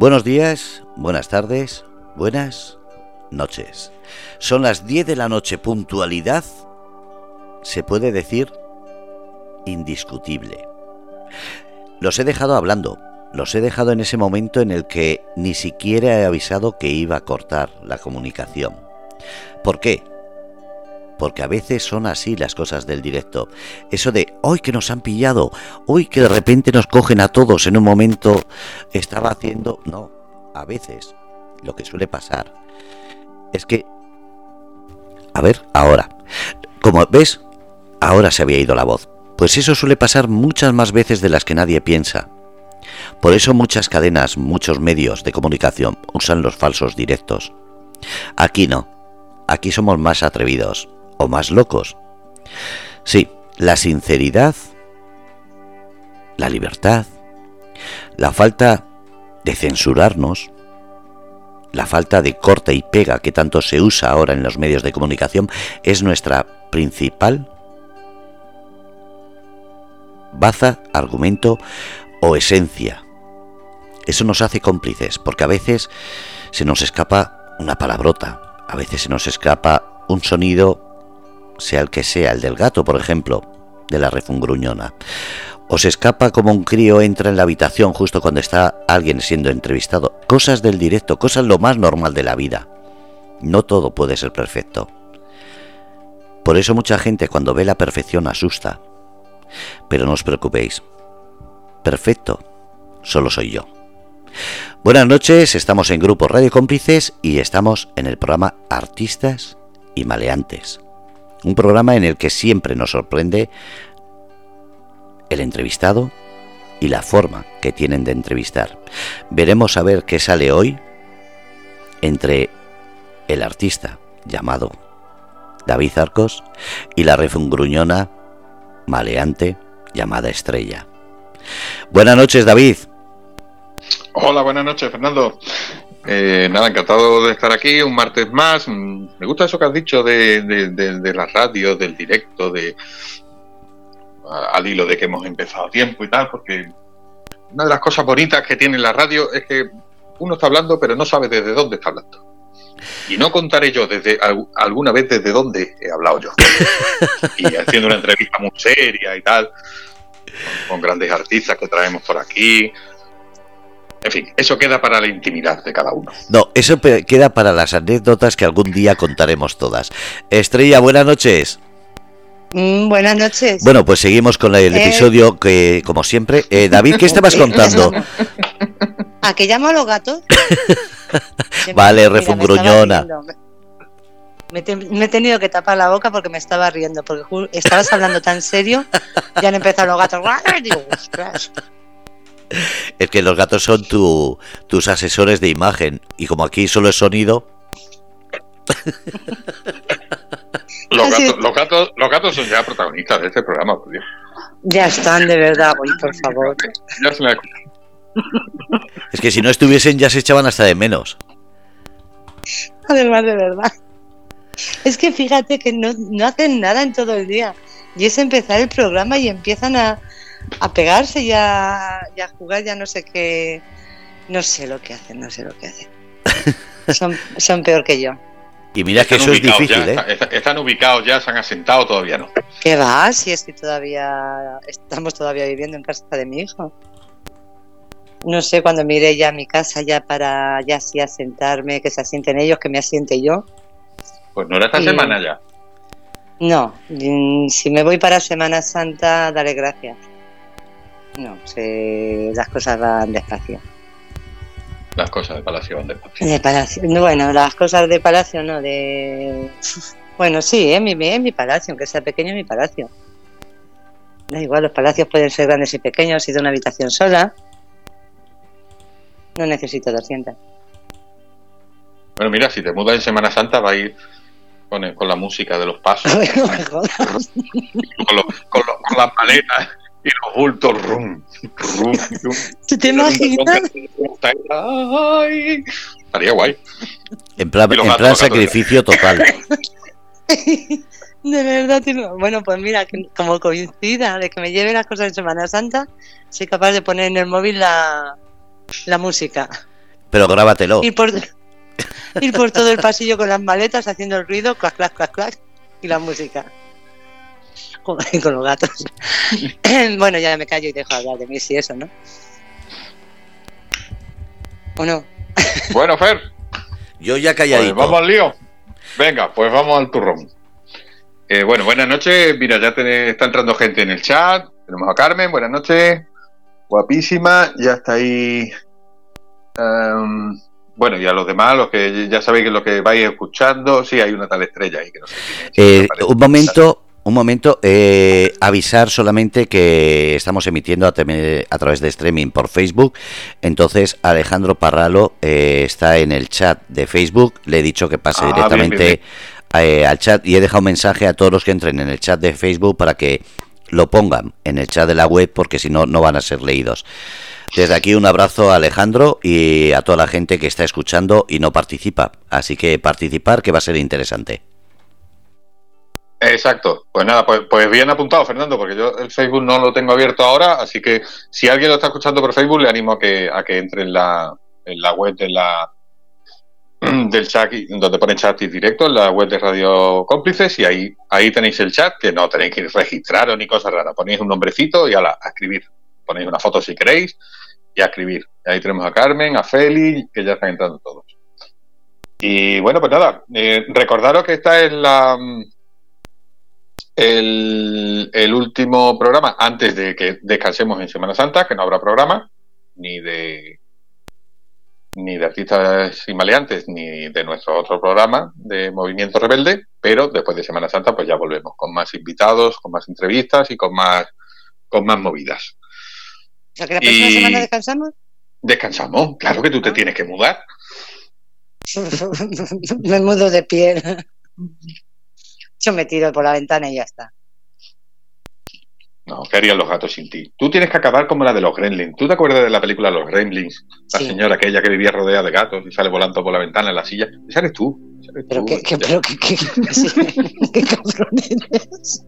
Buenos días, buenas tardes, buenas noches. Son las 10 de la noche, puntualidad, se puede decir, indiscutible. Los he dejado hablando, los he dejado en ese momento en el que ni siquiera he avisado que iba a cortar la comunicación. ¿Por qué? Porque a veces son así las cosas del directo. Eso de hoy que nos han pillado, hoy que de repente nos cogen a todos en un momento, estaba haciendo... No, a veces lo que suele pasar es que... A ver, ahora. Como ves, ahora se había ido la voz. Pues eso suele pasar muchas más veces de las que nadie piensa. Por eso muchas cadenas, muchos medios de comunicación usan los falsos directos. Aquí no. Aquí somos más atrevidos o más locos. Sí, la sinceridad, la libertad, la falta de censurarnos, la falta de corte y pega que tanto se usa ahora en los medios de comunicación es nuestra principal baza, argumento o esencia. Eso nos hace cómplices, porque a veces se nos escapa una palabrota, a veces se nos escapa un sonido, sea el que sea, el del gato, por ejemplo, de la refungruñona. O se escapa como un crío entra en la habitación justo cuando está alguien siendo entrevistado. Cosas del directo, cosas lo más normal de la vida. No todo puede ser perfecto. Por eso mucha gente cuando ve la perfección asusta. Pero no os preocupéis, perfecto, solo soy yo. Buenas noches, estamos en Grupo Radio Cómplices y estamos en el programa Artistas y Maleantes. Un programa en el que siempre nos sorprende el entrevistado y la forma que tienen de entrevistar. Veremos a ver qué sale hoy entre el artista llamado David Arcos y la refungruñona maleante llamada Estrella. Buenas noches, David. Hola, buenas noches, Fernando. Eh, nada, encantado de estar aquí un martes más. Mm, me gusta eso que has dicho de, de, la radio, del directo, de al hilo de que hemos empezado a tiempo y tal, porque una de las cosas bonitas que tiene la radio es que uno está hablando pero no sabe desde dónde está hablando. Y no contaré yo desde alguna vez desde dónde he hablado yo. y haciendo una entrevista muy seria y tal con grandes artistas que traemos por aquí. En fin, eso queda para la intimidad de cada uno. No, eso queda para las anécdotas que algún día contaremos todas. Estrella, buenas noches. Mm, buenas noches. Bueno, pues seguimos con el eh, episodio que, como siempre, eh, David, ¿qué estabas contando? ¿A qué llamo a los gatos? vale, refungruñona. Me, he tenido que tapar la boca porque me estaba riendo, porque estabas hablando tan serio, ya han empezado los gatos. Es que los gatos son tu, tus asesores de imagen y como aquí solo es sonido. los, gatos, los, gatos, los gatos son ya protagonistas de este programa, por Dios. Ya están, de verdad, por favor. Es que si no estuviesen ya se echaban hasta de menos. Además, de verdad. Es que fíjate que no, hacen nada en todo el día. Y es empezar el programa y empiezan a, pegarse y a, jugar, ya no sé qué. No sé lo que hacen, no sé lo que hacen. Son, son peor que yo. Y mira que eso es difícil, ¿eh? Están ubicados ya, se han asentado, todavía no. ¿Qué va? Si es que todavía estamos todavía viviendo en casa de mi hijo. No sé, cuando mire ya mi casa ya para ya sí asentarme, que se asienten ellos, que me asiente yo. Pues no era esta semana ya. No, mm, si me voy para Semana Santa, daré gracias. No, las cosas van despacio. Las cosas de Palacio van despacio. De Palacio. Bueno, las cosas de Palacio no, de... Bueno, sí, es mi, es mi palacio, aunque sea pequeño, es mi palacio. Da igual, los palacios pueden ser grandes y pequeños y de una habitación sola. No necesito 200. Bueno, mira, si te mudas en Semana Santa va a ir con, con la música de los pasos. con, con, las maletas y los bultos. Rum, rum, te imaginas? estaría guay. En plan, en plan sacrificio total. De verdad, bueno, pues mira, como coincida de que me lleve las cosas en Semana Santa, soy capaz de poner en el móvil la, la música. Pero grábatelo. Ir por, ir por todo el pasillo con las maletas haciendo el ruido, clac, clac, clac, clac, y la música. Con, con los gatos. bueno, ya me callo y dejo de hablar de mí, si eso, ¿no? ¿O no? Bueno, Fer, Yo ya pues calladito. vamos al lío. Venga, pues vamos al turrón. Eh, bueno, buenas noches. Mira, ya te- está entrando gente en el chat. Tenemos a Carmen, buenas noches. Guapísima, ya está ahí. Em, bueno, y a los demás, los que ya sabéis que lo que vais escuchando, sí, hay una tal estrella ahí que no sé quién es. Eh, un momento, un momento. eh, avisar solamente que estamos emitiendo a, través de streaming por Facebook. Entonces, Alejandro Parralo eh, está en el chat de Facebook. Le he dicho que pase Ah, bien, directamente bien, eh, al chat y he dejado un mensaje a todos los que entren en el chat de Facebook para que lo pongan en el chat de la web porque si no, no van a ser leídos. Desde aquí un abrazo a Alejandro y a toda la gente que está escuchando y no participa. Así que participar que va a ser interesante. Exacto. Pues nada, pues, pues bien apuntado, Fernando, porque yo el Facebook no lo tengo abierto ahora, así que si alguien lo está escuchando por Facebook, le animo a que, a que entre en la, en la web de la del chat, donde pone chat directo, en la web de Radio Cómplices, y ahí, ahí tenéis el chat, que no tenéis que registraros ni cosas raras. Ponéis un nombrecito y ala, a escribir. Ponéis una foto si queréis y a escribir. Y ahí tenemos a Carmen, a Feli, que ya están entrando todos. Y bueno, pues nada, eh, recordaros que esta es la, el, el último programa antes de que descansemos en Semana Santa, que no habrá programa, ni de ni de artistas y maleantes, ni de nuestro otro programa de Movimiento Rebelde, pero después de Semana Santa pues ya volvemos con más invitados, con más entrevistas y con más con más movidas. O sea, que la próxima Y- semana descansamos. Descansamos, claro que tú te tienes que mudar. me mudo de piel. Yo me tiro por la ventana y ya está. No, ¿qué harían los gatos sin ti? Tú tienes que acabar como la de los Gremlins. ¿Tú te acuerdas de la película Los Gremlins? La Sí. señora aquella que vivía rodeada de gatos y sale volando por la ventana en la silla. Esa eres tú. esa eres Pero tú. pero qué, qué, qué cabrón eres.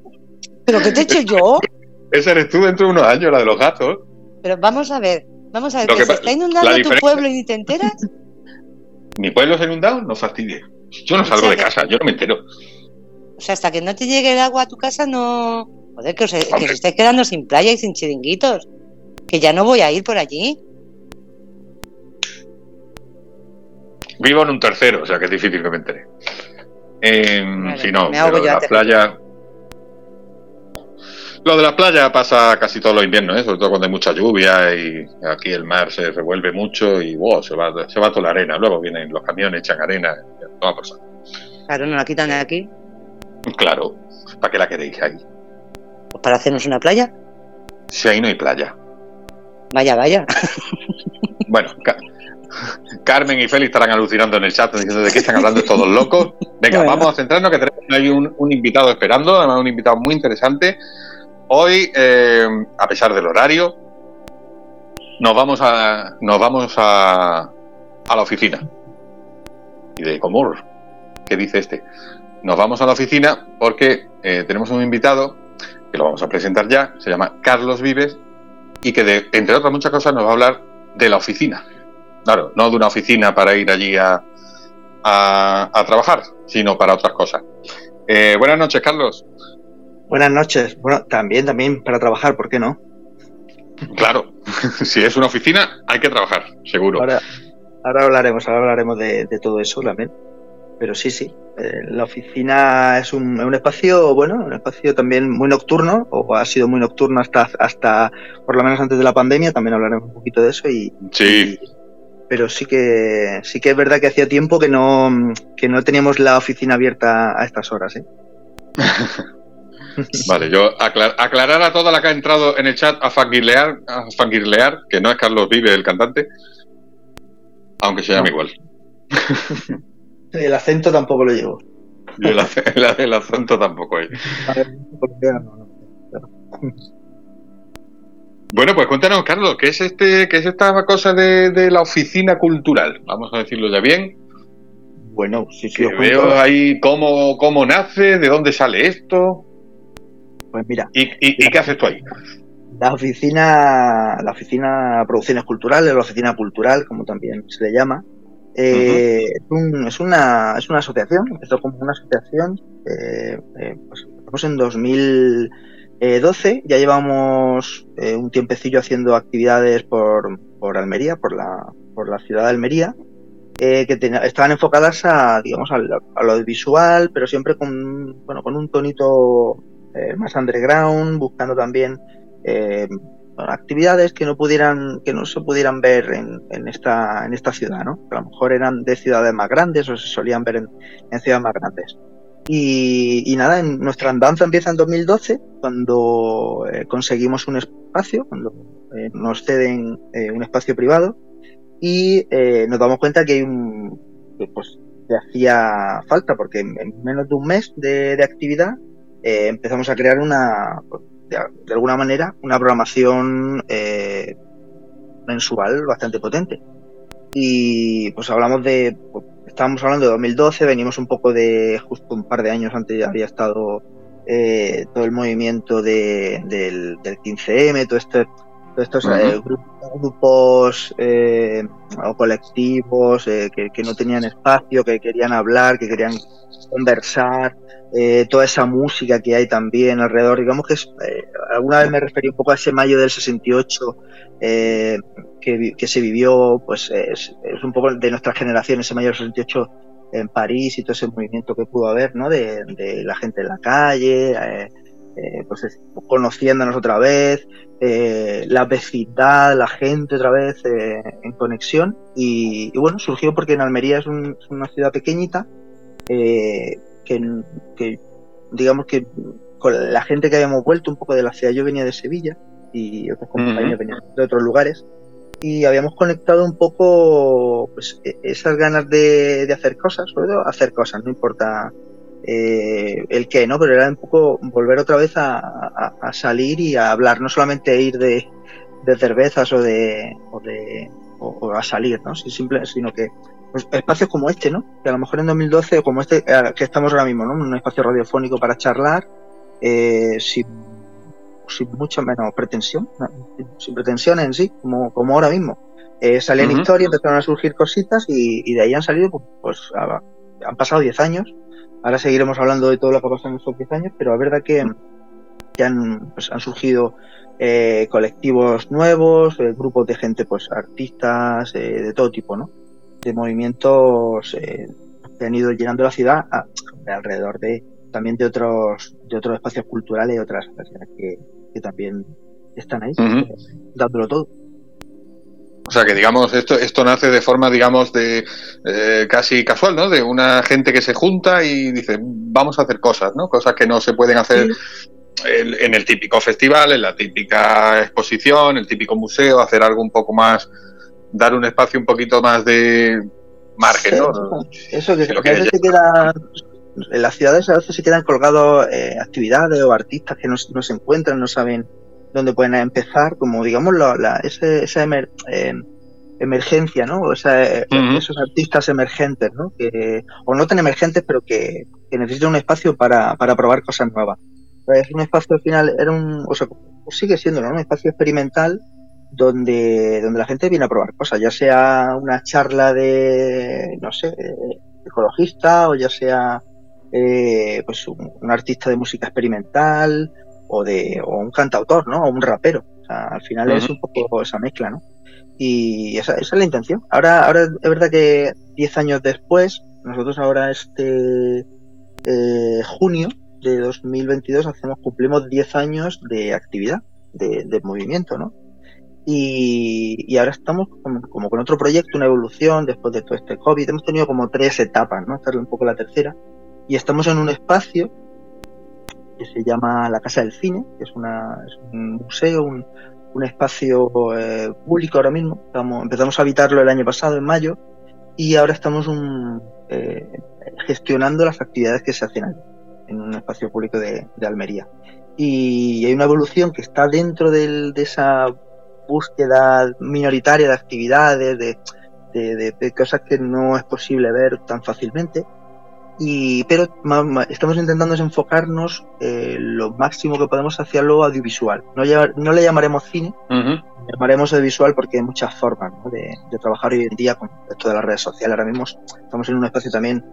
¿Pero qué te he hecho yo? Esa eres tú dentro de unos años, la de los gatos. Pero vamos a ver, vamos a ver, Lo que, que se está inundando tu pueblo y ni te enteras. Mi pueblo se ha inundado, no fastidies. Yo no salgo de casa, yo no me entero. O sea, hasta que no te llegue el agua a tu casa, no. Joder, que os, que os estáis quedando sin playa y sin chiringuitos. Que ya no voy a ir por allí. Vivo en un tercero, o sea que es difícil que me entere. Eh, Vale, si no, me pero yo la playa. Lo de la playa pasa casi todos los inviernos, ¿eh? sobre todo cuando hay mucha lluvia y aquí el mar se revuelve mucho y wow, se, va, se va toda la arena. Luego vienen los camiones, echan arena. Toma por. Claro, no la quitan de aquí. Claro, ¿para qué la queréis ahí? Pues para hacernos una playa. Si ahí no hay playa. Vaya, vaya. Bueno, Ca- Carmen y Félix estarán alucinando en el chat diciendo de qué están hablando estos dos locos. Venga, Bueno. vamos a centrarnos que tenemos ahí un, un invitado esperando, además un invitado muy interesante. Hoy, eh, a pesar del horario, nos vamos a nos vamos a, a la oficina. Y de Comur, ¿qué dice este? Nos vamos a la oficina porque eh, tenemos un invitado que lo vamos a presentar ya, se llama Carlos Vives y que de, entre otras muchas cosas nos va a hablar de la oficina. Claro, no de una oficina para ir allí a, a, a trabajar, sino para otras cosas. Eh, buenas noches, Carlos. Buenas noches. Bueno, también, también para trabajar, ¿por qué no? Claro, si es una oficina, hay que trabajar, seguro. Ahora, ahora hablaremos, ahora hablaremos de, de todo eso también. Pero sí, sí. Eh, la oficina es un, un espacio, bueno, un espacio también muy nocturno, o ha sido muy nocturno hasta, hasta por lo menos antes de la pandemia, también hablaremos un poquito de eso y, Sí, y- pero sí que sí que es verdad que hacía tiempo que no que no teníamos la oficina abierta a estas horas, ¿eh? vale, yo aclar- aclarar a toda la que ha entrado en el chat a fangirlear, a fangirlear, que no es Carlos Vive el cantante, aunque se llame igual. El acento tampoco lo llevo. Y el, el- el acento tampoco no. Bueno, pues cuéntanos, Carlos, ¿qué es este, qué es esta cosa de, de la oficina cultural? Vamos a decirlo ya bien. Bueno, sí, sí, Que os cuento. veo ahí cómo, cómo nace, de dónde sale esto Pues mira, y, y- y qué haces tú ahí. La oficina, la oficina Producciones Culturales, la oficina cultural, como también se le llama, eh, es, una, es una asociación, empezó como una asociación, eh, eh, pues, estamos en 2012, ya llevamos un tiempecillo haciendo actividades por, por Almería, por la, por la ciudad de Almería, que estaban enfocadas a, digamos, a lo, audiovisual, pero siempre con, bueno, con un tonito más underground, buscando también actividades que no pudieran, que no se pudieran ver en, esta, en esta ciudad, ¿no? Que a lo mejor eran de ciudades más grandes o se solían ver en, ciudades más grandes. Y, nada, en nuestra andanza empieza en 2012, cuando eh, conseguimos un espacio, cuando eh, nos ceden eh, un espacio privado y nos damos cuenta que hay un, que pues que hacía falta, porque en, menos de un mes de, de actividad empezamos a crear una, de, alguna manera una programación eh, mensual bastante potente. Y pues hablamos de, pues, estábamos hablando de 2012, venimos un poco de, justo un par de años antes ya había estado eh, todo el movimiento de, del, 15M, todo este, todos estos eh, grupos, o colectivos que, que, no tenían espacio, que querían hablar, que querían conversar, eh, toda esa música que hay también alrededor. Digamos que eh, alguna vez me referí un poco a ese mayo del 68 eh, que, que, se vivió, pues es, es, un poco de nuestra generación, ese mayo del 68 en París y todo ese movimiento que pudo haber, ¿no? De, la gente en la calle, pues conociéndonos otra vez, la vecindad, la gente otra vez en conexión. Y, bueno, surgió porque en Almería es, es una ciudad pequeñita. Eh, que, digamos que con la gente que habíamos vuelto un poco de la ciudad, yo venía de Sevilla y otros compañeros venían de otros lugares y habíamos conectado un poco pues, e, esas ganas de, hacer cosas, sobre todo hacer cosas, no importa eh, el qué, ¿no? Pero era un poco volver otra vez a, salir y a hablar, no solamente ir de, cervezas o de, o de o, a salir, ¿no? Simple, sino que pues, espacios como este, ¿no? Que a lo mejor en 2012 o como este eh, que estamos ahora mismo, ¿no? Un espacio radiofónico para charlar eh, sin, mucha menos pretensión, sin pretensiones en sí, como, como ahora mismo. Eh, salían historias, empezaron a surgir cositas y, de ahí han salido, pues, pues han pasado 10 años. Ahora seguiremos hablando de todo lo que ha pasado en esos 10 años, pero es verdad que, que han, pues, han surgido eh, colectivos nuevos, grupos de gente, pues artistas, de todo tipo, ¿no? De movimientos eh, que han ido llenando la ciudad alrededor de también de otros de otros espacios culturales y otras personas que, también están ahí dándolo todo. O sea que digamos esto esto nace de forma digamos de eh, casi casual, ¿no? De una gente que se junta y dice vamos a hacer cosas, ¿no? Cosas que no se pueden hacer en el típico festival, en la típica exposición, el típico museo, hacer algo un poco más dar un espacio un poquito más de margen, ¿no? Eso, que, a veces se queda, en las ciudades a veces se quedan colgados eh, actividades o artistas que no, se encuentran, no saben dónde pueden empezar, como digamos la, esa eh, emergencia, ¿no? O sea, eh, esos artistas emergentes, ¿no? Que, o no tan emergentes, pero que, necesitan un espacio para, para probar cosas nuevas. Es un espacio al final, era un, o sea, sigue siendo, ¿no? Un espacio experimental donde, donde la gente viene a probar cosas, ya sea una charla de, no sé, ecologista o ya sea eh, pues un, artista de música experimental o de o un cantautor, ¿no? O un rapero. al final es un poco esa mezcla, ¿no? Y esa, esa, es la intención. Ahora, ahora es verdad que 10 años después, nosotros ahora este eh, junio de 2022 hacemos, cumplimos 10 años de actividad, de, de movimiento, ¿no? Y, ahora estamos como, con otro proyecto, una evolución después de todo este COVID. Hemos tenido como tres etapas, ¿no? Esta es un poco la tercera. Y estamos en un espacio que se llama la Casa del Cine, que es, una, un museo, un, espacio eh, público ahora mismo. Estamos, empezamos a habitarlo el año pasado, en mayo, y ahora estamos eh, gestionando las actividades que se hacen ahí, en un espacio público de, Almería. Y hay una evolución que está dentro de esa búsqueda minoritaria de actividades, de, de, cosas que no es posible ver tan fácilmente. y, pero estamos intentando enfocarnos eh, lo máximo que podemos hacia lo audiovisual. No, no le llamaremos cine, llamaremos audiovisual porque hay muchas formas de, trabajar hoy en día con esto de las redes sociales. Ahora mismo estamos en un espacio también,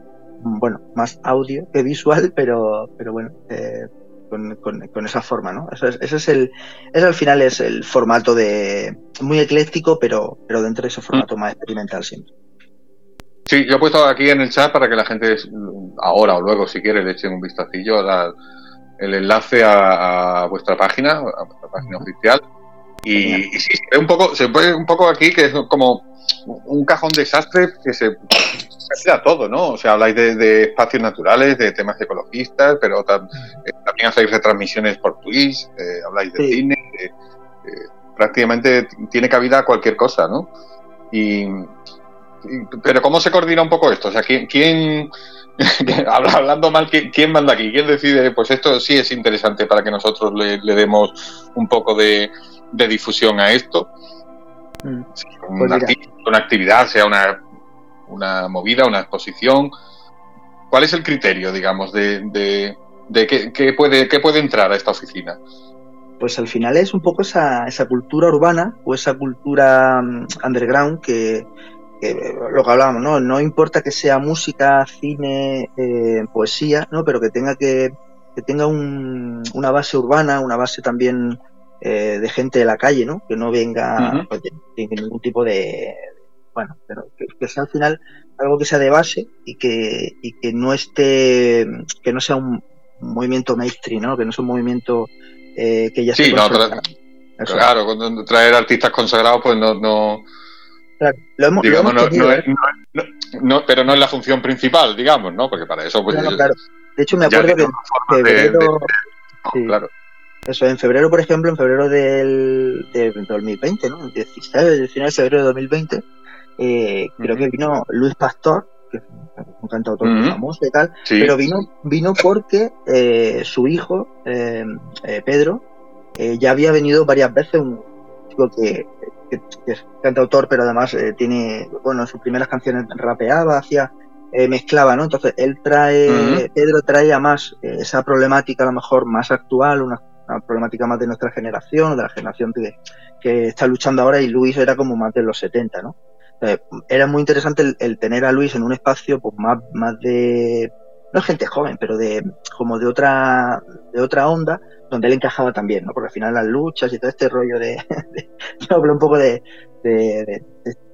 bueno, más audio que visual, pero, pero bueno, eh, con, esa forma, ¿no? Ese es, el, ese al final es el formato de muy ecléctico, pero, pero dentro de ese formato más experimental siempre. Sí, yo he puesto aquí en el chat para que la gente ahora o luego, si quiere, le echen un vistacillo a el enlace a, vuestra página, a vuestra página oficial. Y, sí, se ve un poco, se ve un poco aquí que es como un cajón desastre que se da todo, ¿no? O sea, habláis de, espacios naturales, de temas ecologistas, pero eh, también hacéis retransmisiones por Twitch, eh, habláis de cine, prácticamente tiene cabida cualquier cosa, ¿no? Y, pero ¿cómo se coordina un poco esto? O sea, ¿quién, hablando mal, ¿quién, manda aquí? ¿Quién decide? Pues esto sí es interesante para que nosotros le, demos un poco de, difusión a esto. Mm. Pues una, actividad, sea una, una, movida, una exposición. ¿Cuál es el criterio, digamos, de, de, qué, puede, qué puede entrar a esta oficina? Pues al final es un poco esa, esa cultura urbana o esa cultura mm, underground que, lo que hablábamos, ¿no? No importa que sea música, cine, eh, poesía, ¿no? Pero que tenga que, que tenga un, una base urbana, una base también eh, de gente de la calle, ¿no? Que no venga pues, sin ningún tipo de, bueno, pero que, sea al final algo que sea de base y que, y que no esté, que no sea un movimiento mainstream, ¿no? Que no sea un movimiento eh, que ya sí, no, claro, cuando traer artistas consagrados, pues no, no digamos, no, pero no es la función principal, digamos, ¿no? Porque para eso, pues. De hecho, me acuerdo que en febrero. claro. Eso, en febrero, por ejemplo, en febrero del, 2020, ¿no? El 16, 19 de febrero de 2020, eh, creo que vino Luis Pastor, que es un cantautor muy famoso y tal, pero vino, vino porque eh, su hijo, eh, Pedro, ya había venido varias veces, un chico que que, es cantautor, pero además eh, tiene, bueno, en sus primeras canciones rapeaba, hacía, eh, mezclaba, ¿no? Entonces él trae, Pedro trae a más eh, esa problemática a lo mejor más actual, una, problemática más de nuestra generación, de la generación que, que, está luchando ahora, y Luis era como más de los 70, ¿no? Era muy interesante el, tener a Luis en un espacio pues más, más de no gente joven, pero de como de otra de otra onda, donde él encajaba también, ¿no? Porque al final las luchas y todo este rollo de... yo hablo un poco de, de,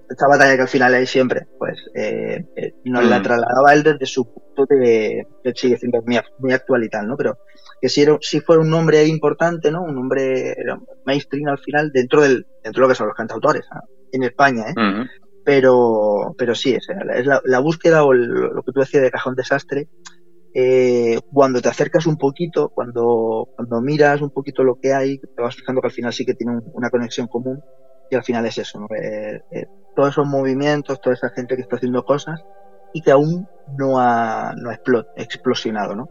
esta batalla que al final hay siempre, pues eh, eh, nos la mm. trasladaba él desde su punto de... que sigue siendo muy, muy actual y tal, ¿no? Pero que si, era, si fuera un nombre importante, ¿no? Un nombre mainstream al final dentro del dentro de lo que son los cantautores en España, ¿eh? Pero, pero sí, es, la, búsqueda o lo que tú decías de cajón desastre, eh, cuando te acercas un poquito, cuando, cuando miras un poquito lo que hay, te vas fijando que al final sí que tiene una conexión común y al final es eso, ¿no? Eh, eh, todos esos movimientos, toda esa gente que está haciendo cosas y que aún no ha, no ha explosionado, ¿no?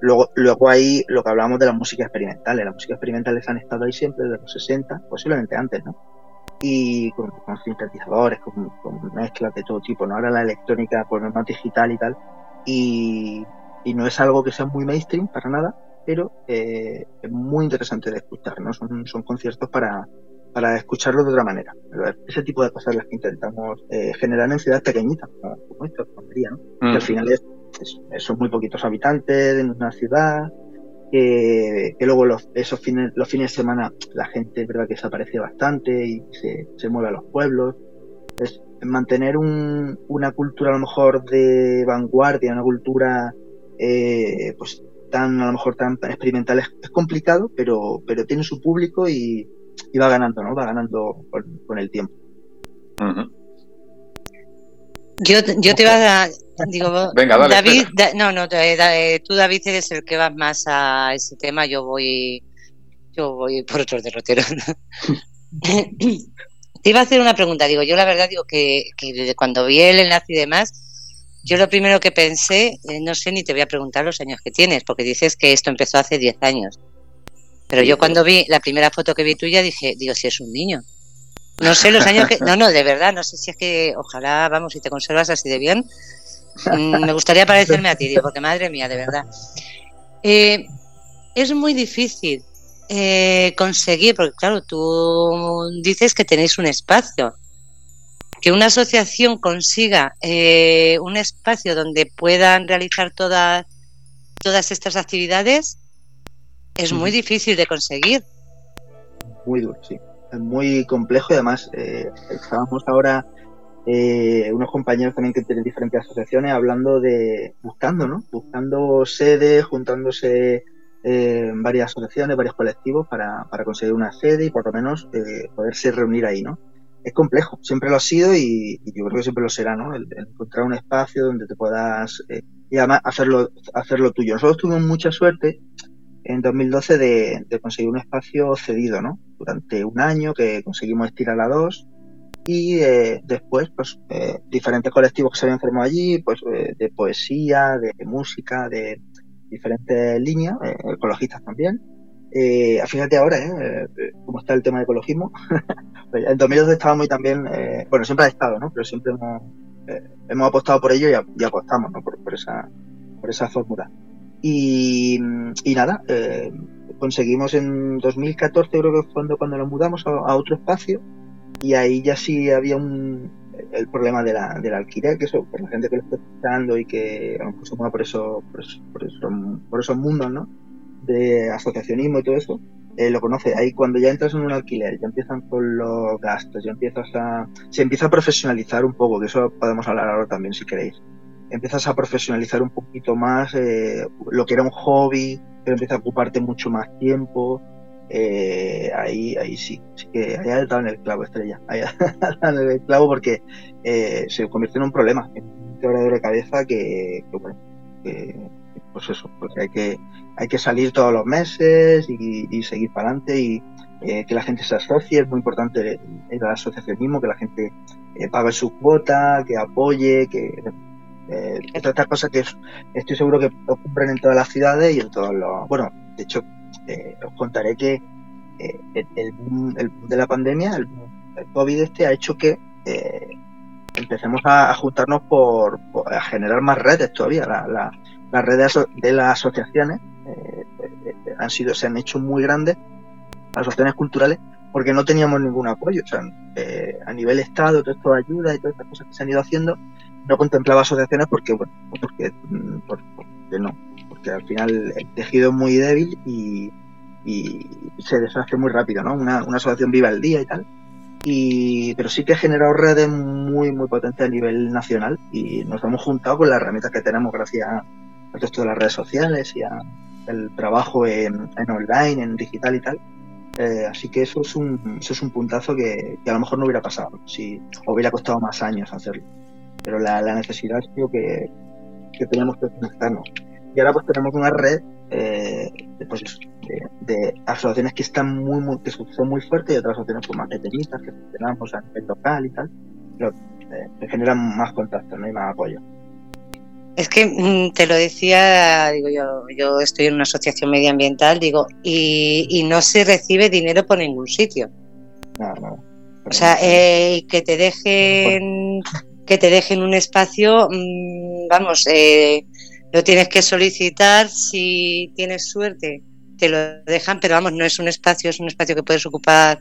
Luego, luego hay lo que hablamos de la música experimental. Las músicas experimentales han estado ahí siempre desde los 60, posiblemente antes, ¿no? Y con, sintetizadores, con, mezclas de todo tipo, ¿no? Ahora la electrónica, pues más digital y tal. Y, y no es algo que sea muy mainstream para nada, pero eh, es muy interesante de escuchar, ¿no? Son, son conciertos para, para escucharlo de otra manera. Ese tipo de cosas las que intentamos eh, generar en ciudades pequeñitas, como, esto, como ¿no? Que al mm. final es, son muy poquitos habitantes en una ciudad, que, que luego los, esos fines, los fines de semana la gente verdad que desaparece bastante y se, se mueve a los pueblos. Es mantener un, una cultura a lo mejor de vanguardia, una cultura eh, pues tan a lo mejor tan, experimental es, complicado, pero, pero tiene su público y, va ganando, ¿no? Va ganando con, el tiempo. Yo, yo te iba a digo, Venga, David, no, no, eh, tú David eres el que vas más a ese tema, yo voy, yo voy por otros derroteros. te iba a hacer una pregunta, digo, yo la verdad digo que, que cuando vi el enlace y demás, yo lo primero que pensé, eh, no sé ni te voy a preguntar los años que tienes, porque dices que esto empezó hace 10 años. Pero yo cuando vi la primera foto que vi tuya dije, digo, si es un niño. No sé los años que... No, no, de verdad, no sé si es que ojalá, vamos, si te conservas así de bien. Mm, me gustaría parecerme a ti, porque madre mía, de verdad. Eh, es muy difícil eh, conseguir, porque claro, tú dices que tenéis un espacio, que una asociación consiga eh, un espacio donde puedan realizar todas, todas estas actividades es muy difícil de conseguir. Muy duro, sí. Es muy complejo y además eh, estábamos ahora eh, unos compañeros también que tienen diferentes asociaciones hablando de, buscando, ¿no? Buscando sedes, juntándose eh, varias asociaciones, varios colectivos para, para, conseguir una sede y por lo menos eh, poderse reunir ahí, ¿no? Es complejo, siempre lo ha sido y, y yo creo que siempre lo será, ¿no? El, el encontrar un espacio donde te puedas eh, y además hacerlo, hacerlo tuyo. Nosotros tuvimos mucha suerte en 2012 de, de, conseguir un espacio cedido, ¿no? Durante un año que conseguimos estirar a dos y eh, después, pues, eh, diferentes colectivos que se habían formado allí, pues, eh, de poesía, de música, de diferentes líneas, eh, ecologistas también. Eh, fíjate ahora, ¿eh? cómo está el tema de ecologismo. Pues en 2012 estaba muy también, bueno, siempre ha estado, ¿no? Pero siempre hemos, hemos apostado por ello y, y apostamos, ¿no? Por, por, esa, por esa fórmula. Y, y nada, conseguimos en 2014, creo que fue cuando, cuando nos mudamos a, a otro espacio, y ahí ya sí había un el problema de la, del alquiler, que eso, por la gente que lo está escuchando y que a lo mejor se mueve por, eso, por, eso, por, eso, por esos mundos, ¿no? De asociacionismo y todo eso, eh, lo conoce. Ahí cuando ya entras en un alquiler, ya empiezan con los gastos, ya empiezas a... Se empieza a profesionalizar un poco, que eso podemos hablar ahora también si queréis. Empiezas a profesionalizar un poquito más eh, lo que era un hobby, pero empieza a ocuparte mucho más tiempo, eh, ahí, ahí sí, sí que ahí ha estado en el clavo, estrella. Ahí ha estado en el clavo porque eh, se convirtió en un problema, en un quebradero de cabeza que, que bueno, que, pues eso, porque hay que, hay que salir todos los meses y, seguir para adelante y eh, que la gente se asocie, es muy importante el, asociacionismo, que la gente eh, pague su cuota, que apoye, que eh, estas cosas que estoy seguro que ocurren en todas las ciudades y en todos los, bueno, de hecho eh, os contaré que eh, el, boom, de la pandemia, el, COVID este, ha hecho que eh, empecemos a, a juntarnos por, por, a generar más redes todavía. La, la, las redes de las asociaciones han sido, se han hecho muy grandes, las asociaciones culturales, porque no teníamos ningún apoyo. O sea, a nivel Estado, todo esto ayuda y todas estas cosas que se han ido haciendo, no contemplaba asociaciones porque, bueno, porque, porque no, porque al final el tejido es muy débil y, se deshace muy rápido, ¿no? Una, una, asociación viva el día y tal. Y, pero sí que ha generado redes muy, muy potentes a nivel nacional y nos hemos juntado con las herramientas que tenemos gracias al resto de las redes sociales y al trabajo en, en, online, en digital y tal. Eh, así que eso es un, eso es un puntazo que, que, a lo mejor no hubiera pasado, si hubiera costado más años hacerlo. Pero la, la necesidad es que, que tenemos que conectarnos. Y ahora pues tenemos una red eh, de, pues, de, de, asociaciones que están muy, muy, que son muy fuertes y otras asociaciones pues, más pequeñitas que funcionamos a nivel local y tal, pero eh, generan más contacto ¿no? y más apoyo. Es que mm, te lo decía, digo yo, yo estoy en una asociación medioambiental, digo, y, y no se recibe dinero por ningún sitio. No, no. O sea, eh, que te dejen, que te dejen un espacio, mmm, vamos, eh, lo tienes que solicitar, si tienes suerte te lo dejan, pero vamos, no es un espacio, es un espacio que puedes ocupar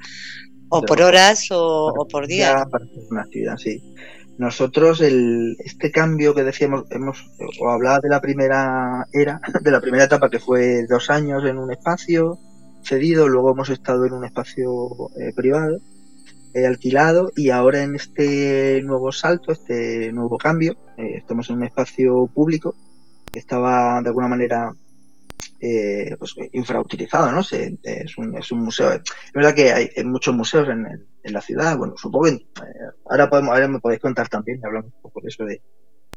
o por horas o, o por días. Para una actividad, sí. Nosotros, el, este cambio que decíamos, hemos o hablaba de la primera era, de la primera etapa que fue dos años en un espacio cedido, luego hemos estado en un espacio eh, privado, eh, alquilado, y ahora en este nuevo salto, este nuevo cambio, eh, estamos en un espacio público estaba de alguna manera eh, pues, infrautilizado, ¿no? Es, un, es, un, museo. Es verdad que hay, hay muchos museos en, en, la ciudad. Bueno, supongo que eh, ahora, podemos, ahora me podéis contar también, hablamos un poco de eso, de,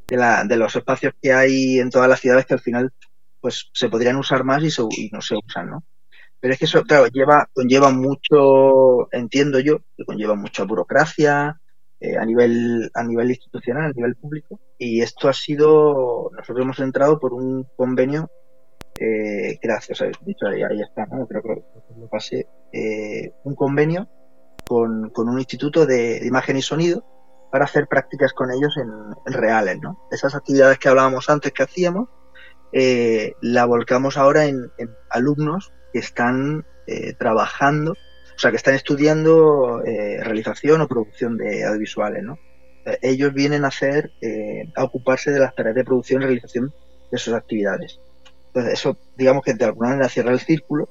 de, la, de, los espacios que hay en todas las ciudades que al final pues se podrían usar más y, se, y no se usan, ¿no? Pero es que eso, claro, lleva, conlleva mucho, entiendo yo, que conlleva mucha burocracia, eh, a nivel a nivel institucional, a nivel público. Y esto ha sido, nosotros hemos entrado por un convenio, eh, gracias, dicho ahí, está, ¿no? creo que lo pasé, eh, un convenio con, con un instituto de, imagen y sonido para hacer prácticas con ellos en, reales, ¿no? Esas actividades que hablábamos antes que hacíamos, eh, la volcamos ahora en, alumnos que están eh, trabajando, o sea, que están estudiando eh, realización o producción de audiovisuales, ¿no? Ellos vienen a hacer, a ocuparse de las tareas de producción y realización de sus actividades. Entonces, eso, digamos que de alguna manera cierra el círculo,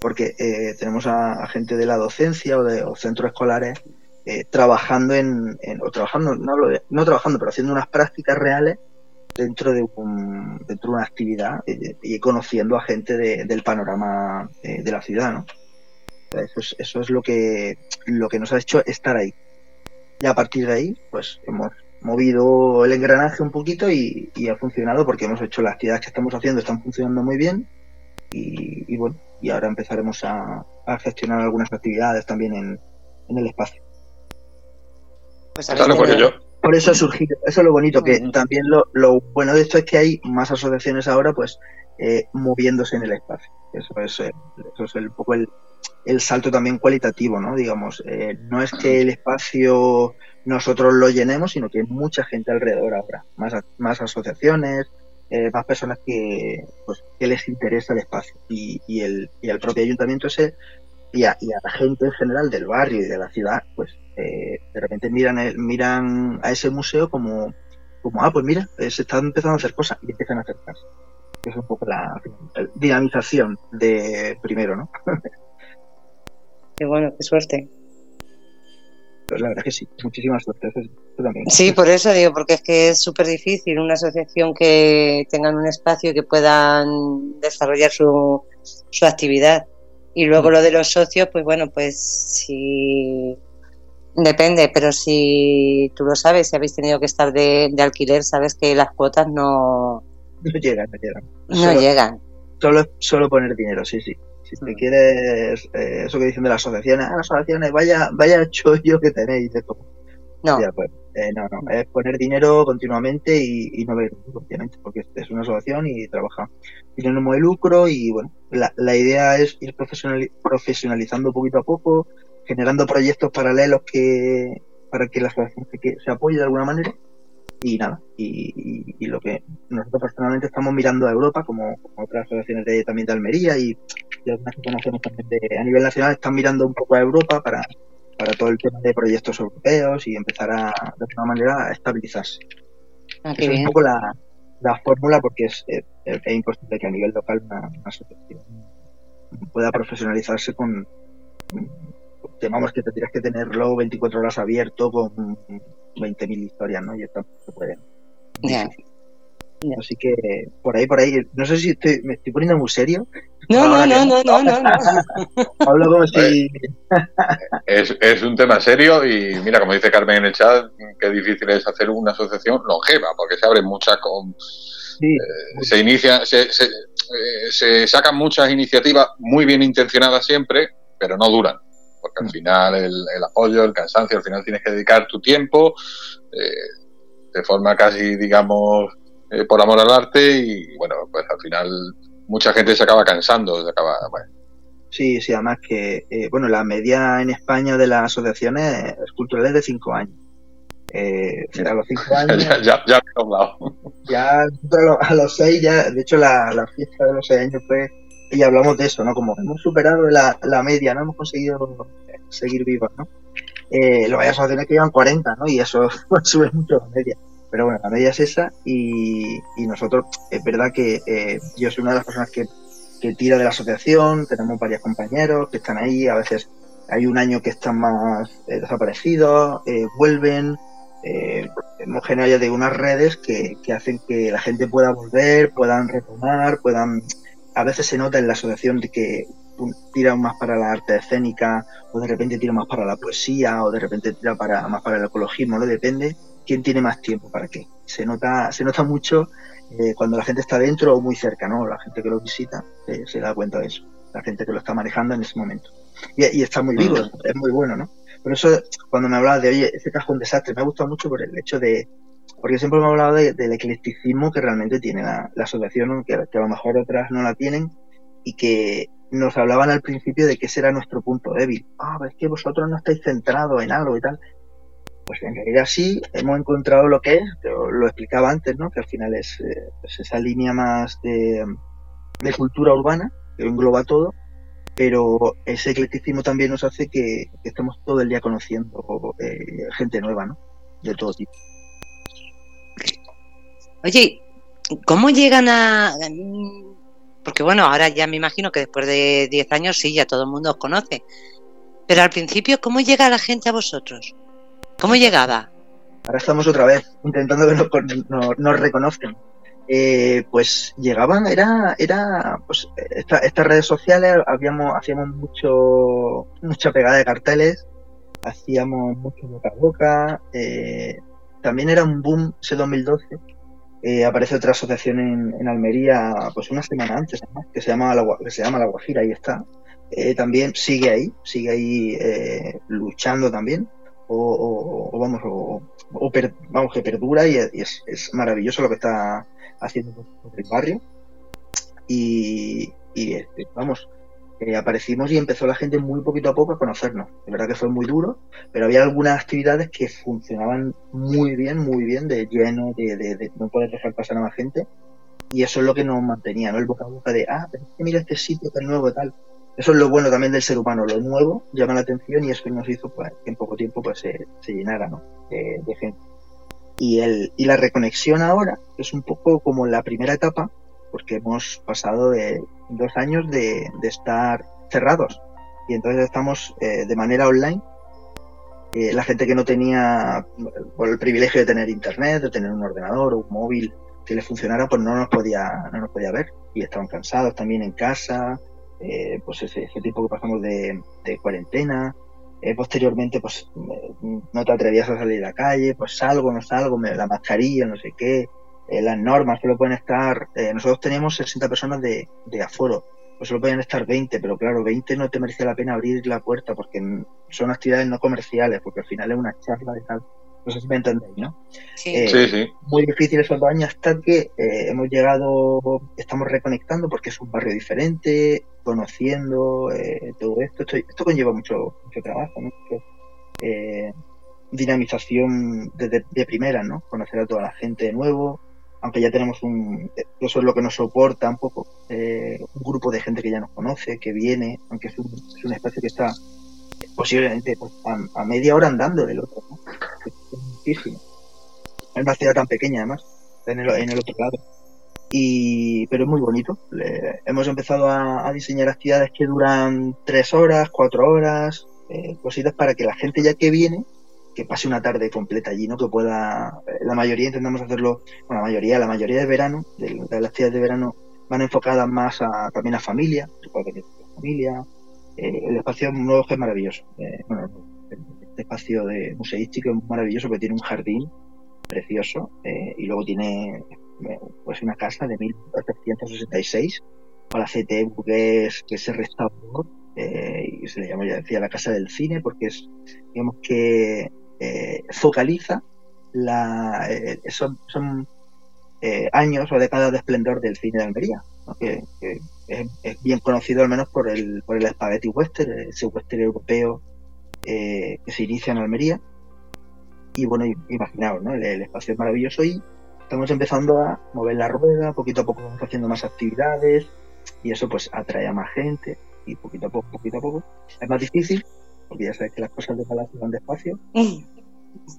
porque tenemos a, gente de la docencia o de centros escolares eh, trabajando en, o trabajando, no, no trabajando, pero haciendo unas prácticas reales dentro de, un, dentro de una actividad eh, y conociendo a gente del panorama eh, de la ciudad, ¿no? Eso es, eso es lo que, lo que nos ha hecho estar ahí. Y a partir de ahí, pues hemos movido el engranaje un poquito y, ha funcionado porque hemos hecho las actividades que estamos haciendo, están funcionando muy bien y, bueno, y ahora empezaremos a, gestionar algunas actividades también en el espacio. Pues Por eso ha surgido, eso es lo bonito, que también lo, bueno de esto es que hay más asociaciones ahora, pues, eh, moviéndose en el espacio. Eso es, eh, eso es el, un poco el, salto también cualitativo, ¿no? Digamos, eh, no es que el espacio nosotros lo llenemos, sino que hay mucha gente alrededor ahora, más, más asociaciones, más personas que, pues, que les interesa el espacio. Y, y, el, y el propio ayuntamiento ese, y a, y a la gente en general del barrio y de la ciudad, pues eh, de repente miran, miran a ese museo como, como, ah, pues mira, eh, se están empezando a hacer cosas y empiezan a acercarse. Es un poco la, dinamización de primero, ¿no? Qué bueno, qué suerte. Pues la verdad que sí, muchísima suerte. Sí, por eso digo, porque es que es súper difícil una asociación que tengan un espacio y que puedan desarrollar su, su actividad. Y luego mm. lo de los socios, pues bueno, pues si Depende, pero si tú lo sabes, si habéis tenido que estar de, alquiler, sabes que las cuotas no... No llegan, no llegan. No llegan. Solo, solo poner dinero, sí, sí. Si te mm. quieres, eh, eso que dicen de las asociaciones, ah, las asociaciones, vaya, vaya chollo que tenéis de todo. No. Pues, eh, no, no, es poner dinero continuamente y, no ver obviamente, porque es una asociación y trabaja tiene un de lucro y bueno, la, la idea es ir profesionalizando poquito a poco, generando proyectos paralelos que para que la asociación se, se apoye de alguna manera y nada y, lo que nosotros personalmente estamos mirando a Europa como, otras asociaciones de, también de Almería y, que conocemos también a nivel nacional están mirando un poco a Europa para, para todo el tema de proyectos europeos y empezar a de alguna manera a estabilizarse ah, es un poco la, la fórmula porque es, es, imposible que a nivel local una asociación pueda profesionalizarse con vamos que tendrías que tenerlo 24 horas abierto con 20.000 historias, ¿no? Y esto no se puede. Así que por ahí, por ahí, no sé si estoy, me estoy poniendo muy serio. No, no, no, no, no, no, Hablo como si... Es, es un tema serio y mira, como dice Carmen en el chat, qué difícil es hacer una asociación longeva, porque se abren muchas con... Eh, se inicia, se, se, eh, se sacan muchas iniciativas muy bien intencionadas siempre, pero no duran porque al mm. final el, apoyo, el cansancio, al final tienes que dedicar tu tiempo eh, de forma casi, digamos, eh, por amor al arte y bueno, pues al final mucha gente se acaba cansando, se acaba, bueno. Sí, sí, además que, eh, bueno, la media en España de las asociaciones culturales es de cinco años. Eh, a los cinco años. ya, ya, ya, ya a los seis, ya, de hecho, la, la fiesta de los seis años fue y hablamos de eso, ¿no? Como hemos superado la, la media, no hemos conseguido seguir vivos, ¿no? Eh, lo vayas a tener que llevan 40, ¿no? Y eso sube mucho la media. Pero bueno, la media es esa y, nosotros, es verdad que eh, yo soy una de las personas que, que tira de la asociación, tenemos varios compañeros que están ahí, a veces hay un año que están más eh, desaparecidos, eh, vuelven, eh, hemos generado ya de unas redes que, que hacen que la gente pueda volver, puedan retomar, puedan a veces se nota en la asociación de que tira más para la arte escénica, o de repente tira más para la poesía, o de repente tira para, más para el ecologismo, ¿no? Depende quién tiene más tiempo para qué. Se nota, se nota mucho eh, cuando la gente está dentro o muy cerca, ¿no? La gente que lo visita eh, se da cuenta de eso. La gente que lo está manejando en ese momento. Y, está muy vivo, es muy bueno, ¿no? Por eso, cuando me hablabas de, oye, ese cajón desastre, me ha gustado mucho por el hecho de, porque siempre hemos hablado del eclecticismo que realmente tiene la, asociación, que, a lo mejor otras no la tienen, y que nos hablaban al principio de que ese era nuestro punto débil. Ah, es que vosotros no estáis centrados en algo y tal. Pues en realidad sí, hemos encontrado lo que es, lo explicaba antes, ¿no? Que al final es eh, pues esa línea más de, cultura urbana, que engloba todo, pero ese eclecticismo también nos hace que, estemos todo el día conociendo eh, gente nueva, ¿no? De todo tipo. Oye, ¿cómo llegan a...? Porque bueno, ahora ya me imagino que después de 10 años sí, ya todo el mundo os conoce. Pero al principio, ¿cómo llega la gente a vosotros? ¿Cómo llegaba? Ahora estamos otra vez intentando que nos reconozcan. Eh, pues llegaban, era, era, pues estas redes sociales, habíamos, hacíamos mucho, mucha pegada de carteles, hacíamos mucho boca a boca, eh, también era un boom ese 2012. Eh, aparece otra asociación en, Almería, pues una semana antes, que se llama la, que se llama La Guajira, ahí está. también sigue ahí, sigue ahí luchando también, o, vamos, o, vamos que perdura y, es, es, maravilloso lo que está haciendo el barrio. Y, este, vamos, eh, aparecimos y empezó la gente muy poquito a poco a conocernos. De verdad que fue muy duro, pero había algunas actividades que funcionaban muy bien, muy bien, de lleno, de, no poder dejar pasar a más gente. Y eso es lo que nos mantenía, ¿no? El boca a boca de, ah, pero mira este sitio tan nuevo y tal. Eso es lo bueno también del ser humano, lo nuevo llama la atención y eso nos hizo pues, que en poco tiempo pues se, llenara ¿no? de gente. Y, el, y la reconexión ahora es un poco como la primera etapa, porque hemos pasado de dos años de, estar cerrados y entonces estamos eh, de manera online. Eh, la gente que no tenía el privilegio de tener internet, de tener un ordenador o un móvil que le funcionara, pues no nos podía, no nos podía ver y estaban cansados también en casa, eh, pues ese, ese, tiempo que pasamos de, cuarentena, eh, posteriormente, pues no te atrevías a salir a la calle, pues salgo, no salgo, me, la mascarilla, no sé qué, eh, las normas solo pueden estar, eh, nosotros teníamos 60 personas de, de aforo, pues solo pueden estar 20, pero claro, 20 no te merece la pena abrir la puerta porque son actividades no comerciales, porque al final es una charla de tal. No sé si me entendéis, ¿no? Sí. sí, sí. Muy difícil esos dos años hasta que hemos llegado, estamos reconectando porque es un barrio diferente, conociendo eh, todo esto. esto. Esto conlleva mucho, mucho trabajo, mucho, eh, dinamización de, de, primera, ¿no? Conocer a toda la gente de nuevo, aunque ya tenemos un... Eso es lo que nos soporta un poco, eh, un grupo de gente que ya nos conoce, que viene, aunque es un, es un espacio que está posiblemente pues, a, media hora andando del otro, ¿no? Es una ciudad tan pequeña, además, en el, en el otro lado. Y, pero es muy bonito. hemos empezado a, diseñar actividades que duran tres horas, cuatro horas, eh, cositas para que la gente ya que viene, que pase una tarde completa allí, ¿no? Que pueda, eh, la mayoría intentamos hacerlo, bueno, la mayoría, la mayoría de verano, de, las actividades de verano van enfocadas más a, también a familia, familia, eh, el espacio nuevo es maravilloso. bueno, este espacio de museístico es maravilloso porque tiene un jardín precioso y luego tiene pues una casa de 1866 para CT burgués que se restauró eh, y se le llamó, ya decía, la casa del cine porque es, digamos que eh, focaliza la, eh, son, son años o décadas de esplendor del cine de Almería, que, es, bien conocido al menos por el, por el spaghetti western, ese western europeo que se inicia en Almería. Y bueno, imaginaos, ¿no? el espacio es maravilloso y estamos empezando a mover la rueda, poquito a poco vamos haciendo más actividades y eso pues atrae a más gente y poquito a poco, poquito a poco. Es más difícil porque ya sabes que las cosas de Palacio van despacio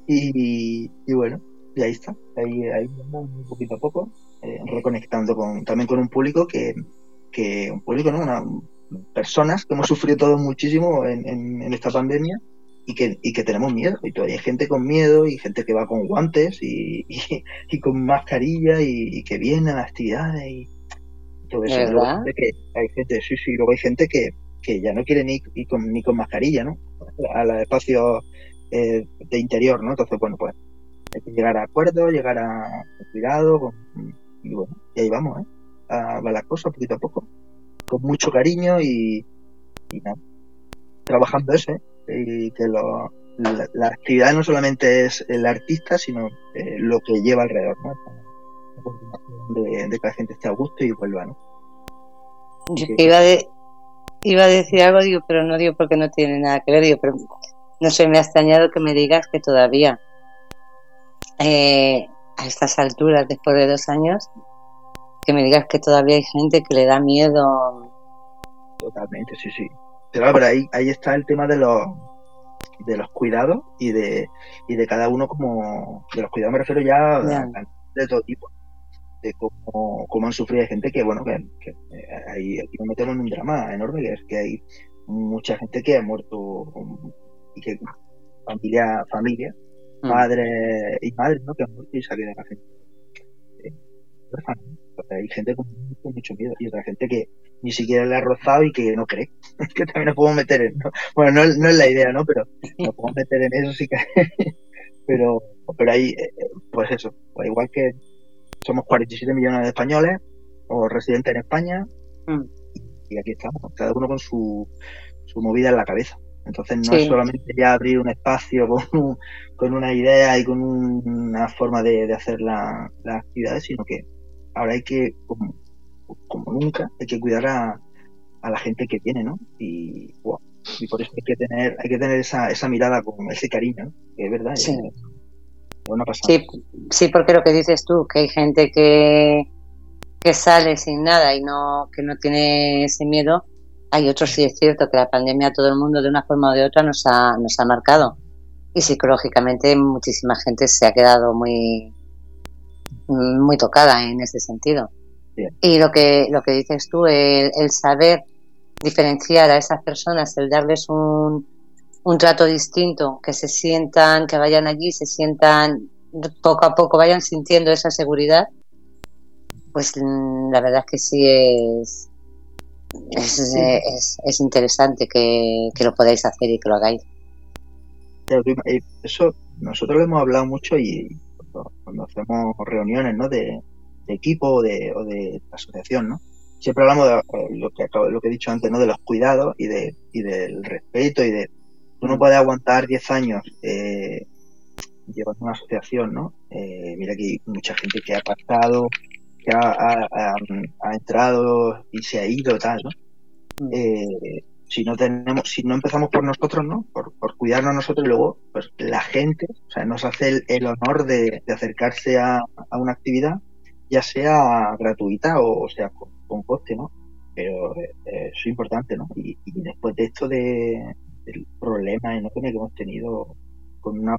y, y, bueno, y ahí está, ahí, ahí vamos poquito a poco, eh, reconectando con, también con un público que, que un público, ¿no? Una, personas que hemos sufrido todos muchísimo en, en esta pandemia y que, y que tenemos miedo. Y todavía hay gente con miedo y gente que va con guantes y, y, con mascarilla y, que viene a las actividades y todo eso. que hay gente, sí, sí, luego hay gente que, que ya no quiere ni, con, ni con mascarilla, ¿no? A los espacios eh, de interior, ¿no? Entonces, bueno, pues hay que llegar a acuerdo, llegar a cuidado, y bueno, y ahí vamos, ¿eh? A, va la cosa poquito a poco, con mucho cariño y, trabajando eso, ¿eh? y que lo, la, actividad no solamente es el artista, sino eh, lo que lleva alrededor, ¿no? De, de, que la gente esté a gusto y vuelva, ¿no? Yo iba, iba a decir algo, digo, pero no digo porque no tiene nada que ver, digo, pero no sé, me ha extrañado que me digas que todavía eh, a estas alturas, después de dos años, que me digas que todavía hay gente que le da miedo. Totalmente, sí, sí. Pero, ahí, ahí está el tema de los de los cuidados y de, y de cada uno como de los cuidados me refiero ya de todo tipo de cómo, cómo, han sufrido gente que bueno que, que eh, ahí aquí nos metemos en un drama enorme que es que hay mucha gente que ha muerto y que familia familia mm. padres y madres ¿no? que han muerto y salido de la gente eh, hay gente con, mucho miedo y otra gente que ni siquiera le ha rozado y que no cree. que también nos podemos meter en. Bueno, no, no, es la idea, ¿no? Pero nos podemos meter en eso sí que. pero, pero ahí, eh, pues eso. Pues igual que somos 47 millones de españoles o residentes en España mm. y aquí estamos, cada uno con su, su movida en la cabeza. Entonces no es solamente ya abrir un espacio con, con una idea y con una forma de, de hacer las actividades, sino que ahora hay que, como, nunca, hay que cuidar a, a, la gente que tiene, ¿no? Y, y por eso hay que tener, hay que tener esa, esa mirada con ese cariño, que es verdad. Sí. sí, sí, porque lo que dices tú, que hay gente que, que sale sin nada y no, que no tiene ese miedo, hay otros sí es cierto que la pandemia a todo el mundo de una forma o de otra nos ha, nos ha marcado. Y psicológicamente muchísima gente se ha quedado muy, muy tocada en ese sentido. Y lo que, lo que dices tú, el, saber diferenciar a esas personas, el darles un, un trato distinto, que se sientan, que vayan allí, se sientan poco a poco, vayan sintiendo esa seguridad, pues mm, la verdad es que sí es, es, es, interesante que, que, lo podáis hacer y que lo hagáis. Eso nosotros lo hemos hablado mucho y cuando hacemos reuniones ¿no? de, equipo o de, o de asociación, ¿no? Siempre hablamos de eh, lo que, lo que he dicho antes, ¿no? De los cuidados y, de, y del respeto y de... Tú no puedes aguantar 10 años eh, llevando una asociación, ¿no? Eh, mira que hay mucha gente que ha pactado, que ha, ha, entrado y se ha ido, tal, ¿no? Mm. Eh, si no tenemos, si no empezamos por nosotros, ¿no? Por, por cuidarnos nosotros y luego, pues la gente, o sea, nos hace el, honor de, acercarse a, una actividad, ya sea gratuita o, sea con, coste, ¿no? Pero eh, eso es importante, ¿no? Y, después de esto de, del problema enorme que hemos tenido con una,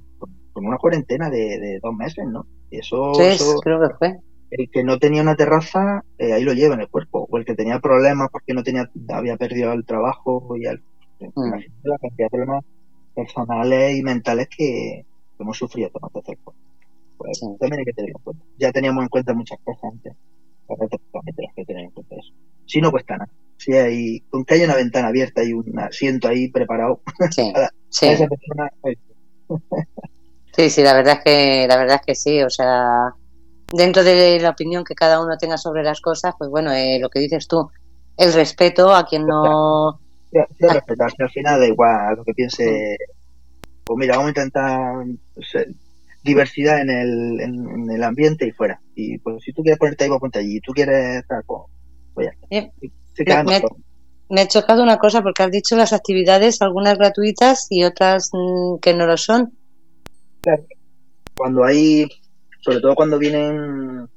con una cuarentena de, dos meses, ¿no? Eso, sí, creo que fue el que no tenía una terraza, eh, ahí lo lleva en el cuerpo. O el que tenía problemas porque no tenía, había perdido el trabajo y el, mm. la cantidad de problemas personales y mentales que, hemos sufrido todos nosotros. Pues también hay que tener en cuenta. Ya teníamos en cuenta muchas cosas antes. Ahora también tenemos que tener en cuenta eso. Si no cuesta nada. Si hay, con que haya una ventana abierta y un asiento ahí preparado sí, sí. esa persona. Sí, sí, la verdad es que, la verdad es que sí, o sea, dentro de la opinión que cada uno tenga sobre las cosas, pues bueno, eh, lo que dices tú, el respeto a quien no... Sí, respetarse, al final da igual lo que piense. Pues mira, vamos a intentar diversidad en el, en, el ambiente y fuera. Y pues si tú quieres ponerte ahí, pues ponte allí. Y tú quieres estar, pues, pues ya está. me, me, ha chocado una cosa porque has dicho las actividades, algunas gratuitas y otras mm, que no lo son. Claro. Cuando hay sobre todo cuando vienen,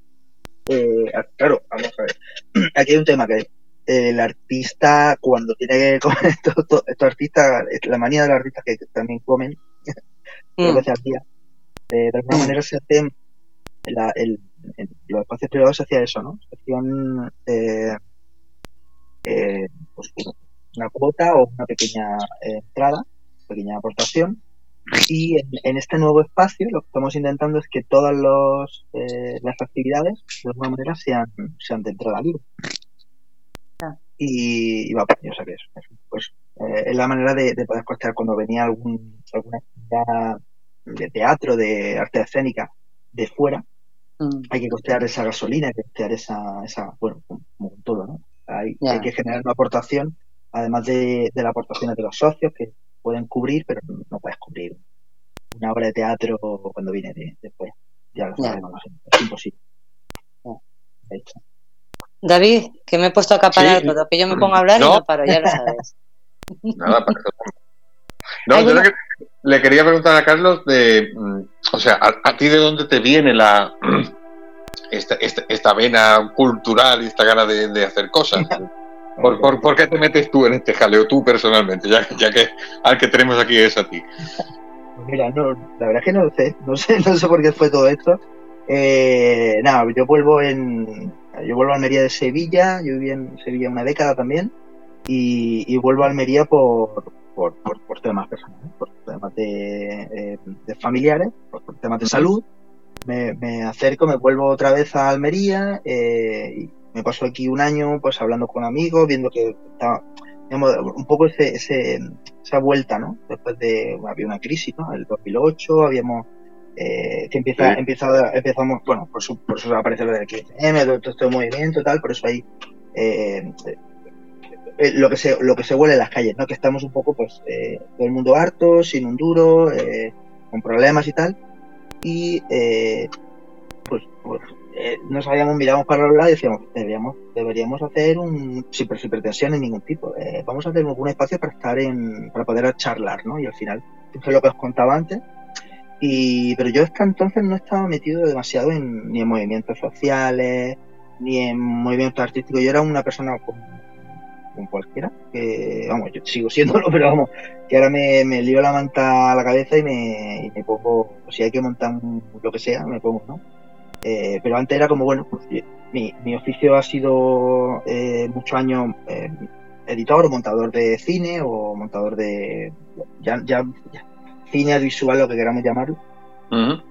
eh, claro, vamos a ver, aquí hay un tema que el artista cuando tiene que comer estos, artistas, la manía de los artistas que también comen mm. veces al día, de alguna manera se hacen la, el, en los espacios privados se hacía eso, ¿no? Se hacían eh, eh, pues, una cuota o una pequeña eh, entrada, pequeña aportación, y en, este nuevo espacio lo que estamos intentando es que todas los, eh, las actividades de alguna manera sean, sean de entrada libre. Ah. Y, va, pues, o que es, pues, eh, es la manera de, poder costear cuando venía algún, alguna actividad de teatro, de arte escénica de fuera. Mm. Hay que costear esa gasolina, hay que costear esa, esa bueno, como todo, ¿no? Hay, hay que generar una aportación, además de, de las aportaciones de los socios, que pueden cubrir, pero no puedes cubrir una obra de teatro cuando viene de, fuera. Ya lo sabemos, es imposible. David, que me he puesto a acaparar todo, que yo me pongo a hablar y no paro, ya lo sabes. Nada, para eso. No, yo lo que, le quería preguntar a Carlos de, mm, o sea, a, ti de dónde te viene la esta, esta, vena cultural y esta gana de, hacer cosas. ¿Por, por, qué te metes tú en este jaleo, tú personalmente, ya, ya que al que tenemos aquí es a ti? Pues mira, no, la verdad es que no lo sé, no sé, no sé por qué fue todo esto. Eh, nada, yo vuelvo en, yo vuelvo a Almería de Sevilla, yo viví en Sevilla una década también, y, vuelvo a Almería por, por, por, temas personales, por temas de, eh, de familiares, por, temas de salud. Me, me, acerco, me vuelvo otra vez a Almería, eh, y me paso aquí un año pues hablando con amigos, viendo que estaba, un poco ese, ese, esa vuelta, ¿no? Después de, había una crisis, ¿no? El 2008, habíamos, eh, que empieza, empieza, empezamos, bueno, por, su, por eso aparece lo del XM, todo, todo este movimiento y tal, por eso ahí, eh, eh, lo que se, lo que se huele en las calles, ¿no? Que estamos un poco, pues, eh, todo el mundo harto, sin un duro, eh, con problemas y tal, y, pues, pues eh, nos habíamos mirado para los lados y decíamos, deberíamos, deberíamos hacer un, sin, sin pretensión en ningún tipo, eh, vamos a hacer un espacio para estar en, para poder charlar, ¿no? Y al final, es lo que os contaba antes, y, pero yo hasta entonces no estaba metido demasiado en, ni en movimientos sociales, ni en movimientos artísticos, yo era una persona con, cualquiera, que, vamos, yo sigo siéndolo, pero vamos, que ahora me, me lío la manta a la cabeza y me, y me pongo, si hay que montar lo que sea, me pongo, ¿no? Eh, pero antes era como, bueno, pues, mi, mi oficio ha sido eh, muchos años eh, editor o montador de cine o montador de. Ya, ya, cine visual, lo que queramos llamarlo.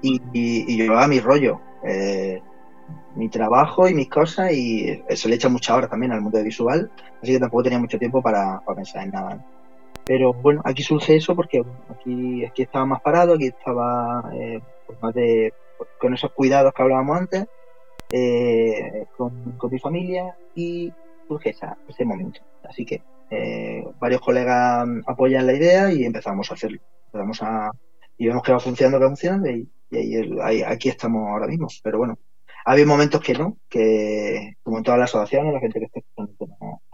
y, y, yo llevaba mi rollo, eh, mi trabajo y mis cosas, y se le echa mucha hora también al mundo visual, así que tampoco tenía mucho tiempo para, para pensar en nada. Pero bueno, aquí surge eso porque aquí, aquí estaba más parado, aquí estaba eh, pues más de con esos cuidados que hablábamos antes, eh, con, mi familia y surge ese momento. Así que eh, varios colegas apoyan la idea y empezamos a hacerlo. Empezamos a, y vemos que va funcionando, que va funcionando y, ahí, aquí estamos ahora mismo. Pero bueno, había momentos que no, que como en todas las asociaciones, la gente que esté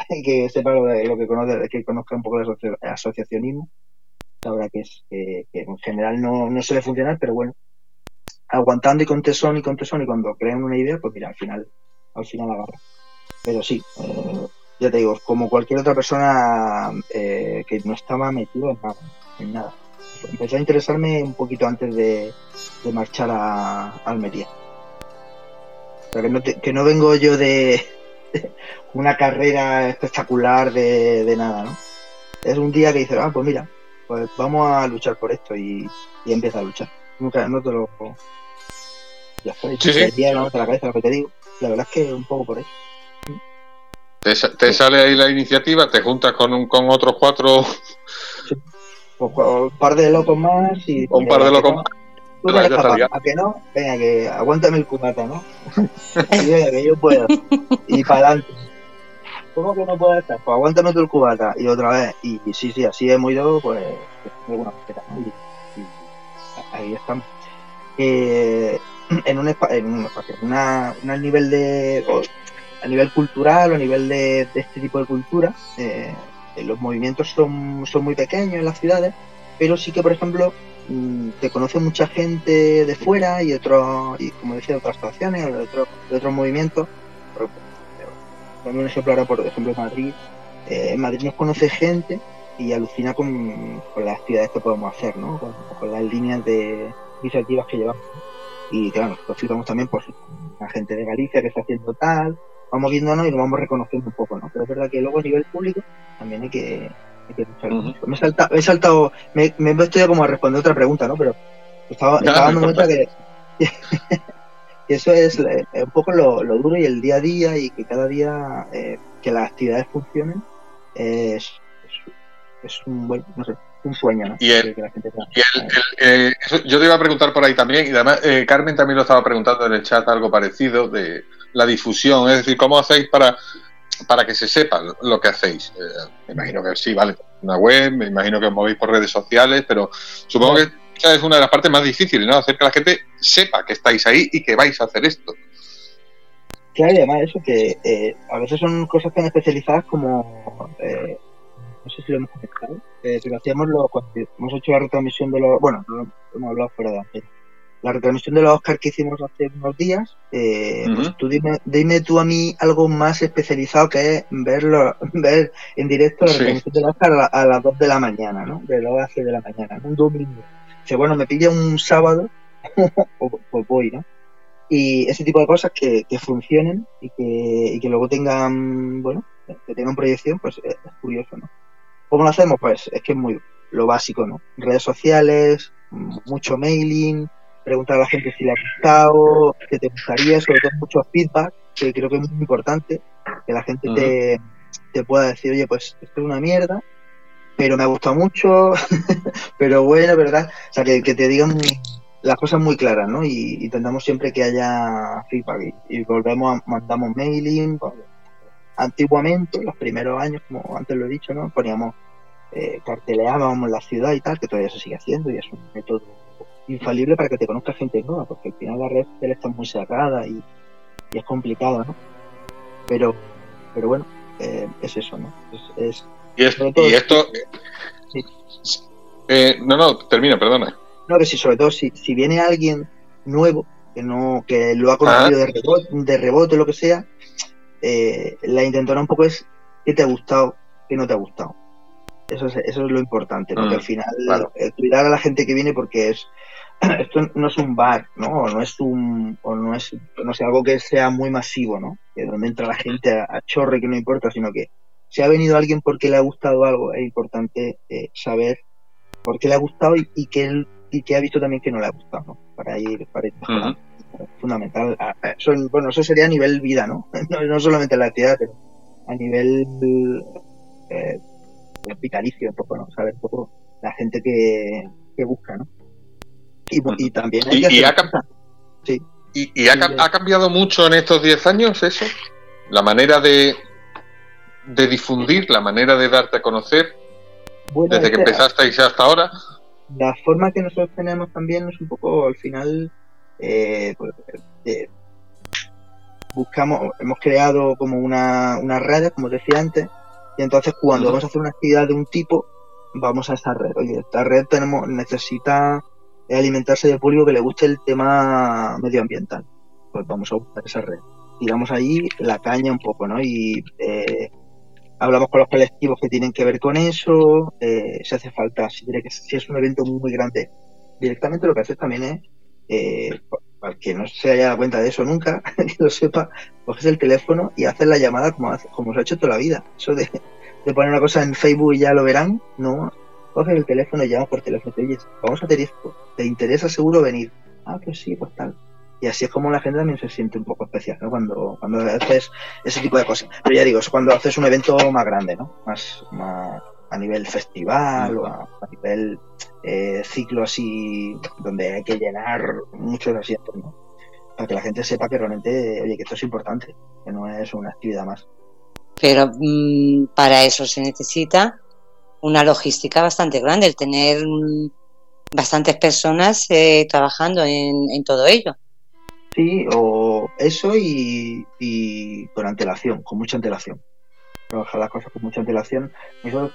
que sepa lo, que conoce, que conozca un poco el asociacionismo, sabrá que es que, en general no, no suele funcionar, pero bueno, aguantando y con tesón y con tesón y cuando crean una idea, pues mira, al final, al final agarra. Pero sí, eh, ya te digo, como cualquier otra persona eh, que no estaba metido en nada, en nada. Empezó a interesarme un poquito antes de, marchar a, Almería. que, no que no vengo yo de una carrera espectacular de, nada, ¿no? Es un día que dices, ah, pues mira, pues vamos a luchar por esto y, y empieza a luchar. Nunca, no te lo, ya está, sí, sí. la cabeza lo que te digo. La verdad es que un poco por eso. Te, sale ahí la iniciativa, te juntas con un, con otros cuatro. Pues, un par de locos más y. Un par de locos más. ¿A que no? Venga, que aguántame el cubata, ¿no? y venga, que yo puedo. Y para adelante. ¿Cómo que no puedes estar? Pues aguántame tú el cubata. Y otra vez. Y, sí, sí, así hemos ido, pues, alguna pues, ¿no? y, y, ahí estamos. Eh, en un, en un espacio, una, una, nivel de, a nivel cultural o a nivel de, este tipo de cultura, eh, los movimientos son, son muy pequeños en las ciudades, pero sí que, por ejemplo, mm, te conoce mucha gente de fuera y otros, y como decía, de otras situaciones, de, otro, de otros movimientos. Por, un ejemplo ahora, por ejemplo, Madrid. Eh, en Madrid nos conoce gente y alucina con, con, las actividades que podemos hacer, ¿no? Con las líneas de iniciativas que llevamos. Y claro, nos fijamos también por la gente de Galicia que está haciendo tal, vamos viéndonos y nos vamos reconociendo un poco, ¿no? Pero es verdad que luego a nivel público también hay que, hay que luchar Me he saltado, he saltado me, me estoy como a responder otra pregunta, ¿no? Pero estaba, estaba dando cuenta que, eso es eh, un poco lo, lo, duro y el día a día y que cada día eh, que las actividades funcionen es, es, es un buen, no sé, un sueño, ¿no? Y, el, eh, yo te iba a preguntar por ahí también, y además eh, Carmen también lo estaba preguntando en el chat algo parecido de la difusión, es decir, ¿cómo hacéis para, para que se sepa lo que hacéis? Eh, me imagino que sí, vale, una web, me imagino que os movéis por redes sociales, pero supongo que esa es una de las partes más difíciles, ¿no? Hacer que la gente sepa que estáis ahí y que vais a hacer esto. Claro, y además eso que a veces son cosas tan especializadas como no sé si lo hemos comentado, eh, pero hacíamos lo, hemos hecho la retransmisión de los, bueno, no, hemos hablado fuera de antes. La retransmisión de los Oscars que hicimos hace unos días, eh, pues tú dime, dime tú a mí algo más especializado que es verlo, ver en directo la retransmisión de los Oscars a, las 2 de la mañana, ¿no? De las 12 de la mañana, un domingo. Dice, bueno, me pilla un sábado, pues, pues voy, ¿no? y ese tipo de cosas que, que funcionen y que, y que, luego tengan, bueno, que tengan proyección, pues es, curioso, ¿no? ¿Cómo lo hacemos? Pues es que es muy lo básico, ¿no? Redes sociales, mucho mailing, preguntar a la gente si le ha gustado, qué te gustaría, sobre todo mucho feedback, que creo que es muy importante, que la gente te, te pueda decir, oye, pues esto es una mierda, pero me ha gustado mucho, pero bueno, ¿verdad? O sea, que, que te digan las cosas muy claras, ¿no? Y intentamos siempre que haya feedback y, volvemos, a, mandamos mailing. Antiguamente, los primeros años, como antes lo he dicho, ¿no? Poníamos, eh, carteleábamos la ciudad y tal, que todavía se sigue haciendo y es un método infalible para que te conozca gente nueva, porque al final la red está muy cerrada y, es complicado, ¿no? Pero, pero bueno, eh, es eso, ¿no? Es, y, esto... Eh, no, no, termina, perdona. No, que si sobre todo si, si viene alguien nuevo, que no, que lo ha conocido de rebote, de rebote, lo que sea, eh, la intentona un poco es qué te ha gustado, qué no te ha gustado. Eso es, eso es lo importante, ¿no? que al mm, final eh, cuidar a la gente que viene porque es esto no es un bar, ¿no? O no es un o no es no sé, algo que sea muy masivo, ¿no? Que donde entra la gente a, chorre que no importa, sino que si ha venido alguien porque le ha gustado algo, es importante eh, saber por qué le ha gustado y, y que él y que ha visto también que no le ha gustado, ¿no? Para ir, para ir fundamental. Eso, bueno, eso sería a nivel vida, ¿no? No, solamente la actividad, pero a nivel eh, vitalicio, un poco, ¿no? Saber un poco la gente que, que busca, ¿no? Y, también hay que ¿Y, ha, sí. ¿Y, ha, cambiado mucho en estos 10 años eso? La manera de, de difundir, la manera de darte a conocer, desde que empezasteis hasta ahora la forma que nosotros tenemos también es un poco, al final, eh, pues, eh, buscamos, hemos creado como una, una red, como decía antes, y entonces cuando vamos a hacer una actividad de un tipo, vamos a esa red. Oye, esta red tenemos, necesita alimentarse de público que le guste el tema medioambiental. Pues vamos a buscar esa red. Tiramos ahí la caña un poco, ¿no? Y eh, hablamos con los colectivos que tienen que ver con eso, eh, si hace falta, si, que, si es un evento muy, grande, directamente lo que haces también es, eh, para que no se haya dado cuenta de eso nunca, que lo sepa, coges el teléfono y haces la llamada como, como se ha hecho toda la vida. Eso de, poner una cosa en Facebook y ya lo verán, no, coges el teléfono y llamas por teléfono, te vamos a esto, ¿te interesa seguro venir? Ah, pues sí, pues tal. Y así es como la gente también se siente un poco especial, ¿no? Cuando, cuando haces ese tipo de cosas. Pero ya digo, es cuando haces un evento más grande, ¿no? Más, a nivel festival o a, nivel eh, ciclo así, donde hay que llenar muchos asientos, ¿no? Para que la gente sepa que realmente, oye, que esto es importante, que no es una actividad más. Pero mm, para eso se necesita una logística bastante grande, el tener mm, bastantes personas eh, trabajando en todo ello. Sí, o eso y, con antelación, con mucha antelación. Trabajar las cosas con mucha antelación.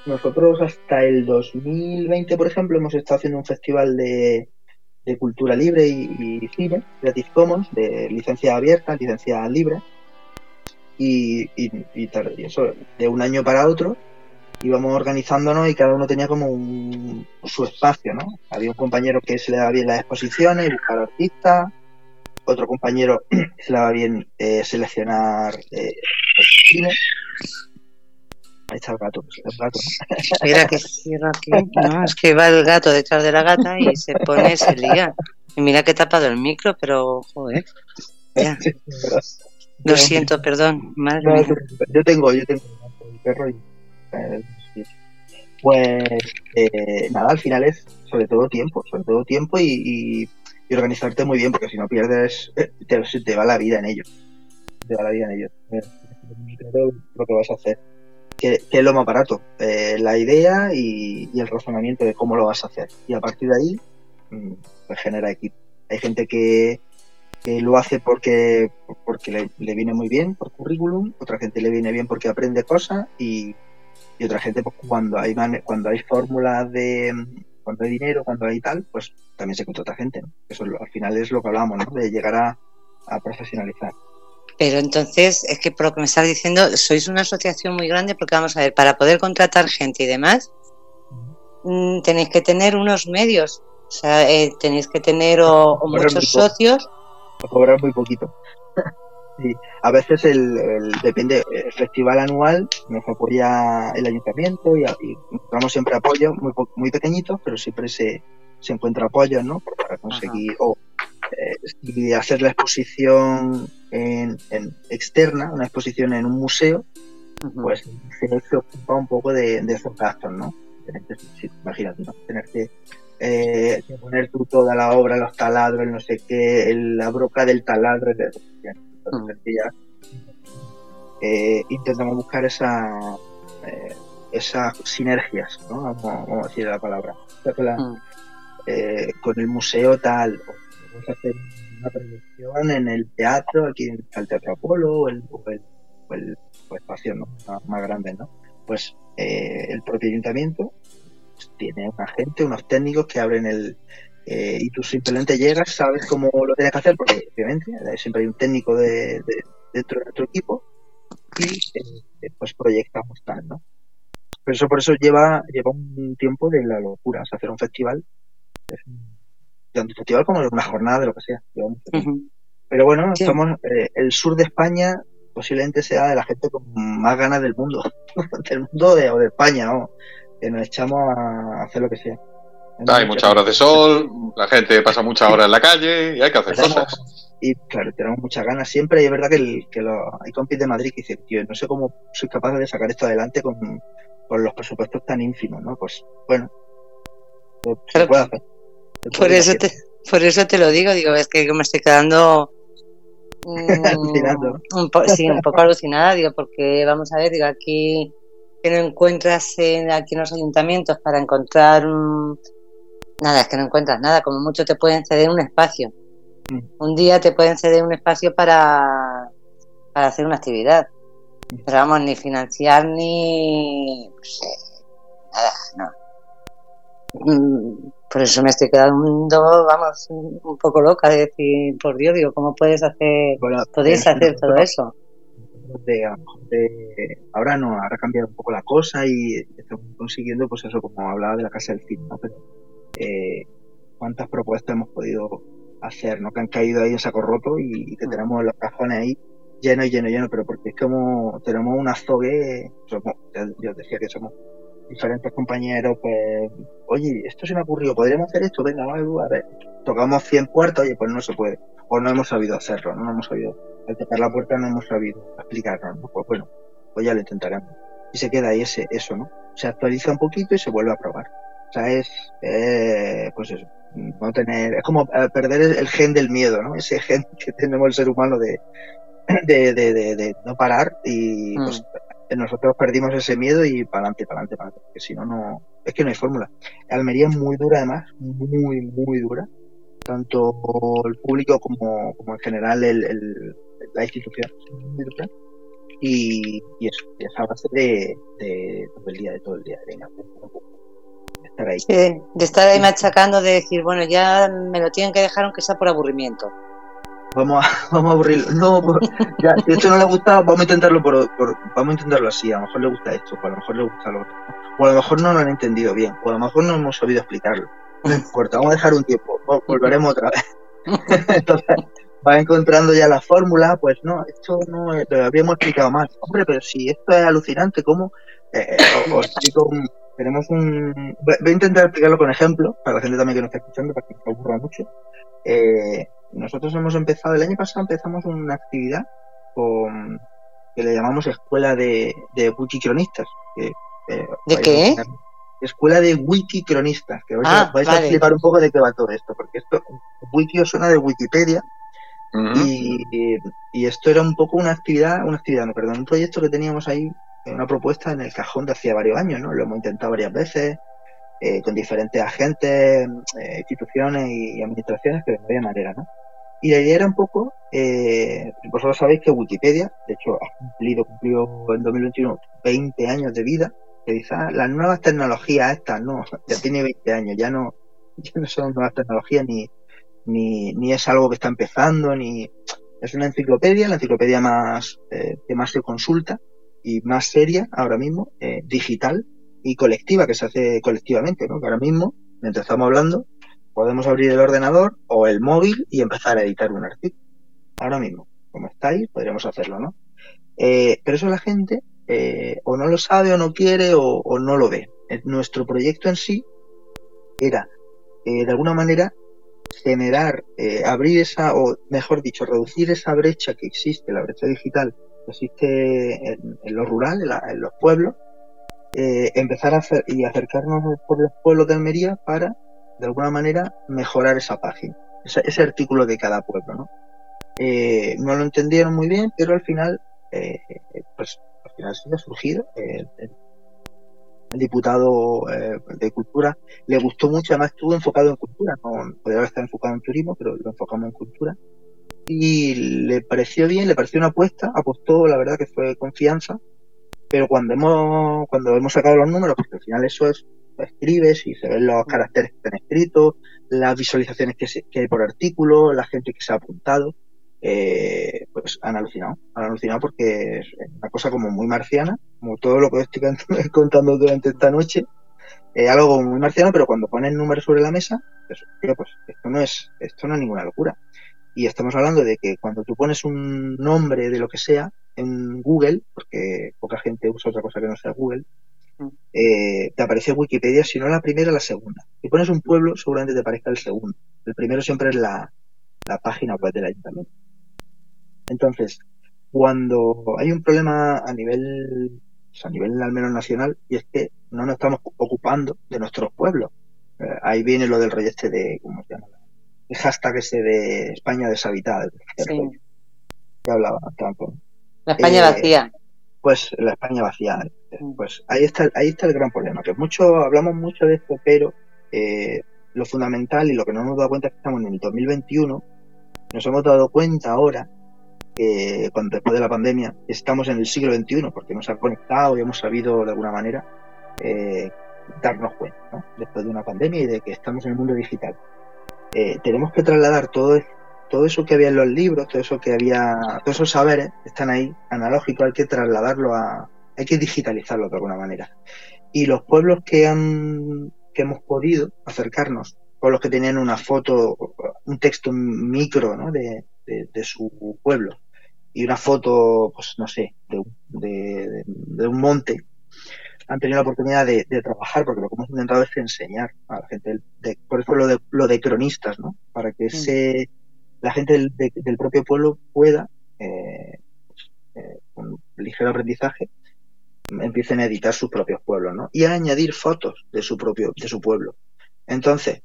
Nosotros, hasta el 2020, por ejemplo, hemos estado haciendo un festival de, cultura libre y, cine, Creative Commons, de licencia abierta, licencia libre. Y, eso, de un año para otro, íbamos organizándonos y cada uno tenía como su espacio, ¿no? Había un compañero que se le daba bien las exposiciones, buscar artistas, otro compañero se le va bien eh, seleccionar eh, cine. Ahí está el gato, pues, el gato. Mira que cierra aquí. No, es que va el gato detrás de la gata y se pone, se lía. Y mira que he tapado el micro, pero joder. Ya. Lo siento, perdón. Madre Yo tengo, yo tengo un perro y eh, pues eh, nada, al final es sobre todo tiempo, sobre todo tiempo y y organizarte muy bien, porque si no pierdes, te, te va la vida en ello. Te va la vida en ello. Lo que vas a hacer. ¿Qué, es lo más barato? Eh, la idea y, el razonamiento de cómo lo vas a hacer. Y a partir de ahí, mm, pues genera equipo. Hay gente que, que lo hace porque, porque le, viene muy bien por currículum, otra gente le viene bien porque aprende cosas y, y otra gente pues cuando hay cuando hay fórmulas de cuando hay dinero, cuando hay tal, pues también se contrata gente. ¿no? Eso al final es lo que hablamos, ¿no? De llegar a, a profesionalizar. Pero entonces, es que por lo que me estás diciendo, sois una asociación muy grande porque vamos a ver, para poder contratar gente y demás, mm, tenéis que tener unos medios, o sea, eh, tenéis que tener o, muchos socios. Cobrar muy poquito. sí. A veces el, depende, el festival anual nos apoya el ayuntamiento y, y siempre apoyo muy, muy pequeñitos, pero siempre se, se encuentra apoyo, ¿no? Para conseguir, o eh, hacer la exposición en, externa, una exposición en un museo, pues se ocupa un poco de, esos gastos, ¿no? imagínate, ¿no? Tener que, eh, poner tú toda la obra, los taladros, no sé qué, la broca del taladro, entonces ya, eh, intentamos buscar esa, eh, esas sinergias, ¿no? Vamos, vamos, a decir la palabra. con el museo tal, vamos hacer una proyección en el teatro, aquí en el Teatro Apolo o el, el, espacio más, grande, ¿no? Pues eh, el propio ayuntamiento pues, tiene una gente, unos técnicos que abren el... Eh, y tú simplemente llegas, sabes cómo lo tienes que hacer, porque obviamente eh, siempre hay un técnico de, dentro de nuestro equipo y pues proyectamos tal, ¿no? Pero eso por eso lleva, lleva un tiempo de la locura. hacer un festival tanto festival como una jornada de lo que sea. Pero bueno, somos eh, el sur de España posiblemente sea de la gente con más ganas del mundo, del mundo de, o de España, que nos echamos a hacer lo que sea. Hay muchas horas de sol, la gente pasa muchas horas en la calle y hay que hacer cosas. Y claro, tenemos muchas ganas siempre y es verdad que, que hay compis de Madrid que dicen, tío, no sé cómo soy capaz de sacar esto adelante con, con los presupuestos tan ínfimos, ¿no? Pues bueno, se puede hacer. Por eso, te, por eso te lo digo, digo, es que me estoy quedando mm, un, sí, un poco alucinada, digo, porque vamos a ver, digo, aquí que no encuentras en, aquí en los ayuntamientos para encontrar nada, es que no encuentras nada, como mucho te pueden ceder un espacio. Mm. Un día te pueden ceder un espacio para, para hacer una actividad. Mm. Pero vamos, ni financiar ni nada, no. Por eso me estoy quedando, vamos, un poco loca de decir, por Dios, digo, ¿cómo puedes hacer, podéis hacer todo eso? ahora no, ahora ha cambiado un poco la cosa y estamos consiguiendo, pues eso, como hablaba de la Casa del Cine, ¿no? Pero, eh, ¿cuántas propuestas hemos podido hacer, ¿no? Que han caído ahí en saco roto y, que mm. tenemos los cajones ahí lleno y lleno, lleno, pero porque es como tenemos un azogue, yo decía que somos diferentes compañeros, pues, oye, esto se me ha ocurrido, ¿podríamos hacer esto? Venga, a ver, tocamos 100 puertas, oye, pues no se puede, o no hemos sabido hacerlo, no hemos sabido, al tocar la puerta no hemos sabido explicarnos, ¿no? pues bueno, pues ya lo intentaremos. Y se queda ahí ese, eso, ¿no? Se actualiza un poquito y se vuelve a probar. O sea, es, eh, pues eso, no tener, es como eh, perder el, gen del miedo, ¿no? Ese gen que tenemos el ser humano de, de, de, de, no parar y pues, mm nosotros perdimos ese miedo y para adelante, para adelante, para adelante, porque si no, no, es que no hay fórmula. Almería es muy dura además, muy, muy dura, tanto el público como, como en general el, el, la institución, muy dura. Y, y eso, y esa base de, de, todo el día, de todo el día, de estar ahí. Sí, de estar ahí machacando, de decir, bueno, ya me lo tienen que dejar aunque sea por aburrimiento vamos a, vamos a aburrirlo. No, ya, si esto no le gusta, vamos a intentarlo por, vamos a intentarlo así. A lo mejor le gusta esto, o a lo mejor le gusta lo otro. O a lo mejor no lo han entendido bien, o a lo mejor no hemos sabido explicarlo. No importa, vamos a dejar un tiempo, volveremos otra vez. Entonces, va encontrando ya la fórmula, pues no, esto no lo habríamos explicado más. Hombre, pero si esto es alucinante, ¿cómo? Eh, os, explico tenemos un... Voy a intentar explicarlo con ejemplo, para la gente también que nos está escuchando, para que no se aburra mucho. Eh, nosotros hemos empezado, el año pasado empezamos una actividad con, que le llamamos Escuela de, de Wikicronistas. Que, eh, ¿De qué? Escuela de Wikicronistas, que vais, a, ah, explicar un poco de qué va todo esto, porque esto, Wiki suena de Wikipedia, y, y, esto era un poco una actividad, una actividad, no, perdón, un proyecto que teníamos ahí, una propuesta en el cajón de hacía varios años, ¿no? Lo hemos intentado varias veces, eh, con diferentes agentes, eh, instituciones y administraciones, pero no había manera, ¿no? Y la idea era un poco, eh, vosotros sabéis que Wikipedia, de hecho, ha cumplido, cumplió en 2021 20 años de vida, que dice, ah, las nuevas tecnologías estas, no, ya tiene 20 años, ya no, ya no son nuevas tecnologías ni, ni, ni es algo que está empezando, ni es una enciclopedia, la enciclopedia más eh, que más se consulta y más seria ahora mismo, eh, digital y colectiva, que se hace colectivamente, ¿no? Que ahora mismo, mientras estamos hablando, podemos abrir el ordenador o el móvil y empezar a editar un artículo. Ahora mismo, como estáis, podríamos hacerlo, ¿no? Eh, pero eso la gente eh, o no lo sabe o no quiere o, no lo ve. Nuestro proyecto en sí era, eh, de alguna manera, generar, abrir esa, o mejor dicho, reducir esa brecha que existe, la brecha digital que existe en, lo rural, en, los pueblos, empezar a hacer y acercarnos por los pueblos de Almería para, de alguna manera, mejorar esa página, ese, artículo de cada pueblo, ¿no? no lo entendieron muy bien, pero al final eh, pues al final sí ha surgido. el, diputado eh, de Cultura le gustó mucho, además estuvo enfocado en cultura, no podría estado enfocado en turismo, pero lo enfocamos en cultura. Y le pareció bien, le pareció una apuesta, apostó, la verdad que fue confianza, pero cuando hemos, cuando hemos sacado los números, porque al final eso es, escribes y se ven los caracteres que están escritos, las visualizaciones que, que hay por artículo, la gente que se ha apuntado, eh, pues han alucinado, han alucinado porque es una cosa como muy marciana, como todo lo que estoy contando durante esta noche, eh, algo muy marciano, pero cuando ponen números sobre la mesa, pues, pues esto no es, esto no es ninguna locura. Y estamos hablando de que cuando tú pones un nombre de lo que sea en Google, porque poca gente usa otra cosa que no sea Google, mm. eh, te aparece Wikipedia, si no la primera, la segunda. Si pones un pueblo, seguramente te aparezca el segundo. El primero siempre es la, la página web del ayuntamiento. Entonces, cuando hay un problema a nivel, a nivel al menos nacional, y es que no nos estamos ocupando de nuestros pueblos. Eh, ahí viene lo del rey este de, ¿cómo se llama? El hashtag ese de España deshabitada. Sí. Que hablaba tanto. La España eh, vacía. Pues la España vacía. Mm. Pues ahí está, ahí está el gran problema, que mucho, hablamos mucho de esto, pero eh, lo fundamental y lo que no nos hemos dado cuenta es que estamos en el 2021, nos hemos dado cuenta ahora cuando después de la pandemia estamos en el siglo XXI porque nos ha conectado y hemos sabido de alguna manera eh, darnos cuenta después de una pandemia y de que estamos en el mundo digital. Eh, tenemos que trasladar todo, todo eso que había en los libros, todo eso que había, todos esos saberes están ahí, analógicos, hay que trasladarlo a, hay que digitalizarlo de alguna manera. Y los pueblos que han, que hemos podido acercarnos, pueblos que tenían una foto, un texto micro ¿no? de, de su pueblo, y una foto, pues no sé, de, de, un monte, han tenido la oportunidad de, trabajar, porque lo que hemos intentado es enseñar a la gente, de, por eso lo de, lo de cronistas, ¿no? Para que mm. se, la gente del, propio pueblo pueda, eh, pues, eh, con ligero aprendizaje, empiecen a editar sus propios pueblos, ¿no? Y a añadir fotos de su propio, de su pueblo. Entonces,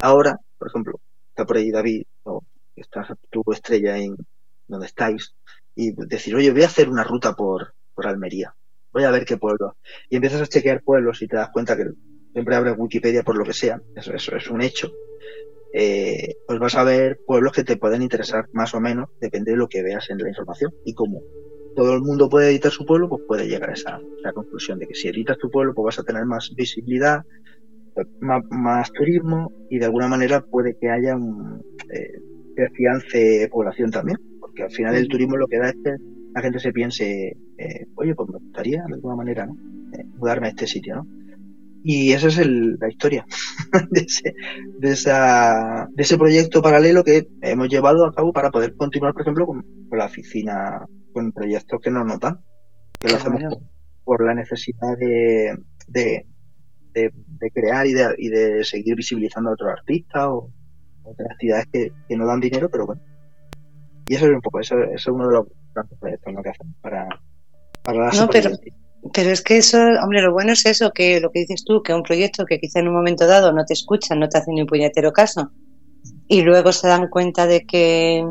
ahora, por ejemplo, está por ahí David, o está tu estrella en, donde estáis y decir, oye, voy a hacer una ruta por, por Almería, voy a ver qué pueblo. Y empiezas a chequear pueblos y te das cuenta que siempre abre Wikipedia por lo que sea, eso, eso es un hecho. Eh, pues vas a ver pueblos que te pueden interesar más o menos, depende de lo que veas en la información. Y como todo el mundo puede editar su pueblo, pues puede llegar a esa, conclusión de que si editas tu pueblo, pues vas a tener más visibilidad, más, turismo y de alguna manera puede que haya un eh, población también que al final el turismo lo que da es que la gente se piense, eh, oye, pues me gustaría de alguna manera, ¿no? Eh, mudarme a este sitio, ¿no? Y esa es la historia de, ese, de, esa, de ese proyecto paralelo que hemos llevado a cabo para poder continuar, por ejemplo, con, la oficina, con proyectos que nos notan, que lo hacemos por, la necesidad de, de, crear y de, y de seguir visibilizando a otros artistas o otras actividades que, que no dan dinero, pero bueno, y eso es un poco, eso, es uno de los proyectos que hacen para, para la no, pero, pero es que eso, hombre, lo bueno es eso, que lo que dices tú, que un proyecto que quizá en un momento dado no te escuchan, no te hacen ni un puñetero caso, y luego se dan cuenta de que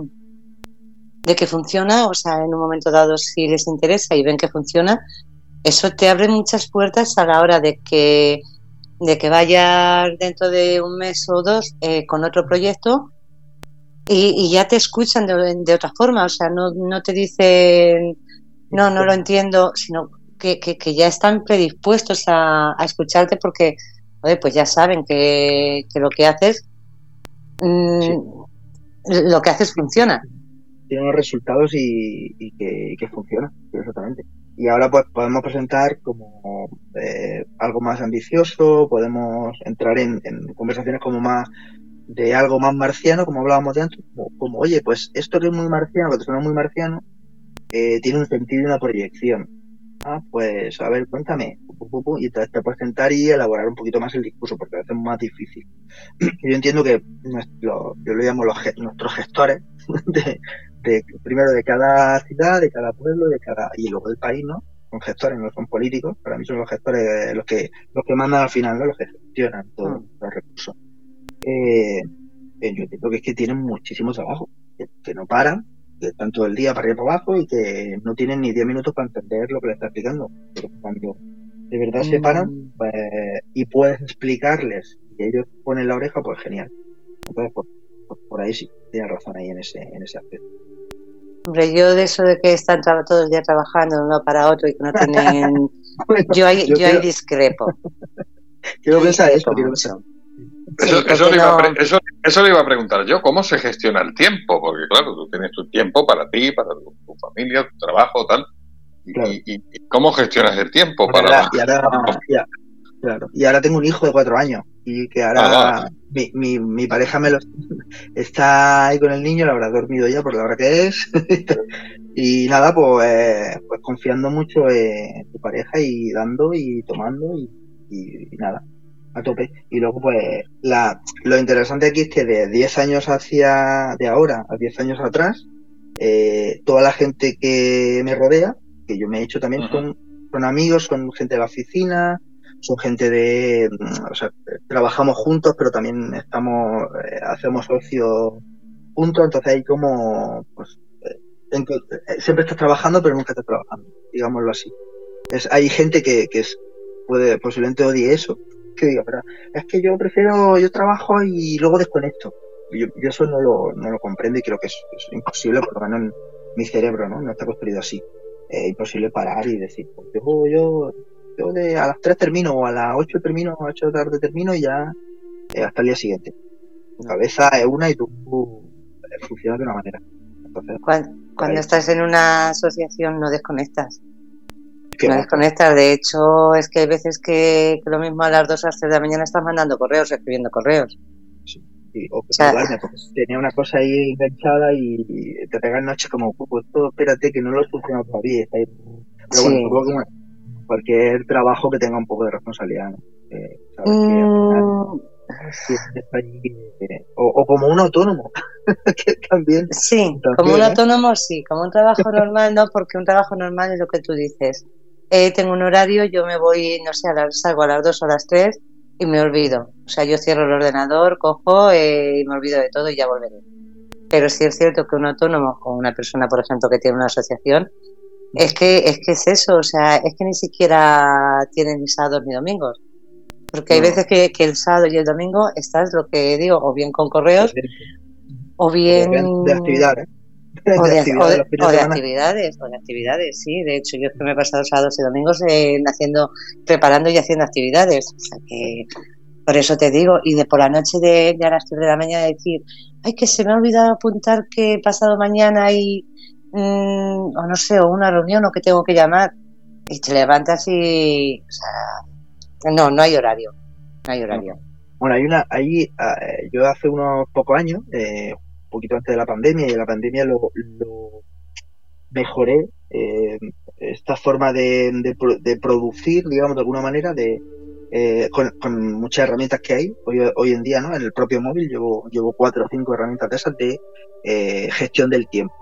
de que funciona, o sea, en un momento dado si les interesa y ven que funciona, eso te abre muchas puertas a la hora de que de que vayas dentro de un mes o dos eh, con otro proyecto y, ya te escuchan de, de, otra forma, o sea, no, no te dicen, no, no lo entiendo, sino que, que, ya están predispuestos a, escucharte porque, pues ya saben que, lo que haces, mm, lo que haces funciona. Tiene unos resultados y, que, que, funciona, exactamente. Y ahora pues podemos presentar como eh, algo más ambicioso, podemos entrar en, conversaciones como más de algo más marciano, como hablábamos de antes, como, oye, pues esto que es muy marciano, que te suena muy marciano, eh, tiene un sentido y una proyección. Ah, pues a ver, cuéntame. Y entonces te puedes sentar y elaborar un poquito más el discurso, porque veces es más difícil. Yo entiendo que yo lo llamo los, nuestros gestores, de, primero de cada ciudad, de cada pueblo, de cada y luego del país, ¿no? Son gestores, no son políticos. Para mí son los gestores los que los que mandan al final, ¿no? Los que gestionan todos mm. los recursos. Eh, eh, yo entiendo que es que tienen muchísimo trabajo, que no paran que están todo el día para arriba y para abajo y que no tienen ni 10 minutos para entender lo que le está explicando. Pero cuando de verdad se paran mm. pues, y puedes explicarles y ellos ponen la oreja, pues genial. Entonces, pues, pues por ahí sí, tienes razón ahí en ese, en ese aspecto. Hombre, yo de eso de que están todo el día trabajando uno para otro y que no tienen... yo, ahí, yo, ahí discrepo. quiero pensar eso, quiero pensar. Eso, eso, le iba eso, eso, le iba a preguntar yo, ¿cómo se gestiona el tiempo? Porque claro, tú tienes tu tiempo para ti, para tu, familia, tu trabajo, tal. Y, cómo gestionas el tiempo para... y, ahora, claro. y ahora tengo un hijo de cuatro años y que ahora ah, mi, mi, mi, pareja me lo está ahí con el niño, lo habrá dormido ya por la hora que es. y nada, pues, pues confiando mucho en tu pareja y dando y tomando y, y nada a tope. Y luego, pues, la, lo interesante aquí es que de 10 años hacia, de ahora a 10 años atrás, eh, toda la gente que me rodea, que yo me he hecho también, son, son amigos, son gente de la oficina, son gente de, o sea, trabajamos juntos, pero también estamos, eh, hacemos ocio juntos, entonces hay como, pues, eh, siempre estás trabajando, pero nunca estás trabajando, digámoslo así. Es, hay gente que, que es, puede, posiblemente odie eso, que diga, pero es que yo prefiero, yo trabajo y luego desconecto. Yo, eso no lo, no lo comprendo y creo que es, imposible, por lo menos en mi cerebro, ¿no? No está construido así. Es imposible parar y decir, pues yo, yo, yo de, a las 3 termino o a las 8 termino, a las 8 de la tarde termino y ya eh, hasta el día siguiente. La cabeza es una y tú eh, funcionas de una manera. cuando estás en una asociación no desconectas no desconectas. De hecho, es que hay veces que, lo mismo a las 2 o las 3 de la mañana estás mandando correos, escribiendo correos. Sí, o que porque tenía una cosa ahí enganchada y, te pegas noche como, pues todo, espérate que no lo he solucionado todavía. Está ahí. Pero bueno, como cualquier trabajo que tenga un poco de responsabilidad. ¿no? Eh, mm. o, como un autónomo, que también. Sí, como un ¿eh? autónomo sí, como un trabajo normal no, porque un trabajo normal es lo que tú dices eh, tengo un horario, yo me voy, no sé, a las, salgo a las 2 o a las 3 y me olvido. O sea, yo cierro el ordenador, cojo eh, y me olvido de todo y ya volveré. Pero sí es cierto que un autónomo o una persona, por ejemplo, que tiene una asociación, es que es que es eso, o sea, es que ni siquiera tienen ni sábados ni domingos. Porque hay veces que, el sábado y el domingo estás, lo que digo, o bien con correos, o bien... De actividad, ¿eh? O de, actividades, o de actividades, sí. De hecho, yo que me he pasado sábados y domingos haciendo, preparando y haciendo actividades. O sea que, por eso te digo, y de por la noche de, a las 3 de la mañana decir, ay, que se me ha olvidado apuntar que pasado mañana hay, mm, o no sé, o una reunión o que tengo que llamar. Y te levantas y, o sea, no, no hay horario, no hay horario. Bueno, hay una, ahí, ah, yo hace unos pocos años, eh, poquito antes de la pandemia y en la pandemia lo, mejoré eh, esta forma de, de, producir, digamos, de alguna manera, de eh, con, muchas herramientas que hay hoy, hoy en día, ¿no? En el propio móvil llevo, llevo cuatro o cinco herramientas de esas de eh, gestión del tiempo.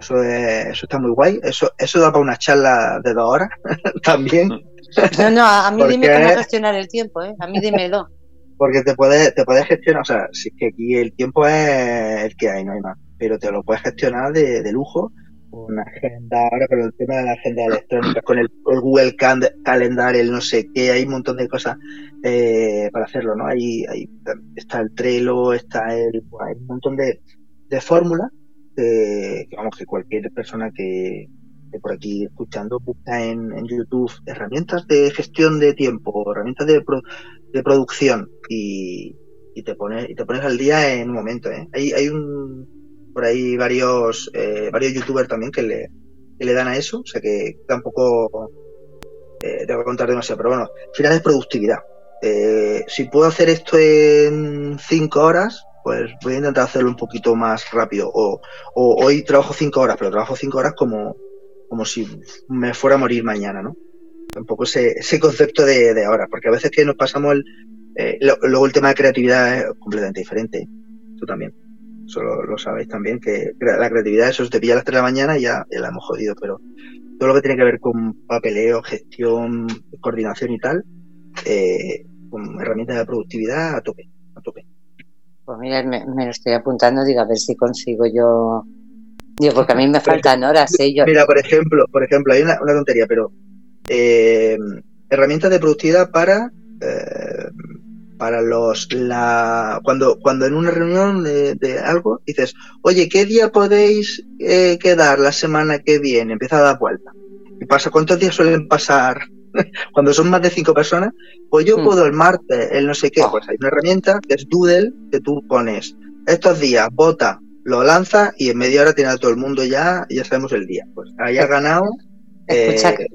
Eso, eso está muy guay. Eso, eso da para una charla de dos horas también. No, no, a mí dime cómo gestionar el tiempo, ¿eh? A mí dímelo porque te puedes, te puedes gestionar, o sea, si es que aquí el tiempo es el que hay, no hay más, pero te lo puedes gestionar de, de lujo, una agenda, ahora con el tema de la agenda electrónica, con el, Google Calendar, el no sé qué, hay un montón de cosas eh, para hacerlo, ¿no? Ahí, ahí está el Trello, está el, hay un montón de, de fórmulas que, vamos, que cualquier persona que, por aquí escuchando, busca en, YouTube herramientas de gestión de tiempo, herramientas de, de producción y, y, te pones, y te pones al día en un momento. ¿eh? Hay, hay un, por ahí varios, eh, varios youtubers también que le, que le dan a eso, o sea que tampoco eh, te voy a contar demasiado, pero bueno, al final es productividad. Eh, si puedo hacer esto en cinco horas, pues voy a intentar hacerlo un poquito más rápido. O, hoy trabajo cinco horas, pero trabajo cinco horas como, como si me fuera a morir mañana, ¿no? Tampoco ese, ese concepto de, de ahora, porque a veces que nos pasamos el... Eh, luego el tema de creatividad es completamente diferente. Tú también. Eso lo, sabéis también, que la creatividad, eso te pilla a las 3 de la mañana y ya, ya la hemos jodido, pero todo lo que tiene que ver con papeleo, gestión, coordinación y tal, eh, con herramientas de productividad a tope, a tope. Pues mira, me, lo estoy apuntando, digo, a ver si consigo yo. Digo, porque a mí me faltan horas, ¿eh? Mira, por ejemplo, por ejemplo, hay una, tontería, pero eh, herramientas de productividad para eh, para los la cuando cuando en una reunión de, algo dices, oye, ¿qué día podéis eh, quedar la semana que viene? Empieza a dar vuelta. ¿Y pasa cuántos días suelen pasar cuando son más de cinco personas, pues yo hmm. puedo el martes, el no sé qué, ah. pues hay una herramienta que es Doodle, que tú pones estos días, vota, lo lanza y en media hora tiene a todo el mundo ya, ya sabemos el día. Pues ahí ha ganado. Escucha, eh,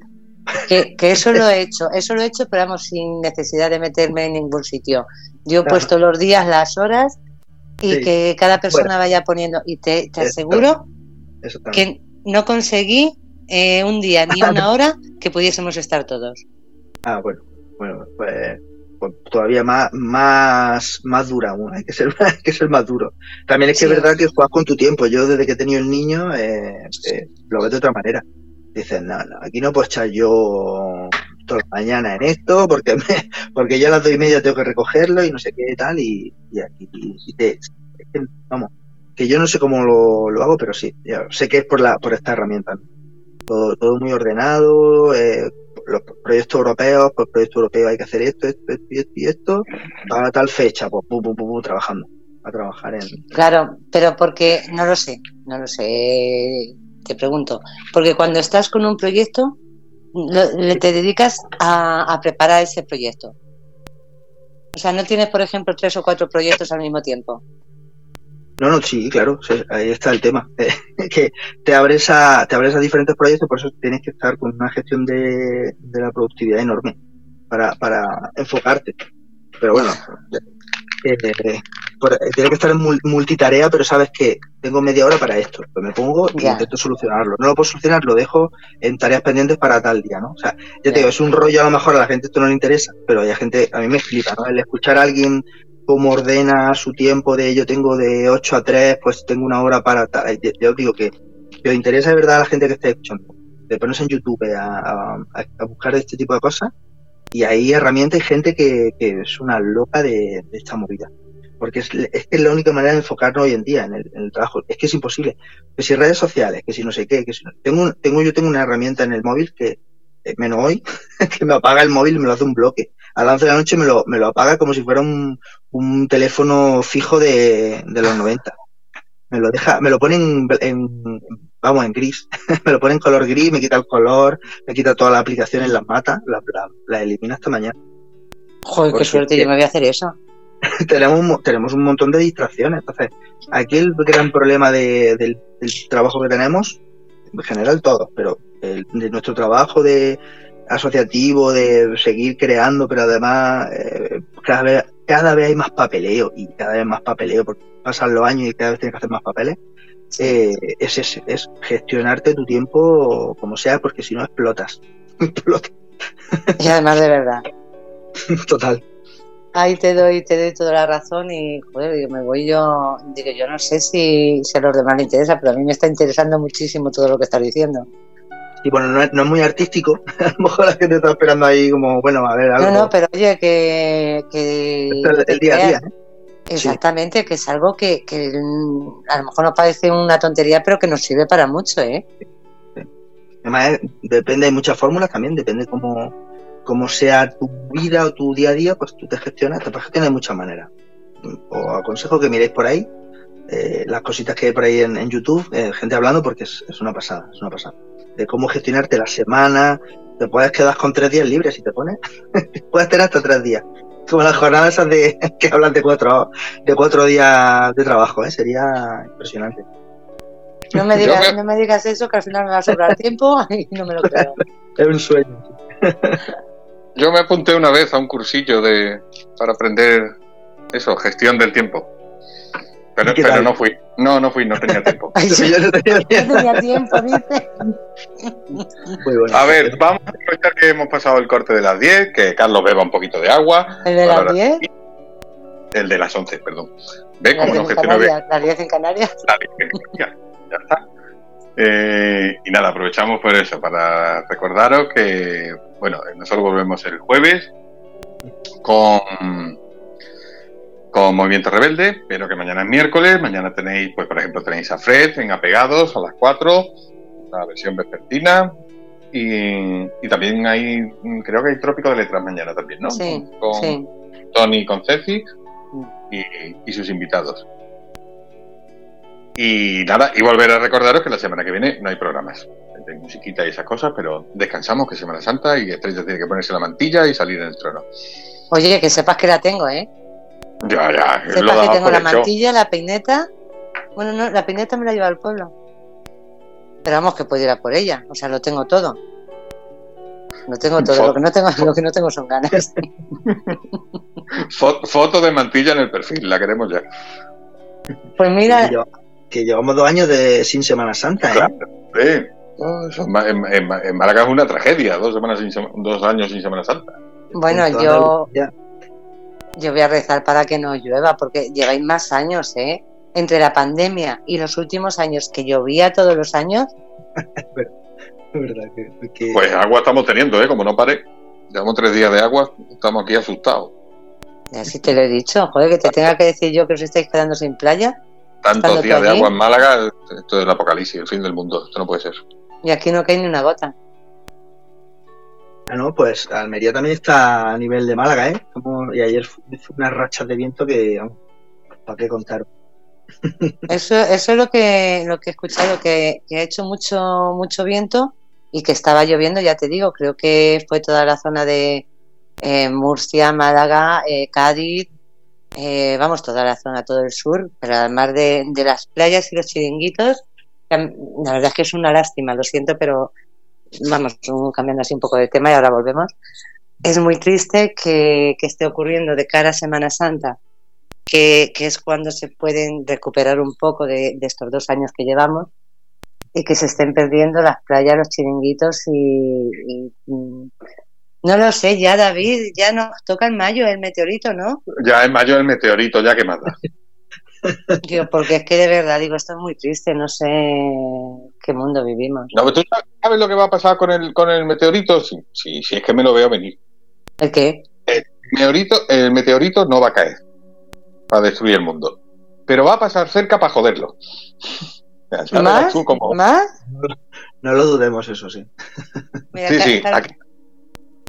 que, que, eso lo he hecho, eso lo he hecho, pero vamos, sin necesidad de meterme en ningún sitio. Yo he puesto los días, las horas y que cada persona vaya poniendo. Y te, te aseguro que no conseguí eh, un día ni una hora que pudiésemos estar todos. Ah, bueno, bueno, pues, pues, todavía más, más, más dura aún, hay que ser, hay que ser más duro. También es que es verdad que juegas con tu tiempo. Yo desde que he tenido el niño eh, eh, lo veo de otra manera. Dices, no, no, aquí no puedo echar yo toda la mañana en esto porque me, porque ya a las dos y media tengo que recogerlo y no sé qué tal y, y aquí y te, vamos, que yo no sé cómo lo, lo hago, pero sí, sé que es por la por esta herramienta. todo, todo muy ordenado, eh, los proyectos europeos, pues proyecto europeo hay que hacer esto, esto, esto y esto, para tal fecha, pues pum, pum, pum, trabajando, a trabajar en... Claro, pero porque, no lo sé, no lo sé, te pregunto, porque cuando estás con un proyecto, le te dedicas a, preparar ese proyecto. O sea, no tienes, por ejemplo, tres o cuatro proyectos al mismo tiempo. No, no, sí, claro, ahí está el tema. que te abres a, te abres a diferentes proyectos, por eso tienes que estar con una gestión de, la productividad enorme para, para enfocarte. Pero bueno, eh, tiene que estar en multitarea, pero sabes que tengo media hora para esto. Pues me pongo y intento solucionarlo. No lo puedo solucionar, lo dejo en tareas pendientes para tal día, ¿no? O sea, ya te digo, es un rollo a lo mejor a la gente esto no le interesa, pero hay gente, a mí me explica, ¿no? El escuchar a alguien cómo ordena su tiempo de yo tengo de 8 a 3, pues tengo una hora para tal. Yo digo que si os interesa de verdad a la gente que esté escuchando, te pones en YouTube a, buscar este tipo de cosas y hay herramientas y gente que, es una loca de, esta movida. Porque es, es, que es la única manera de enfocarnos hoy en día en el, trabajo. Es que es imposible. Que si redes sociales, que si no sé qué, que si no. Tengo, tengo, yo tengo una herramienta en el móvil que, eh, menos hoy, que me apaga el móvil y me lo hace un bloque. A las 11 de la noche me lo, me lo apaga como si fuera un, un teléfono fijo de, de los 90. Me lo deja, me lo pone en, vamos, en gris. me lo pone en color gris, me quita el color, me quita todas las aplicaciones, las mata, las la, elimina hasta mañana. Joder, qué suerte, yo me voy a hacer eso. tenemos, tenemos un montón de distracciones. Entonces, aquí el gran problema de, del, trabajo que tenemos, en general todos, pero el, de nuestro trabajo de asociativo, de seguir creando, pero además eh, cada, vez, cada vez hay más papeleo y cada vez más papeleo, porque pasan los años y cada vez tienes que hacer más papeles. Eh, es ese, es gestionarte tu tiempo como sea, porque si no explotas. Y además de verdad. Total. Ahí te doy, te doy toda la razón y joder, me voy yo, digo, yo no sé si, si a los demás les interesa, pero a mí me está interesando muchísimo todo lo que estás diciendo. Y bueno, no es, muy artístico. a lo mejor la gente está esperando ahí como, bueno, a ver, algo. No, no, pero oye, que. que el, día a día, ¿eh? Exactamente, que es algo que, que, a lo mejor nos parece una tontería, pero que nos sirve para mucho, ¿eh? Además, depende de muchas fórmulas también, depende cómo, cómo sea tu vida o tu día a día, pues tú te gestionas, te puedes gestionar de muchas maneras. Os aconsejo que miréis por ahí eh, las cositas que hay por ahí en, YouTube, eh, gente hablando, porque es, es, una pasada, es una pasada. de cómo gestionarte la semana. Te puedes quedar con tres días libres si te pones. puedes tener hasta tres días. Como las jornadas esas de que hablan de cuatro, de cuatro días de trabajo, ¿eh? sería impresionante. No me, digas, no me digas eso, que al final me va a sobrar tiempo y no me lo creo. Es un sueño. Yo me apunté una vez a un cursillo de para aprender eso, gestión del tiempo. Pero, pero no fui. No, no fui, no tenía tiempo. Ay, sí, yo no tenía tiempo. tenía tiempo, dice. Muy bueno. A ver, vamos a aprovechar que hemos pasado el corte de las 10, que Carlos beba un poquito de agua. ¿El de las 10? El de las 11, perdón. Ven, como no gestiono bien. Las 10 en Canarias. Las 10 en Canarias. Ya está. Eh, y nada, aprovechamos por eso, para recordaros que, bueno, nosotros volvemos el jueves con, con Movimiento Rebelde, pero que mañana es miércoles, mañana tenéis, pues por ejemplo, tenéis a Fred en Apegados a las 4, la versión vespertina, y, y, también hay, creo que hay Trópico de Letras mañana también, ¿no? Sí, con sí. Tony y con Ceci y, y sus invitados. Y nada, y volver a recordaros que la semana que viene no hay programas. Hay musiquita y esas cosas, pero descansamos, que es Semana Santa y Estrella tiene que ponerse la mantilla y salir en el trono. Oye, que sepas que la tengo, ¿eh? Ya, ya. Sepas lo que tengo la hecho. mantilla, la peineta. Bueno, no, la peineta me la lleva al pueblo. Pero vamos, que puedo ir a por ella. O sea, lo tengo todo. Lo tengo todo. Lo que no tengo, lo que no tengo son ganas. Fo- Foto de mantilla en el perfil, la queremos ya. Pues mira, Que, lleva- que llevamos dos años de sin Semana Santa, ¿eh? Claro, sí. Eso en, en- Málaga es una tragedia, dos, semanas sin dos años sin Semana Santa. bueno, yo, yo voy a rezar para que no llueva, porque lleváis más años, ¿eh? Entre la pandemia y los últimos años que llovía todos los años, Es verdad que, que- Pues agua estamos teniendo, ¿eh? Como no pare. Llevamos tres días de agua, estamos aquí asustados. así te lo he dicho, joder, que te tenga que decir yo que os estáis quedando sin playa, Tantos días de agua en Málaga, esto es el apocalipsis, el fin del mundo. Esto no puede ser. y aquí no cae ni una gota. Ah, no, pues Almería también está a nivel de Málaga, ¿eh? Como- y ayer fue unas rachas de viento que, ¿para qué contar? Eso, eso es lo que, lo que he escuchado, que, que ha hecho mucho, mucho viento y que estaba lloviendo, ya te digo, creo que fue toda la zona de eh, Murcia, Málaga, eh, Cádiz, eh, vamos, toda la zona, todo el sur, pero además de, de las playas y los chiringuitos, la verdad es que es una lástima, lo siento, pero vamos, cambiando así un poco de tema y ahora volvemos. Es muy triste que, que esté ocurriendo de cara a Semana Santa que, que es cuando se pueden recuperar un poco de, estos dos años que llevamos y que se estén perdiendo las playas, los chiringuitos y, y, mm, no lo sé, ya David, ya nos toca en mayo el meteorito, ¿no? Ya en mayo el meteorito, ya que mata. Digo, porque es que de verdad, digo, esto es muy triste, no sé qué mundo vivimos. No, pero ¿Tú sabes lo que va a pasar con el, con el meteorito? Si, si, si es que me lo veo venir. ¿El qué? Meteorito, el meteorito no va a caer para destruir el mundo. Pero va a pasar cerca para joderlo. ¿Más? tú como- ¿Más? No lo dudemos, eso sí. Mira, Sí, sí, aquí-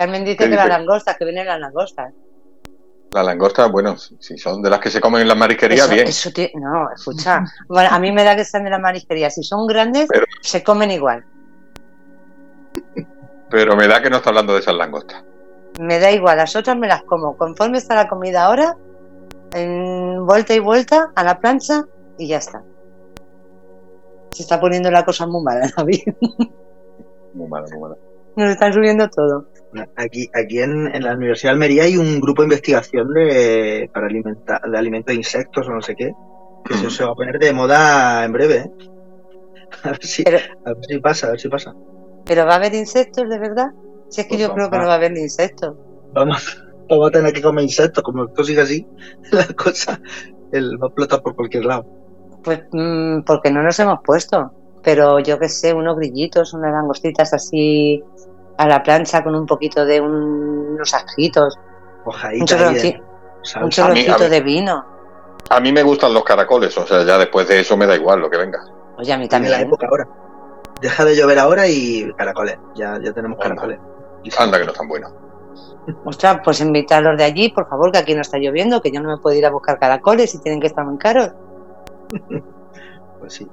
Carmen dice ¿Qué que las dice? langostas, que vienen las langostas. La langosta, bueno, si son de las que se comen en las marisquerías, Eso- bien. eso ti- no, escucha. Bueno, a mí me da que están de la marisquería. Si son grandes, Pero- se comen igual. Pero me da que no está hablando de esas langostas. Me da igual, las otras me las como. Conforme está la comida ahora, en vuelta y vuelta a la plancha y ya está. Se está poniendo la cosa muy mala, David. Muy malo, muy malo. Nos están subiendo todo. Aquí, aquí en, en la Universidad de Almería hay un grupo de investigación de, para alimentar, de alimentos de insectos o no sé qué, que eso se va a poner de moda en breve. ¿eh? A ver si, Pero, a ver si pasa, a ver si pasa. pero ¿va a haber insectos de verdad? Si es que Pues yo creo que no va a haber ni insectos. Vamos, vamos a tener que comer insectos, como esto sigue así, la cosa el, va a explotar por cualquier lado. Pues mm, porque no nos hemos puesto. Pero yo qué sé, unos grillitos, unas langostitas así a la plancha con un poquito de un- unos ajitos, un, Hojadita ahí chorronci- de un salsa. A mí- a chorroncito mí- de vino. A mí me gustan los caracoles, o sea, ya después de eso me da igual lo que venga. Oye, a mí También la también. época ahora. Deja de llover ahora y caracoles. Ya, ya tenemos Anda. caracoles. Anda que no están buenos. Ostras, pues invitarlos de allí, por favor, que aquí no está lloviendo, que yo no me puedo ir a buscar caracoles y tienen que estar muy caros. Pues sí.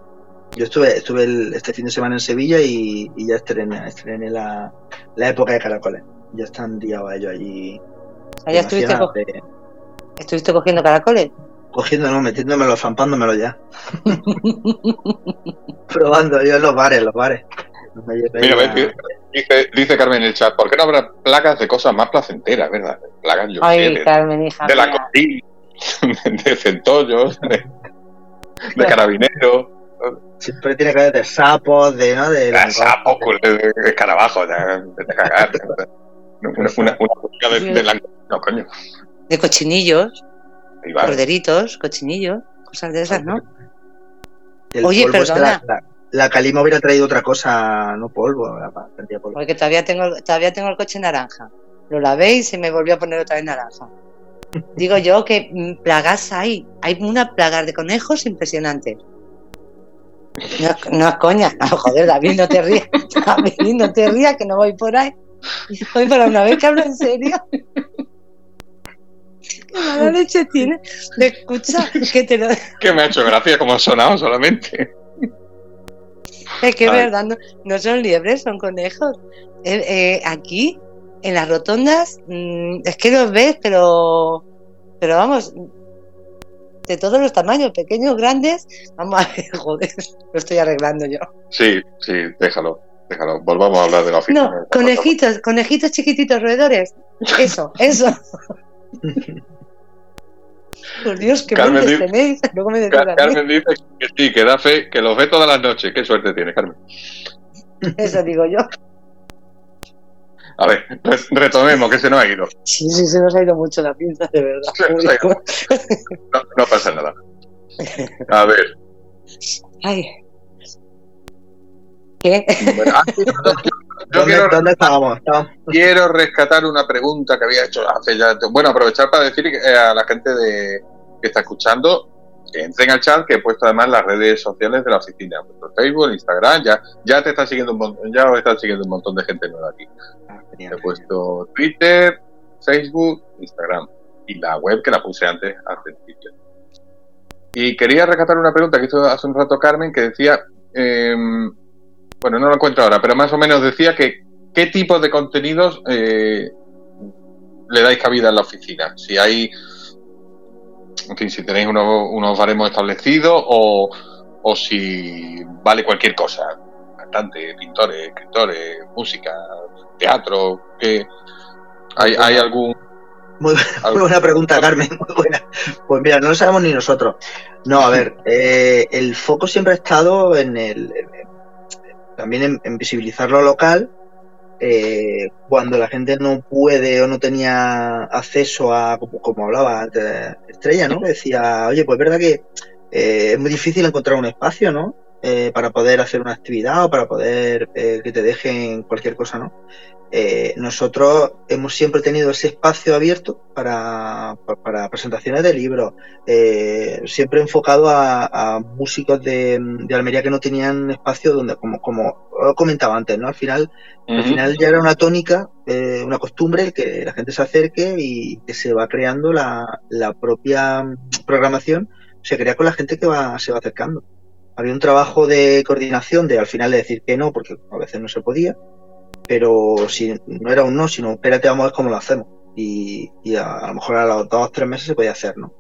Yo estuve, estuve el- este fin de semana en Sevilla y, y ya estrené, estrené la, la época de caracoles. Ya están liados ellos allí. Ya estuviste, co- de- estuviste cogiendo caracoles. cogiéndolo, metiéndomelo, zampándomelo ya. Probando yo en los bares, los bares. No Mira, dice, dice Carmen en el chat, ¿por qué no habrá placas de cosas más placenteras, verdad? Plagas, yo Ay, sé, de, Carmen, hija de la cocina, de centollos, de, de carabineros, Siempre tiene que haber de sapos, de, ¿no? De, de sapos, de, de escarabajos, de, de cagar. Una, una, de, de la- No, coño. De cochinillos, va. corderitos, cochinillos, cosas de esas, ¿no? el Oye, polvo perdona. La, la, la calima hubiera traído otra cosa, no polvo, la- polvo. Porque todavía tengo, todavía tengo el coche naranja. Lo lavé y se me volvió a poner otra vez naranja. Digo yo que mm, plagas hay. Hay una plaga de conejos impresionante. No, es- no es coña. No, joder, David, no te rías. David, no te rías, que no voy por ahí. Voy para una vez que hablo en serio. Qué mala leche tiene. Escucha, que te lo, Que me ha hecho gracia como ha sonado solamente. Es que es verdad, no, no son liebres, son conejos. Eh, eh, aquí, en las rotondas, mm, es que los ves, pero, pero vamos, de todos los tamaños, pequeños, grandes. Vamos a ver, joder, lo estoy arreglando yo. Sí, sí, déjalo, déjalo. Volvamos a hablar de la oficina. No, conejitos, conejitos chiquititos, roedores. Eso, eso. Por Dios, qué Carmen, mentes di- tenéis. Luego me Car- mí. Carmen dice que sí, que da fe, que los ve todas las noches. Qué suerte tienes, Carmen. Eso digo yo. A ver, re- retomemos, que se nos ha ido. Sí, sí, se nos ha ido mucho la pinza, de verdad. Se nos ha ido. No, no pasa nada. A ver. Ay. ¿Qué? bueno, ah, yo- yo ¿Dónde, quiero, dónde estábamos? Estábamos- quiero rescatar una pregunta que había hecho hace ya. Bueno, aprovechar para decir eh, a la gente de, que está escuchando que entren al chat, que he puesto además las redes sociales de la oficina, vuestro Facebook, Instagram, ya, ya te están siguiendo un montón, ya os están siguiendo un montón de gente nueva aquí. Ah, He genial. puesto Twitter, Facebook, Instagram y la web que la puse antes al principio. Y quería rescatar una pregunta que hizo hace un rato Carmen que decía, em, bueno, no lo encuentro ahora, pero más o menos decía que qué tipo de contenidos eh, le dais cabida en la oficina. Si hay, en fin, si tenéis unos, unos baremos establecidos o, o si vale cualquier cosa. Cantantes, pintores, escritores, música, teatro, que hay, hay algún Muy, muy buena pregunta, Carmen, muy buena. Pues mira, no lo sabemos ni nosotros. No, a ver, eh, el foco siempre ha estado en el. en- también en, en visibilizar lo local. Eh, cuando la gente no puede o no tenía acceso a, como, como hablaba antes Estrella, ¿no? Decía, oye, pues es verdad que eh, es muy difícil encontrar un espacio, ¿no? Eh, para poder hacer una actividad o para poder eh, que te dejen cualquier cosa, ¿no? Eh, nosotros hemos siempre tenido ese espacio abierto para, pa- para presentaciones de libros, siempre enfocado a, a músicos de, de Almería que no tenían espacio donde, como, como comentaba antes, ¿no? Al final, al final ya era una tónica, una costumbre que la gente se acerque y que se va creando la, la propia programación, se crea con la gente que va, se va acercando. Había un trabajo de coordinación de al final de decir que no, porque a veces no se podía, pero si no era un no, sino espérate, vamos a ver cómo lo hacemos. Y, y a, lo mejor a los dos o tres meses se podía hacer, ¿no?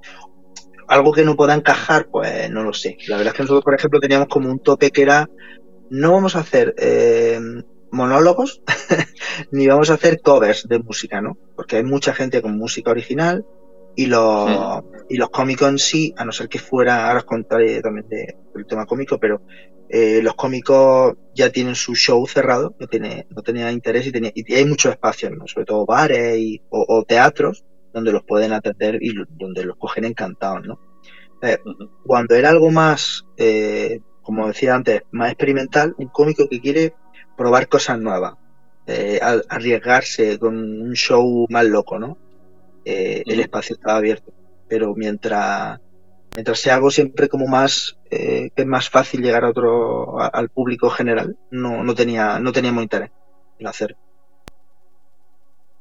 Algo que no pueda encajar, pues no lo sé. La verdad es que nosotros, por ejemplo, teníamos como un tope que era no vamos a hacer eh, monólogos ni vamos a hacer covers de música, ¿no? Porque hay mucha gente con música original y los, y los cómicos en sí, a no ser que fuera, ahora os contaré también de- del tema cómico, pero eh, los cómicos ya tienen su show cerrado, no, tiene, no tenía interés y, tenía, y hay muchos espacios, ¿no? sobre todo bares y, o, o teatros donde los pueden atender y donde los cogen encantados, ¿no? Eh, cuando era algo más, eh, como decía antes, más experimental, un cómico que quiere probar cosas nuevas, eh, arriesgarse con un show más loco, ¿no? Eh, El espacio estaba abierto. Pero mientras, mientras sea algo siempre como más, eh, que es más fácil llegar a otro, a- al público general, no, no tenía, no teníamos interés en hacer.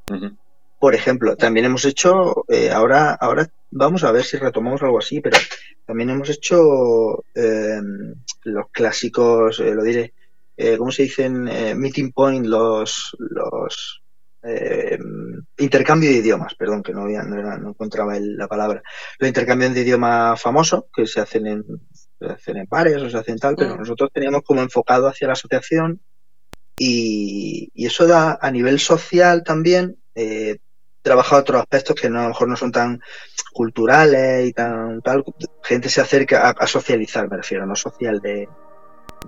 Ujú. Por ejemplo, también hemos hecho, eh, ahora, ahora vamos a ver si retomamos algo así, pero también hemos hecho los clásicos, lo diré, ¿cómo se dicen? meeting point, los, los intercambio de idiomas, perdón, que no, había, no, encontraba la palabra. Los intercambios de idiomas famosos que se hacen en, se hacen en pares o se hacen tal, pero mm. nosotros teníamos como enfocado hacia la asociación y, y eso da a nivel social también eh, trabaja otros aspectos que no, a lo mejor no son tan culturales y tan tal. Gente se acerca a, socializar, me refiero, no social de,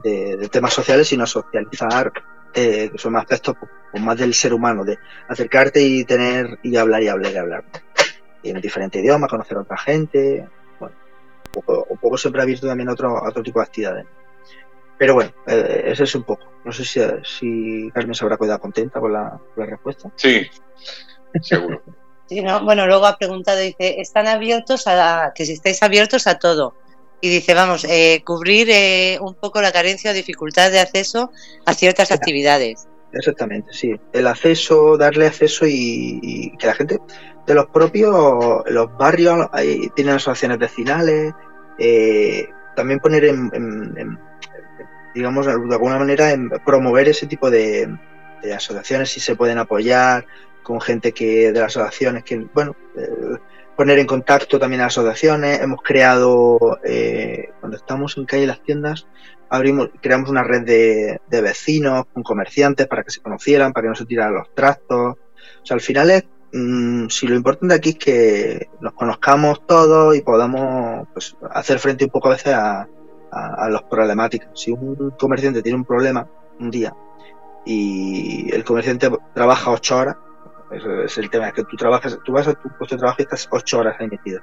de, temas sociales, sino a socializar, eh, que son aspectos pues, más del ser humano, de acercarte y tener y hablar y hablar y hablar. en diferentes idiomas, conocer a otra gente. Bueno, un poco, un poco siempre ha abierto también otro, otro tipo de actividades. Pero bueno, eh, ese es un poco. No sé si, si Carmen se habrá quedado contenta con la, con la respuesta. Sí, seguro. sí, ¿no? Bueno, luego ha preguntado, dice, ¿están abiertos a, que si estáis abiertos a todo? Y dice, vamos, eh, cubrir eh, un poco la carencia o dificultad de acceso a ciertas actividades. Exactamente, sí. El acceso, darle acceso y, que la gente de los propios, los barrios, ahí tienen asociaciones vecinales, también poner en digamos, de alguna manera, en promover ese tipo de, asociaciones, si se pueden apoyar con gente que de las asociaciones, que, bueno, eh, poner en contacto también a asociaciones. Hemos creado, eh, cuando estamos en calle Las Tiendas, abrimos, creamos una red de, vecinos con comerciantes para que se conocieran, para que no se tiraran los trastos. O sea, al final es, mm, si lo importante aquí es que nos conozcamos todos y podamos pues, hacer frente un poco a veces a, a, a las problemáticas. Si un comerciante tiene un problema un día y el comerciante trabaja ocho horas, es el tema, que tú trabajas, tú vas a tu puesto de trabajo y estás ocho horas ahí metido.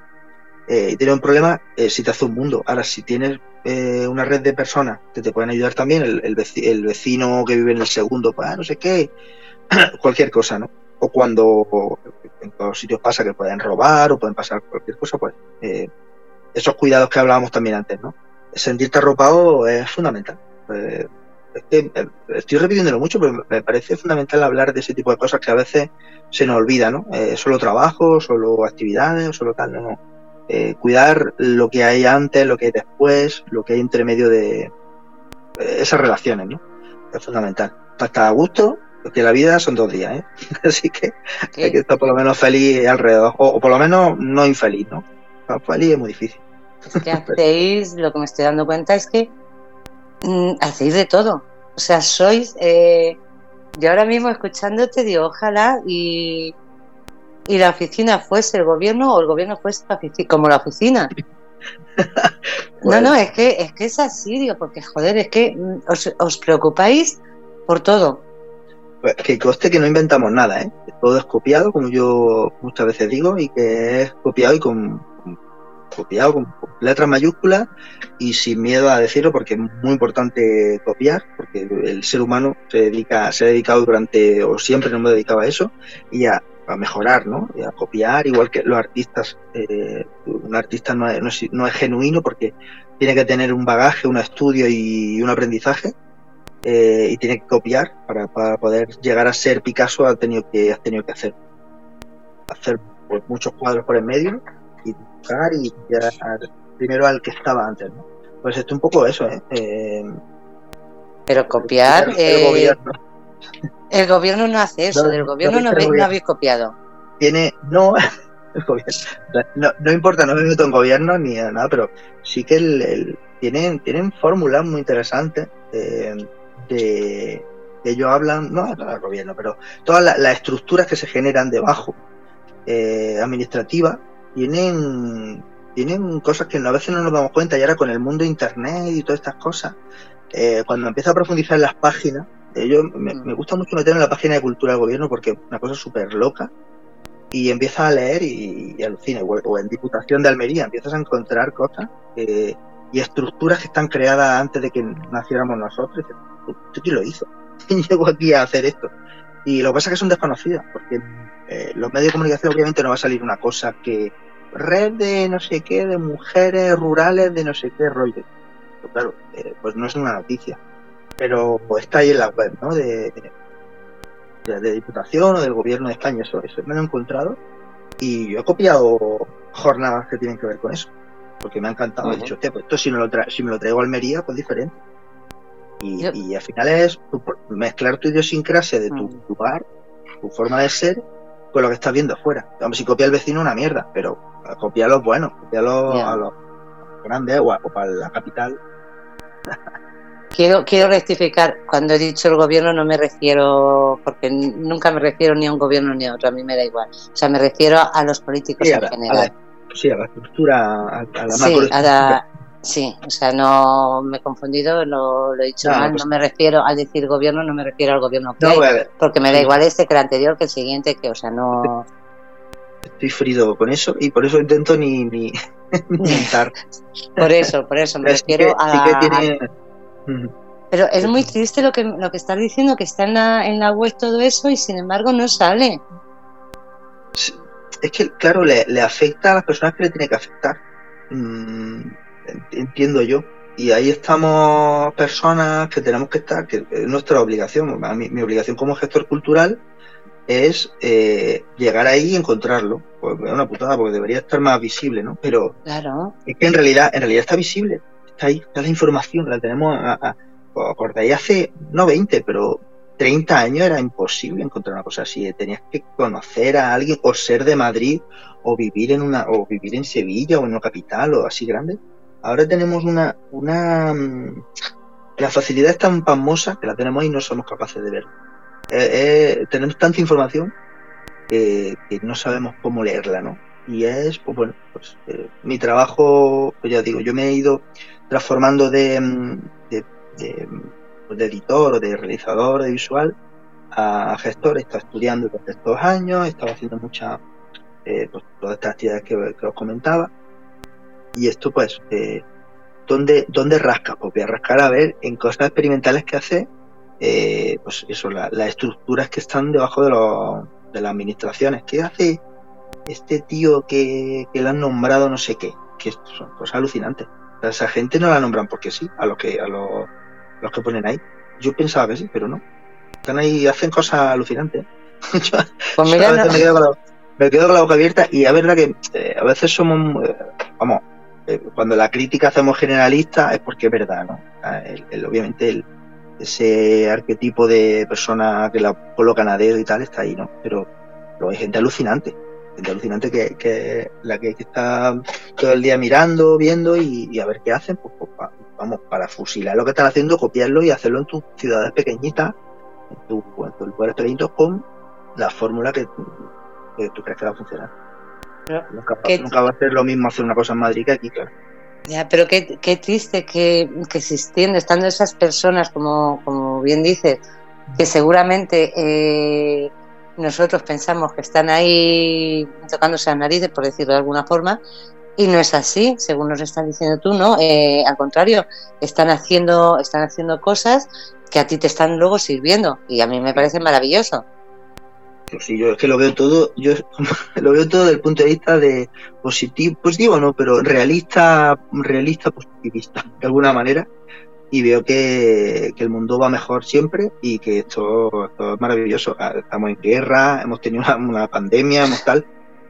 Eh, y tiene un problema, eh, si te hace un mundo. Ahora, si tienes eh, una red de personas que te pueden ayudar también, el, vecino que vive en el segundo, pues ah, no sé qué, cualquier cosa, ¿no? O cuando en todos sitios pasa que pueden robar o pueden pasar cualquier cosa, pues eh, esos cuidados que hablábamos también antes, ¿no? sentirte arropado es fundamental. Eh, eh, estoy repitiéndolo mucho, pero me parece fundamental hablar de ese tipo de cosas que a veces se nos olvida, ¿no? Eh, solo trabajo, solo actividades, solo tal, no, no. cuidar lo que hay antes, lo que hay después, lo que hay entre medio de esas relaciones, ¿no? Es fundamental. Estar a gusto, porque la vida son dos días, ¿eh? Así que hay que estar por lo menos feliz alrededor, o, por lo menos no infeliz, ¿no? feliz es muy difícil que hacéis, lo que me estoy dando cuenta es que mm, hacéis de todo. O sea, sois. Eh, yo ahora mismo escuchándote digo, ojalá y, y la oficina fuese el gobierno o el gobierno fuese como la oficina. No, no, es que, es que es así, digo, porque joder, es que mm, os, os preocupáis por todo. Pues que coste que no inventamos nada, ¿eh? Todo es copiado, como yo muchas veces digo, y que es copiado y con, copiado con letras mayúsculas y sin miedo a decirlo porque es muy importante copiar, porque el ser humano se dedica, se ha dedicado durante, o siempre no me dedicaba a eso, y a, mejorar, ¿no? A copiar, igual que los artistas. Eh, un artista no es, no, es, genuino porque tiene que tener un bagaje, un estudio y un aprendizaje. Eh, y tiene que copiar para, para, poder llegar a ser Picasso ha tenido que tenido que hacer hacer pues, muchos cuadros por el medio y y primero al que estaba antes, ¿no? Pues esto un poco eso, ¿eh? eh Pero copiar... El, eh, gobierno. el, gobierno. no hace eso, del gobierno no, no, habéis copiado. Tiene... No... No, no, importa, no me meto en gobierno ni nada, pero sí que el, tienen, tienen fórmulas muy interesantes eh, de, que ellos hablan, no del gobierno, pero todas las estructuras que se generan debajo, eh, administrativas, tienen, tienen cosas que a veces no nos damos cuenta y ahora con el mundo de internet y todas estas cosas, eh, cuando empiezo a profundizar en las páginas, eh, yo me, me, gusta mucho meterme en la página de cultura del gobierno porque es una cosa súper loca y empiezas a leer y, y alucina, o en Diputación de Almería empiezas a encontrar cosas y estructuras que están creadas antes de que naciéramos nosotros. ¿Usted quién lo hizo? ¿Quién llegó aquí a hacer esto? Y lo que pasa es que son desconocidas, porque eh, los medios de comunicación obviamente no va a salir una cosa que red de no sé qué, de mujeres rurales, de no sé qué rollo. Pero claro, eh, pues no es una noticia. Pero está ahí en la web, ¿no? De, de Diputación o del Gobierno de España, eso, eso me lo he encontrado y yo he copiado jornadas que tienen que ver con eso, porque me ha encantado. He dicho, pues esto si, no lo si me lo traigo a Almería, pues diferente. Y, y al final es mezclar tu idiosincrasia de tu lugar, tu forma de ser, con lo que estás viendo afuera. si copia el vecino, una mierda, pero copia los buenos, copia a los grandes o, o para la capital. Quiero, quiero rectificar, cuando he dicho el gobierno no me refiero, porque nunca me refiero ni a un gobierno ni a otro, a mí me da igual. O sea, me refiero a los políticos en general. sí, a la estructura, a, la sí, sí, o sea, no me he confundido, lo, he dicho mal, pues no me refiero al decir gobierno, no me refiero al gobierno que porque me da igual este que el anterior, que el siguiente, que, o sea, no... Estoy frido con eso y por eso intento ni, ni, por eso, por eso, me refiero a... Pero es muy triste lo que, lo que estás diciendo, que está en la, en la web todo eso y sin embargo no sale. Es que, claro, le, afecta a las personas que le tiene que afectar. Mm, entiendo yo. Y ahí estamos personas que tenemos que estar, que es nuestra obligación. mi, obligación como gestor cultural es eh, llegar ahí y encontrarlo. Pues es una putada porque debería estar más visible, ¿no? Pero claro. es que en realidad, en realidad está visible está ahí, está la información, la tenemos a, a, acordáis hace, no 20, pero 30 años era imposible encontrar una cosa así. Tenías que conocer a alguien o ser de Madrid o vivir en una o vivir en Sevilla o en una capital o así grande. Ahora tenemos una una mm, la facilidad es tan famosa que la tenemos y no somos capaces de ver. Eh, eh, tenemos tanta información que, no sabemos cómo leerla, ¿no? Y es, pues bueno, pues eh, mi trabajo, pues ya digo, yo me he ido transformando de, mm, pues de, editor o de realizador de visual a gestor. He estado estudiando durante estos años, he estado haciendo muchas, eh, pues, todas estas actividades que, os comentaba. Y esto, pues, eh, ¿dónde, ¿dónde rasca? Pues voy a rascar a ver en cosas experimentales que hace, eh, pues eso, las estructuras que están debajo de, los, de las administraciones. ¿Qué hace este tío que, que le han nombrado no sé qué? Que son cosas alucinantes. Esa gente no la nombran porque sí, a los que a los, que ponen ahí. Yo pensaba que sí, pero no. Están ahí, hacen cosas alucinantes. pues mira, me, quedo con la, boca abierta y es verdad que eh, a veces somos, eh, vamos, cuando la crítica hacemos generalista es porque es verdad, ¿no? obviamente el, ese arquetipo de persona que la colocan a dedo y tal está ahí, ¿no? Pero, pero hay gente alucinante alucinante que, que la que, está todo el día mirando, viendo y, a ver qué hacen, pues, pues vamos, para fusilar lo que están haciendo, copiarlo y hacerlo en tus ciudades pequeñitas, en tu, en lugares pequeñitos con la fórmula que, tú crees que va a funcionar. Nunca, va a ser lo mismo hacer una cosa en Madrid que aquí, claro. Ya, pero qué, qué triste que, que existiendo, estando esas personas, como, como bien dices, que seguramente eh, nosotros pensamos que están ahí tocándose las narices, por decirlo de alguna forma, y no es así, según nos estás diciendo tú, ¿no? Eh, al contrario, están haciendo, están haciendo cosas que a ti te están luego sirviendo, y a mí me parece maravilloso. Pues sí, yo es que lo veo todo, yo lo veo todo desde el punto de vista de positivo, positivo no, pero realista, realista positivista, de alguna manera y veo que, el mundo va mejor siempre y que esto, es maravilloso. Ah, estamos en guerra, hemos tenido una, pandemia, hemos tal,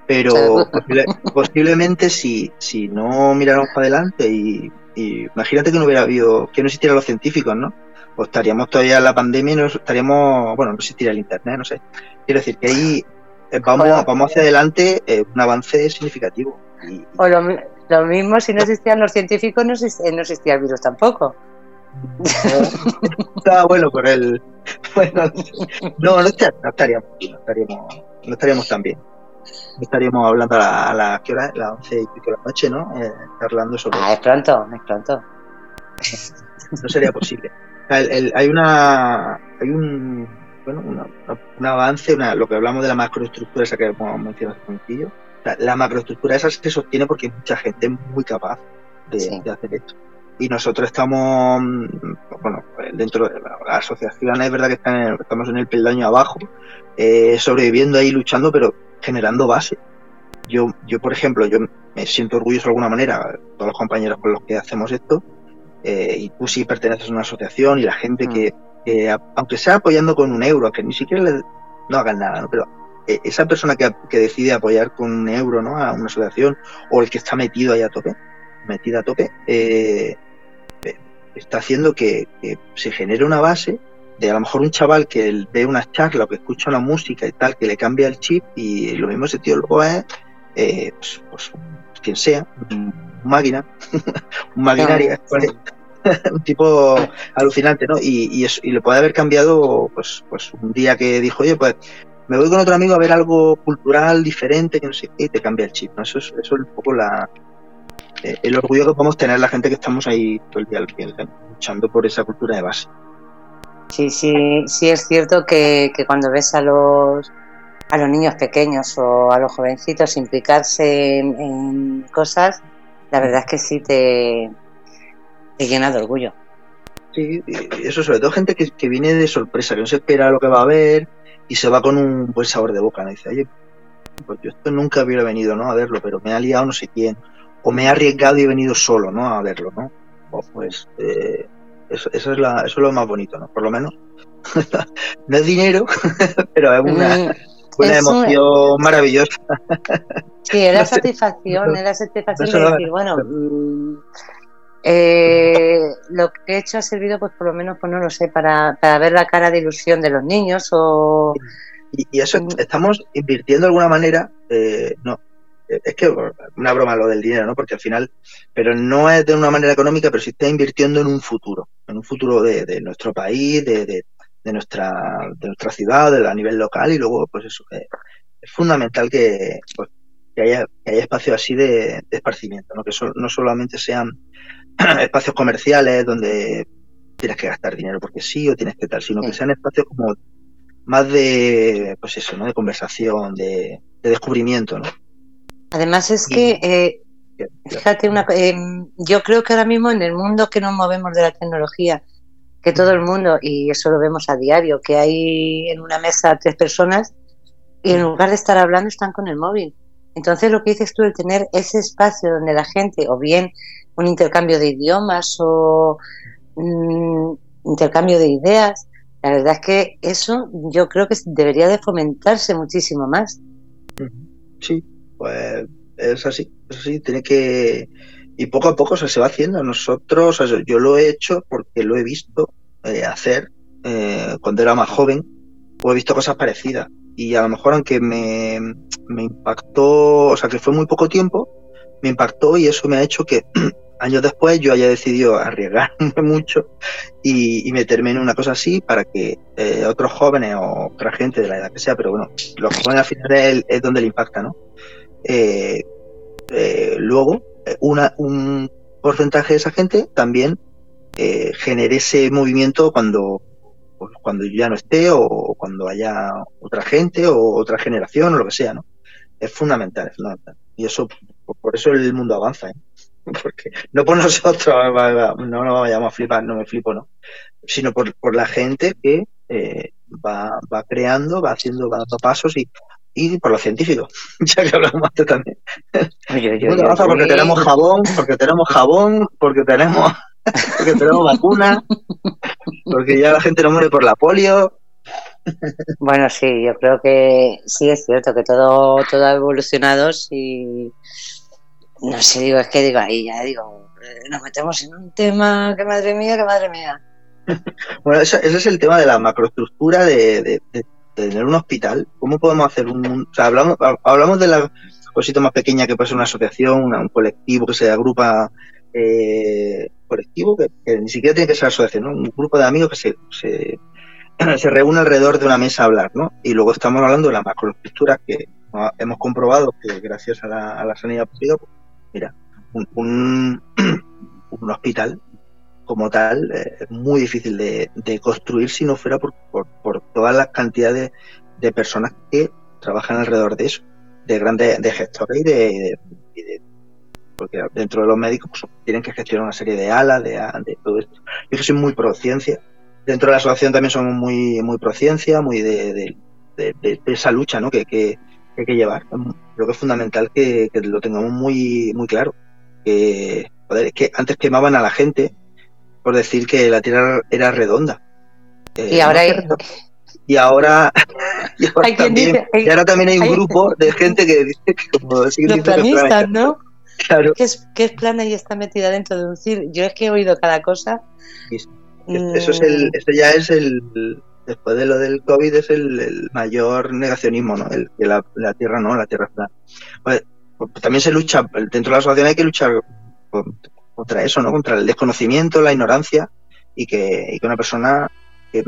pero posiblemente si, si no miráramos para adelante y, imagínate que no hubiera habido, que no existieran los científicos, ¿no? Pues estaríamos todavía en la pandemia y no estaríamos, bueno, no existiría el internet, no sé. Quiero decir que ahí eh, vamos, vamos hacia adelante eh, un avance significativo. o lo, mismo si no existían los científicos, no existía el virus tampoco. Estaba bueno por el. Bueno, no, no, estaríamos, no estaríamos, no estaríamos tan bien. No estaríamos hablando a la, a la ¿qué hora? Las once y pico de la noche, ¿no? Eh, hablando sobre. Ah, es pronto, es pronto. No sería posible. Hay una. Hay un. Bueno, un avance, una, lo que hablamos de la macroestructura esa que hemos mencionado hace un momentillo. La, la macroestructura esa se sostiene porque hay mucha gente muy capaz de, de hacer esto y nosotros estamos, bueno, dentro de la, asociación es verdad que estamos en el peldaño abajo, eh, sobreviviendo ahí, luchando, pero generando base. Yo, yo, por ejemplo, yo me siento orgulloso de alguna manera, todos los compañeros con los que hacemos esto, eh, y tú sí perteneces a una asociación y la gente mm. que, aunque sea apoyando con un euro, que ni siquiera no hagan nada, ¿no? Pero eh, esa persona que, decide apoyar con un euro ¿no? a una asociación o el que está metido ahí a tope, metida a tope, eh, eh, está haciendo que, se genere una base de a lo mejor un chaval que ve una charla o que escucha una música y tal, que le cambia el chip y lo mismo ese tío luego es, pues, pues, quien sea, un máquina, un maquinaria, un tipo alucinante, ¿no? Y, y, y, le puede haber cambiado, pues, pues un día que dijo, oye, pues me voy con otro amigo a ver algo cultural diferente, que no sé y te cambia el chip. ¿no? Eso, es, eso es un poco la, eh, el orgullo que podemos tener la gente que estamos ahí todo el día luchando por esa cultura de base. Sí, sí, sí es cierto que, cuando ves a los a los niños pequeños o a los jovencitos implicarse en, cosas, la verdad es que sí te, te llena de orgullo. Sí, eso sobre todo gente que, que viene de sorpresa, que no se espera lo que va a ver, y se va con un buen sabor de boca, ¿no? dice, oye, pues yo esto nunca hubiera venido, ¿no? A verlo, pero me ha liado no sé quién, o me ha arriesgado y he venido solo, ¿no? A verlo, ¿no? pues eh, eso, es la, eso es lo más bonito, ¿no? Por lo menos. no es dinero, pero es una, mm, una emoción maravillosa. sí, es la satisfacción, es la satisfacción de decir, bueno, eh, lo que he hecho ha servido, pues por lo menos, pues no lo sé, para, ver la cara de ilusión de los niños o... Y, eso, estamos invirtiendo de alguna manera, eh, no, es que una broma lo del dinero, ¿no? Porque al final, pero no es de una manera económica, pero sí está invirtiendo en un futuro, en un futuro de, nuestro país, de, de, nuestra, de nuestra ciudad, a nivel local y luego, pues eso, eh, es fundamental que, pues, que, haya, que haya espacios así de, esparcimiento, ¿no? Que no solamente sean espacios comerciales donde tienes que gastar dinero porque sí o tienes que tal, sino que sean espacios como más de, pues eso, ¿no? De conversación, de, descubrimiento, ¿no? Además es que, eh, fíjate, una, eh, yo creo que ahora mismo en el mundo que nos movemos de la tecnología, que todo el mundo, y eso lo vemos a diario, que hay en una mesa tres personas y en lugar de estar hablando están con el móvil. Entonces lo que dices tú, el tener ese espacio donde la gente, o bien un intercambio de idiomas o mm, intercambio de ideas. La verdad es que eso yo creo que debería de fomentarse muchísimo más. Sí, pues es así, es así, tiene que... Y poco a poco se va haciendo. Nosotros, yo lo he hecho porque lo he visto eh, hacer eh, cuando era más joven, o he visto cosas parecidas. Y a lo mejor aunque me, me impactó, o sea que fue muy poco tiempo, me impactó y eso me ha hecho que años después yo haya decidido arriesgarme mucho y, meterme en una cosa así para que eh, otros jóvenes o otra gente de la edad que sea, pero bueno, los jóvenes al final es, donde le impacta, ¿no? Eh, eh, luego, una, un porcentaje de esa gente también genere ese movimiento cuando, pues, cuando yo ya no esté o cuando haya otra gente o otra generación o lo que sea, ¿no? Es fundamental, es fundamental. Y eso, por eso el mundo avanza, ¿eh? porque no por nosotros, no nos vayamos a flipar, no me flipo, no, sino por, por la gente que eh, va, va creando, va haciendo, va dando pasos y, y por los científicos, ya que hablamos antes también. porque tenemos jabón, porque tenemos jabón, porque tenemos, porque tenemos vacuna, porque ya la gente no muere por la polio. Bueno, sí, yo creo que sí es cierto que todo, todo ha evolucionado y no sé, digo, es que digo, ahí ya digo, eh, nos metemos en un tema, que madre mía, que madre mía. bueno, ese, es el tema de la macroestructura de, tener un hospital. ¿Cómo podemos hacer un... O sea, hablamos, hablamos de la cosita más pequeña que puede ser una asociación, un colectivo que se agrupa, eh, colectivo que, ni siquiera tiene que ser asociación, ¿no? Un grupo de amigos que se, se, se reúne alrededor de una mesa a hablar, ¿no? Y luego estamos hablando de la macroestructura que hemos comprobado que gracias a la, sanidad pública pues, Mira, un, un, hospital como tal eh, es muy difícil de, construir si no fuera por, por, todas las cantidades de personas que trabajan alrededor de eso, de grandes de gestores y de, porque dentro de los médicos pues, tienen que gestionar una serie de alas, de, de todo esto. Yo que soy muy pro ciencia. Dentro de la asociación también somos muy, muy pro ciencia, muy de, esa lucha ¿no? que, que, hay que llevar. Creo que es fundamental que, lo tengamos muy, muy claro. Que, es que antes quemaban a la gente por decir que la Tierra era redonda. Eh, y ahora hay... y ahora, y ahora, también, y ahora también hay un grupo de gente que dice que como Los planistas, ¿no? Claro. ¿Qué es, ¿Qué es plana y está metida dentro de un CIR? Yo es que he oído cada cosa. Eso, es el, eso ya es el, después de lo del COVID, es el, mayor negacionismo, ¿no? El, que la, la, Tierra no, la Tierra es plana. Pues, pues, también se lucha, dentro de la asociación hay que luchar contra eso, ¿no? Contra el desconocimiento, la ignorancia y que, y que una persona que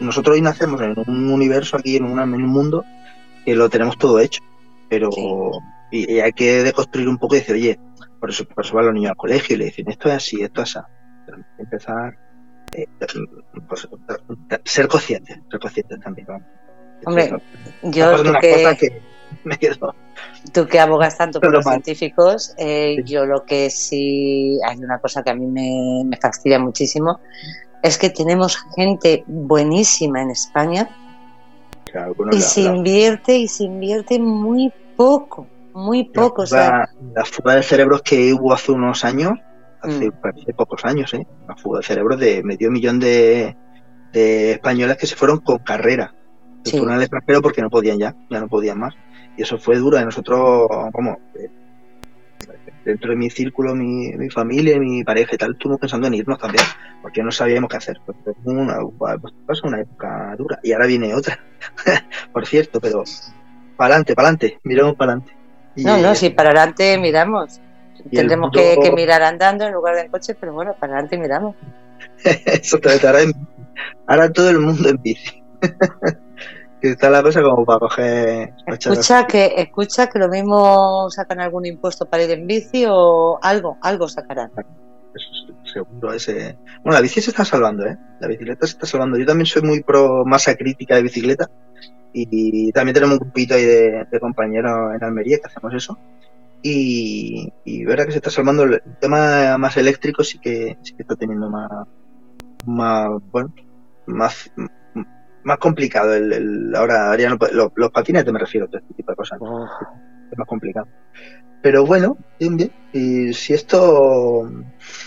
nosotros hoy nacemos en un universo aquí, en, un mundo que lo tenemos todo hecho, pero y, hay que deconstruir un poco y decir, oye, por eso, por eso van los niños al colegio y le dicen, esto es así, esto es así. Empezar, eh, pues, ser conscientes, ser conscientes también. Hombre, yo tú que, Tú que abogas tanto por los científicos, eh, yo lo que sí, hay una cosa que a mí me, me fastidia muchísimo, es que tenemos gente buenísima en España y se invierte y se invierte muy poco, muy poco. La fuga, de cerebros que hubo hace unos años, hace, mm. pocos años, ¿eh? la fuga de cerebros de medio millón de, de españoles que se fueron con carrera. Se fueron al extranjero porque no podían ya, ya no podían más. Y eso fue duro. Y nosotros, como dentro de mi círculo, mi, mi familia, mi pareja y tal, estuvimos pensando en irnos también, porque no sabíamos qué hacer. Pues, una, pues, una época dura y ahora viene otra, por cierto, pero para adelante, para adelante, miramos para adelante. No, no, si para adelante miramos. Tendremos que, mirar andando en lugar de coche, pero bueno, para adelante miramos. Eso te ahora, ahora todo el mundo en bici. que está la cosa como para coger. Escucha que, escucha que lo mismo sacan algún impuesto para ir en bici o algo, algo sacarán. seguro ese. Bueno, la bici se está salvando, ¿eh? La bicicleta se está salvando. Yo también soy muy pro masa crítica de bicicleta y, también tenemos un grupito ahí de, compañeros en Almería que hacemos eso. Y, y verdad que se está salvando el tema más eléctrico sí que sí que está teniendo más más bueno más más complicado. El, ahora, los, patines te me refiero a este tipo de cosas. Es más complicado. Pero bueno, bien, bien. Y si esto.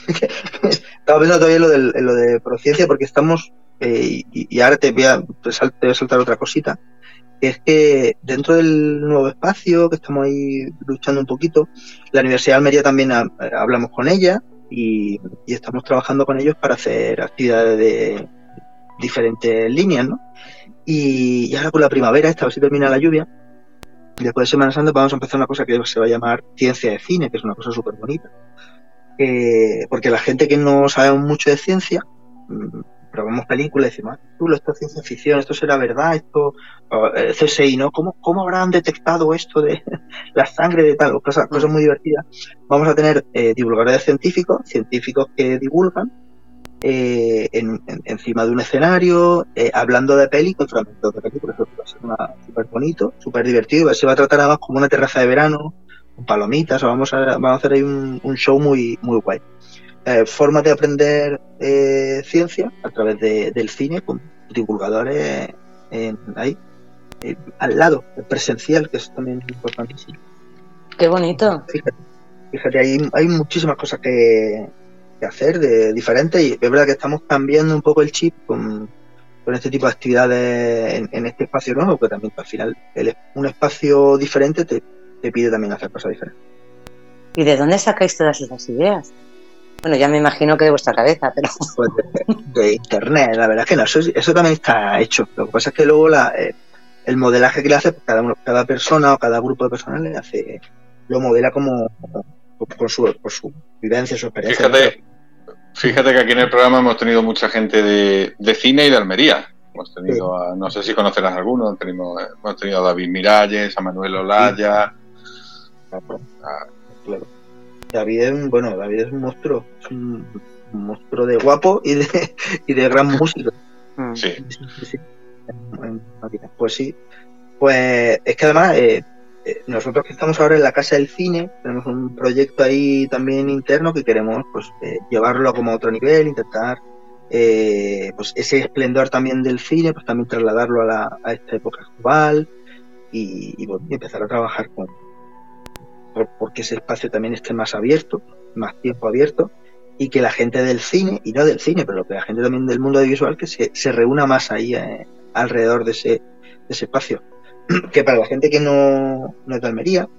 Estaba viendo todavía lo, del, lo de prociencia porque estamos. Eh, y, ahora te voy, a, saltar otra cosita. es que dentro del nuevo espacio, que estamos ahí luchando un poquito, la Universidad de Almería también hablamos con ella y, y estamos trabajando con ellos para hacer actividades de diferentes líneas, ¿no? Y, ahora con la primavera, esta vez si termina la lluvia, y después de Semana Santa vamos a empezar una cosa que se va a llamar ciencia de cine, que es una cosa súper bonita. porque la gente que no sabe mucho de ciencia, mm, probamos películas y decimos, ah, tú, esto es ciencia ficción, esto será verdad, esto, eh, CSI, ¿no? ¿Cómo, ¿Cómo habrán detectado esto de la sangre de tal? Cosas, cosas muy divertidas. Vamos a tener eh, divulgadores científicos, científicos que divulgan, eh, encima de un escenario, eh, hablando de peli, con fragmentos de películas, eso va a ser súper bonito, súper divertido, se va a tratar además como una terraza de verano, con palomitas, o vamos a, vamos a hacer ahí un, show muy, muy guay. Eh, formas de aprender eh, ciencia a través del cine, con divulgadores ahí, al lado, presencial, que es también importantísimo. Qué bonito. Fíjate, fíjate hay, hay muchísimas cosas que, hacer de diferente y es verdad que estamos cambiando un poco el chip con, este tipo de actividades en, este espacio nuevo, que también al final un espacio diferente te, pide también hacer cosas diferentes. ¿Y de dónde sacáis todas esas ideas? Bueno, ya me imagino que de vuestra cabeza, pero... Pues de, internet, la verdad es que no, eso, también está hecho. Lo que pasa es que luego la, eh, el modelaje que le hace cada, uno, cada persona o cada grupo de personas le hace, lo modela como, con su, por su vivencia, su experiencia. Fíjate, Fíjate que aquí en el programa hemos tenido mucha gente de, cine y de Almería. Hemos tenido, no sé si conocerás alguno, tenemos, hemos tenido a David Miralles, a Manuel Olaya. David, es, bueno, David es un monstruo, es un, monstruo de guapo y de, y de gran música. Sí. Pues sí, pues es que además eh, eh, nosotros que estamos ahora en la Casa del Cine, tenemos un proyecto ahí también interno que queremos pues eh, llevarlo como a otro nivel, intentar eh, pues ese esplendor también del cine, pues también trasladarlo a, la, a esta época actual y, empezar a trabajar con porque ese espacio también esté más abierto, más tiempo abierto y que la gente del cine, y no del cine, pero que la gente también del mundo audiovisual que se, reúna más ahí alrededor de ese, espacio. Que para la gente que no, no es de Almería,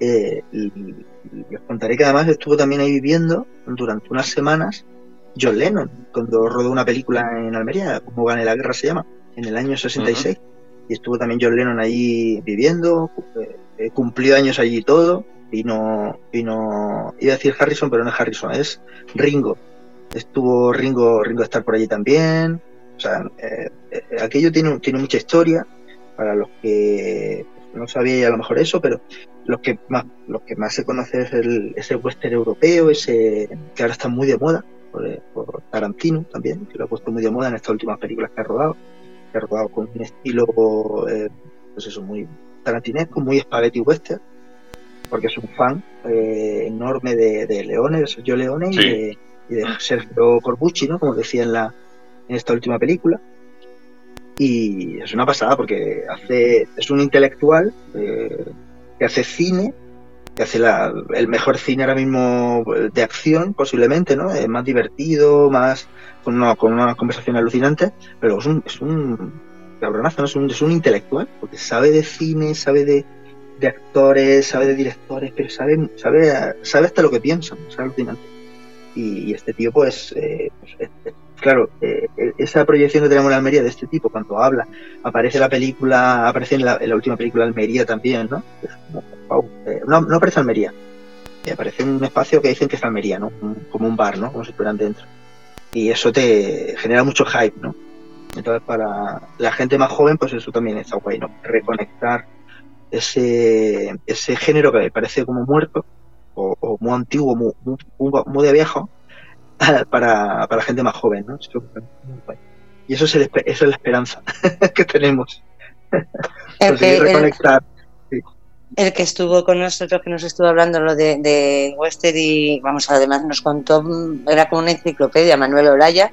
eh, les contaré que además estuvo también ahí viviendo durante unas semanas John Lennon, cuando rodó una película en Almería, como Gane la Guerra se llama, en el año 66. Y estuvo también John Lennon allí viviendo, eh, cumplió años allí y todo. Vino, vino, iba a decir Harrison, pero no es Harrison, es Ringo. Estuvo Ringo, Ringo estar por allí también. O sea, eh, eh, aquello tiene, tiene mucha historia para los que no sabía a lo mejor eso, pero los que más, los que más se conoce es el, ese western europeo, ese que ahora está muy de moda, por, Tarantino también, que lo ha puesto muy de moda en estas últimas películas que ha rodado, ha rodado con un estilo, eh, pues eso, muy tarantinesco, muy spaghetti western, porque es un fan eh, enorme de, de, Leone, de Sergio Leone y, de, Sergio Corbucci, ¿no? Como decía en, la, en esta última película. Y es una pasada porque hace es un intelectual eh, que hace cine hace el mejor cine ahora mismo de acción, posiblemente, ¿no? Es más divertido, más con una, con una conversación alucinante, pero es un, es un cabronazo, ¿no? es, un, es un intelectual, porque sabe de cine, sabe de, de actores, sabe de directores, pero sabe, sabe, sabe hasta lo que piensan, es alucinante. Y, este tío, pues, eh, pues claro, eh, esa proyección que tenemos en Almería de este tipo, cuando habla, aparece la película, aparece en la, última película Almería también, ¿no? Eh, no, no aparece Almería, eh, aparece un espacio que dicen que es Almería, ¿no? como un bar, ¿no? Como si estuvieran dentro. Y eso te genera mucho hype, ¿no? Entonces, para la gente más joven, pues eso también está guay, ¿no? Reconectar ese, ese género que parece como muerto, o, muy antiguo, muy, muy de viejo, para, para gente más joven, ¿no? Y eso es, el, eso es la esperanza que tenemos. El que, reconectar. El, que estuvo con nosotros, que nos estuvo hablando lo de, de Wester y, vamos, además nos contó, era como una enciclopedia, Manuel Olaya,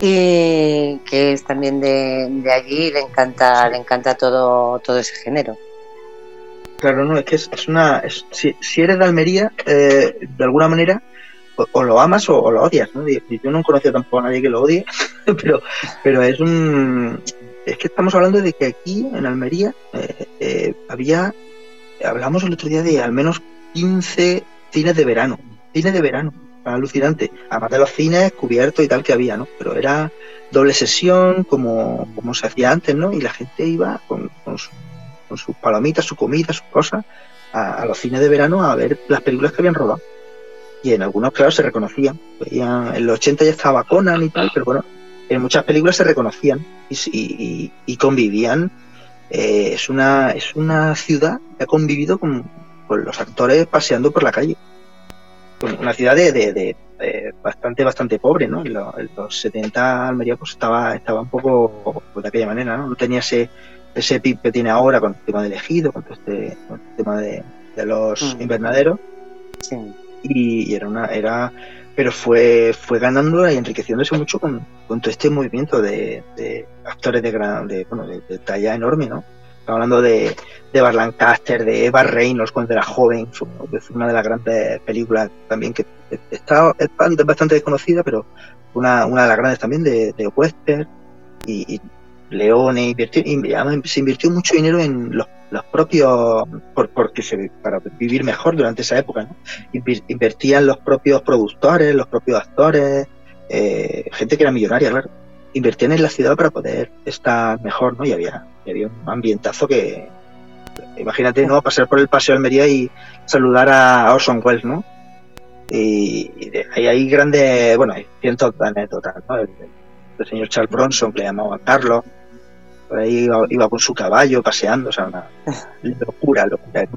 y que es también de, de allí, le encanta, le encanta todo, todo ese género. Claro, no, es que es, una. si, si, eres de Almería, eh, de alguna manera, o, lo amas o, lo odias, ¿no? Yo no he tampoco a nadie que lo odie, pero, pero es un... Es que estamos hablando de que aquí, en Almería, eh, eh, había... Hablamos el otro día de al menos 15 cines de verano. Cines de verano, alucinante. Además de los cines cubiertos y tal que había, ¿no? Pero era doble sesión, como, como se hacía antes, ¿no? Y la gente iba con, con, sus palomitas, su comida, sus cosas, a, a, los cines de verano a ver las películas que habían rodado y en algunos, claro, se reconocían. en los 80 ya estaba Conan y tal, pero bueno, en muchas películas se reconocían y, convivían. Eh, es, una, es una ciudad que ha convivido con, los actores paseando por la calle. Una ciudad de, bastante bastante pobre, ¿no? En, los 70 Almería pues estaba, estaba un poco pues, de aquella manera, ¿no? No tenía ese, ese PIB que tiene ahora con el tema del ejido, con todo este con el tema de, los mm. invernaderos. Sí y, era una era pero fue fue ganando y enriqueciéndose mucho con, con todo este movimiento de, actores de gran de, bueno, de, talla enorme no hablando de, de Bar Lancaster de Eva Reynolds cuando era joven fue una de las grandes películas también que está es bastante desconocida pero una, una de las grandes también de, de Western y, y Leone invirtió, se invirtió mucho dinero en los los propios, porque se, para vivir mejor durante esa época, ¿no? invertían los propios productores, los propios actores, eh, gente que era millonaria, claro, invertían en la ciudad para poder estar mejor, ¿no? Y había, había un ambientazo que, imagínate, ¿no? Pasar por el Paseo de Almería y saludar a Orson Welles, ¿no? Y, ahí hay grandes, bueno, hay cientos de anécdotas, ¿no? El, el, señor Charles Bronson, que le llamaba Carlos, por ahí iba, con su caballo paseando, o sea, una locura, locura.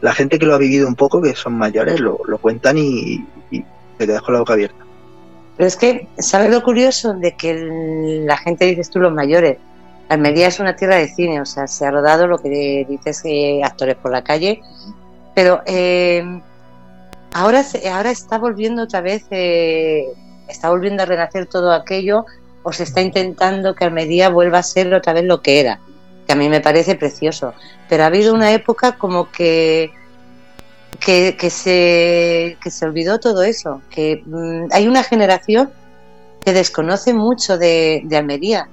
La gente que lo ha vivido un poco, que son mayores, lo, cuentan y, te dejo la boca abierta. Pero es que, ¿sabes lo curioso? De que la gente, dices tú, los mayores, Almería es una tierra de cine, o sea, se ha rodado lo que dices, que actores por la calle, pero eh, ahora, ahora está volviendo otra vez, eh, está volviendo a renacer todo aquello o se está intentando que Almería vuelva a ser otra vez lo que era, que a mí me parece precioso. Pero ha habido una época como que, que, se, que se olvidó todo eso, que mm, hay una generación que desconoce mucho de, Almería.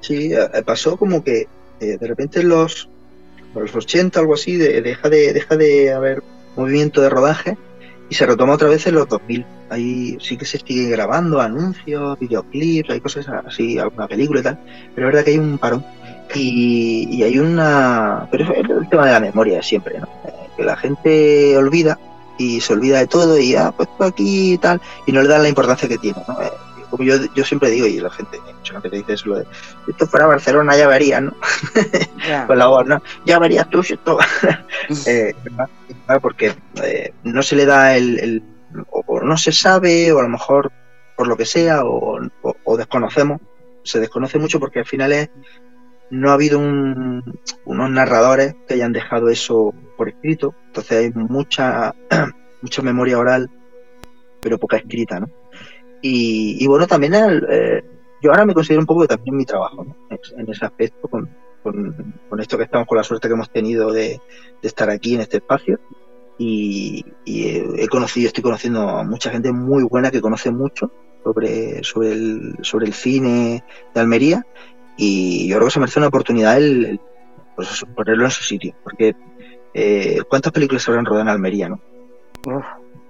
Sí, eh, pasó como que eh, de repente en los, los 80, algo así, deja, de, deja de haber movimiento de rodaje y se retoma otra vez en los 2000. Ahí sí que se sigue grabando anuncios, videoclips, hay cosas así, alguna película y tal, pero es verdad que hay un parón. Y, hay una... Pero es el tema de la memoria siempre, ¿no? Eh, que la gente olvida y se olvida de todo y ah, pues aquí y tal, y no le dan la importancia que tiene, ¿no? Como yo, yo siempre digo, y la gente, mucha gente dice eso, de, esto fuera Barcelona ya vería, ¿no? Con la voz, ¿no? Ya verías tú esto. eh, porque eh, no se le da el, o, no se sabe, o a lo mejor por lo que sea, o, desconocemos, se desconoce mucho porque al final es, no ha habido unos narradores que hayan dejado eso por escrito, entonces hay mucha, mucha memoria oral, pero poca escrita, ¿no? Y, bueno, también eh, yo ahora me considero un poco también mi trabajo, ¿no? En ese aspecto, con, con, esto que estamos, con la suerte que hemos tenido de, estar aquí en este espacio. Y, he conocido, estoy conociendo a mucha gente muy buena que conoce mucho sobre, sobre, el, sobre el cine de Almería. Y yo creo que se merece una oportunidad el, pues ponerlo en su sitio. Porque, eh, ¿cuántas películas se habrán rodado en Almería, no?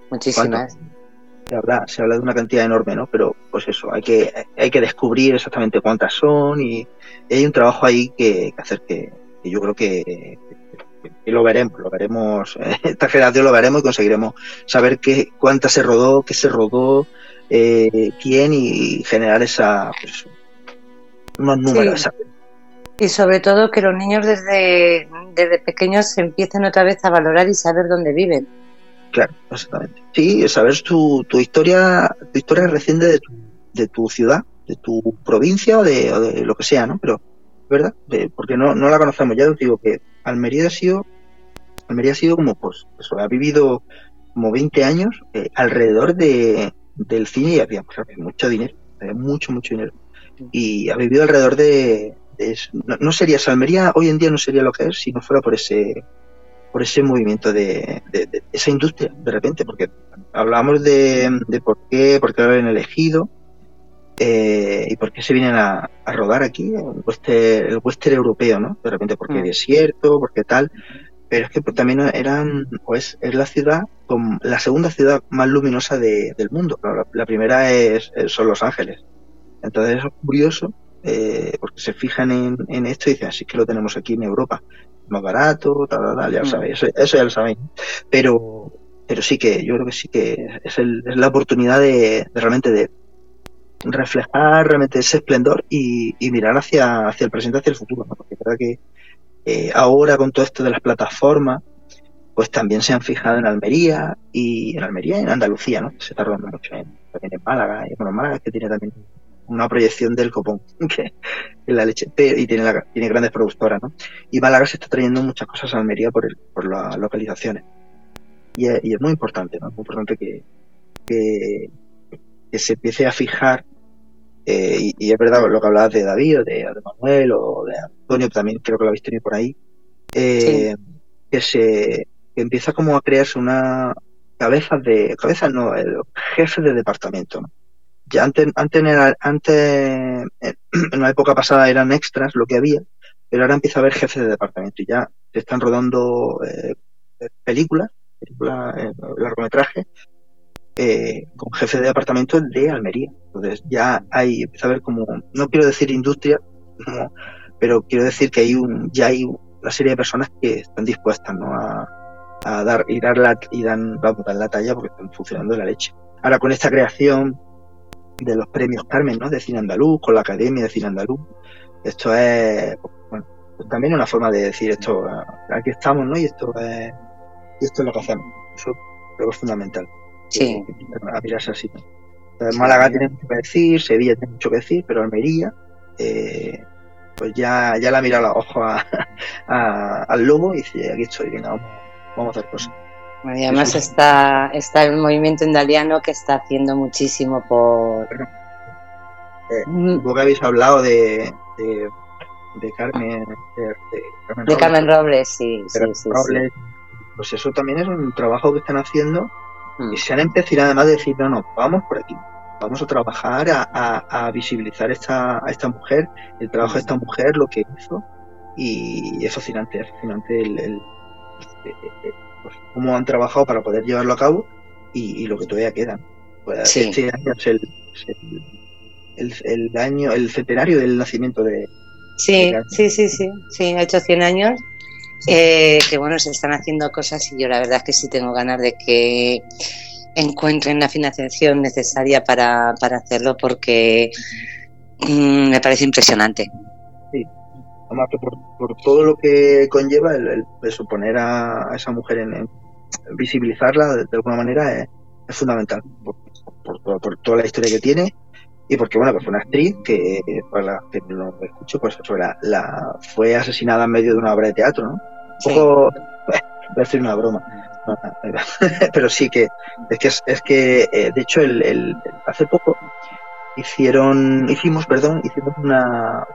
muchísimas se habla, se habla de una cantidad enorme, ¿no? Pero pues eso, hay que, hay que descubrir exactamente cuántas son y, hay un trabajo ahí que, hacer que, yo creo que, lo veremos, lo veremos, esta generación lo veremos y conseguiremos saber qué, cuántas se rodó, qué se rodó, eh, quién y generar esa, pues, unos números. Y sobre todo que los niños desde, desde pequeños empiecen otra vez a valorar y saber dónde viven Claro, exactamente. Sí, saber tu, tu historia, tu historia reciente de tu, de tu ciudad, de tu provincia o de, lo que sea, ¿no? Pero, ¿verdad? porque no, la conocemos. Ya os digo que Almería ha sido, Almería ha sido como, pues, eso, ha vivido como 20 años eh, alrededor de, del cine y había mucho dinero, había mucho, mucho dinero. Y ha vivido alrededor de, no, no, sería, Almería hoy en día no sería lo que es si no fuera por ese por ese movimiento de, esa industria, de repente, porque hablábamos de, por qué, por qué lo habían elegido eh, y por qué se vienen a, rodar aquí, el western, el western europeo, ¿no? De repente, porque mm. desierto, porque tal, pero es que pues, también eran, pues es la ciudad, con la segunda ciudad más luminosa del mundo, la, primera es, son Los Ángeles. Entonces es curioso eh, porque se fijan en, en, esto y dicen, así que lo tenemos aquí en Europa más barato, tal, tal, ya lo mm. sabéis, eso, ya lo sabéis. Pero, pero sí que, yo creo que sí que es, el, es la oportunidad de, realmente de reflejar realmente ese esplendor y, mirar hacia, hacia el presente, hacia el futuro, porque es verdad que eh, ahora con todo esto de las plataformas, pues también se han fijado en Almería y en Almería y en Andalucía, ¿no? Se está rodando mucho en, también en Málaga, y bueno, Málaga que tiene también una proyección del copón, que es la leche, y tiene, tiene grandes productoras, ¿no? Y Málaga se está trayendo muchas cosas a Almería por, el, por las localizaciones. Y es, y es, muy importante, ¿no? Es muy importante que, que, se empiece a fijar, eh, y, es verdad lo que hablabas de David, o de, Manuel, o de Antonio, también creo que lo habéis tenido por ahí, eh, que se que empieza como a crearse una cabeza de, cabeza no, el jefe de departamento, ¿no? Ya antes, antes, antes, en la época pasada eran extras lo que había, pero ahora empieza a haber jefes de departamento y ya se están rodando eh, películas, películas, eh, largometrajes, eh, con jefes de departamento de Almería. Entonces ya hay, empieza a haber como, no quiero decir industria, pero quiero decir que hay un, ya hay una serie de personas que están dispuestas ¿no? a, a dar y dar la, y dan, vamos, dar la talla porque están funcionando la leche. Ahora con esta creación de los premios Carmen, ¿no? De cine andaluz, con la Academia de Cine Andaluz. Esto es, bueno, también una forma de decir esto, aquí estamos, ¿no? Y esto es, y esto es lo que hacemos. Eso creo que es fundamental. Sí. A mirarse así. Málaga tiene mucho que decir, Sevilla tiene mucho que decir, pero Almería, eh, pues ya, ya la mira los ojos al lobo y dice, aquí estoy, venga, vamos, vamos a hacer cosas. Además está, está el movimiento indaliano que está haciendo muchísimo por... Eh, mm. vos habéis hablado de, de, Carmen... De, Carmen, Robles, sí. sí, Robles, Pues eso también es un trabajo que están haciendo mm. y se han empezado además a decir, no, no, vamos por aquí. vamos a trabajar a, visibilizar esta, a esta mujer, el trabajo de esta mujer, lo que hizo, y es fascinante, es fascinante el, el, pues, cómo han trabajado para poder llevarlo a cabo y, lo que todavía queda. Pues, este año es el, el, el, año, el centenario del nacimiento de. Sí, sí, sí, sí, sí, ha hecho 100 años. Eh, que bueno, se están haciendo cosas y yo la verdad es que sí tengo ganas de que encuentren la financiación necesaria para, para hacerlo porque mm, me parece impresionante. Sí, por, por todo lo que conlleva el, el, suponer a, esa mujer en, visibilizarla de, alguna manera es, fundamental por, por, toda la historia que tiene y porque bueno pues fue una actriz que para la que no escucho pues la, la, fue asesinada en medio de una obra de teatro no un poco voy a decir una broma pero sí que es que es, que eh, de hecho el, hace poco hicieron hicimos perdón hicimos una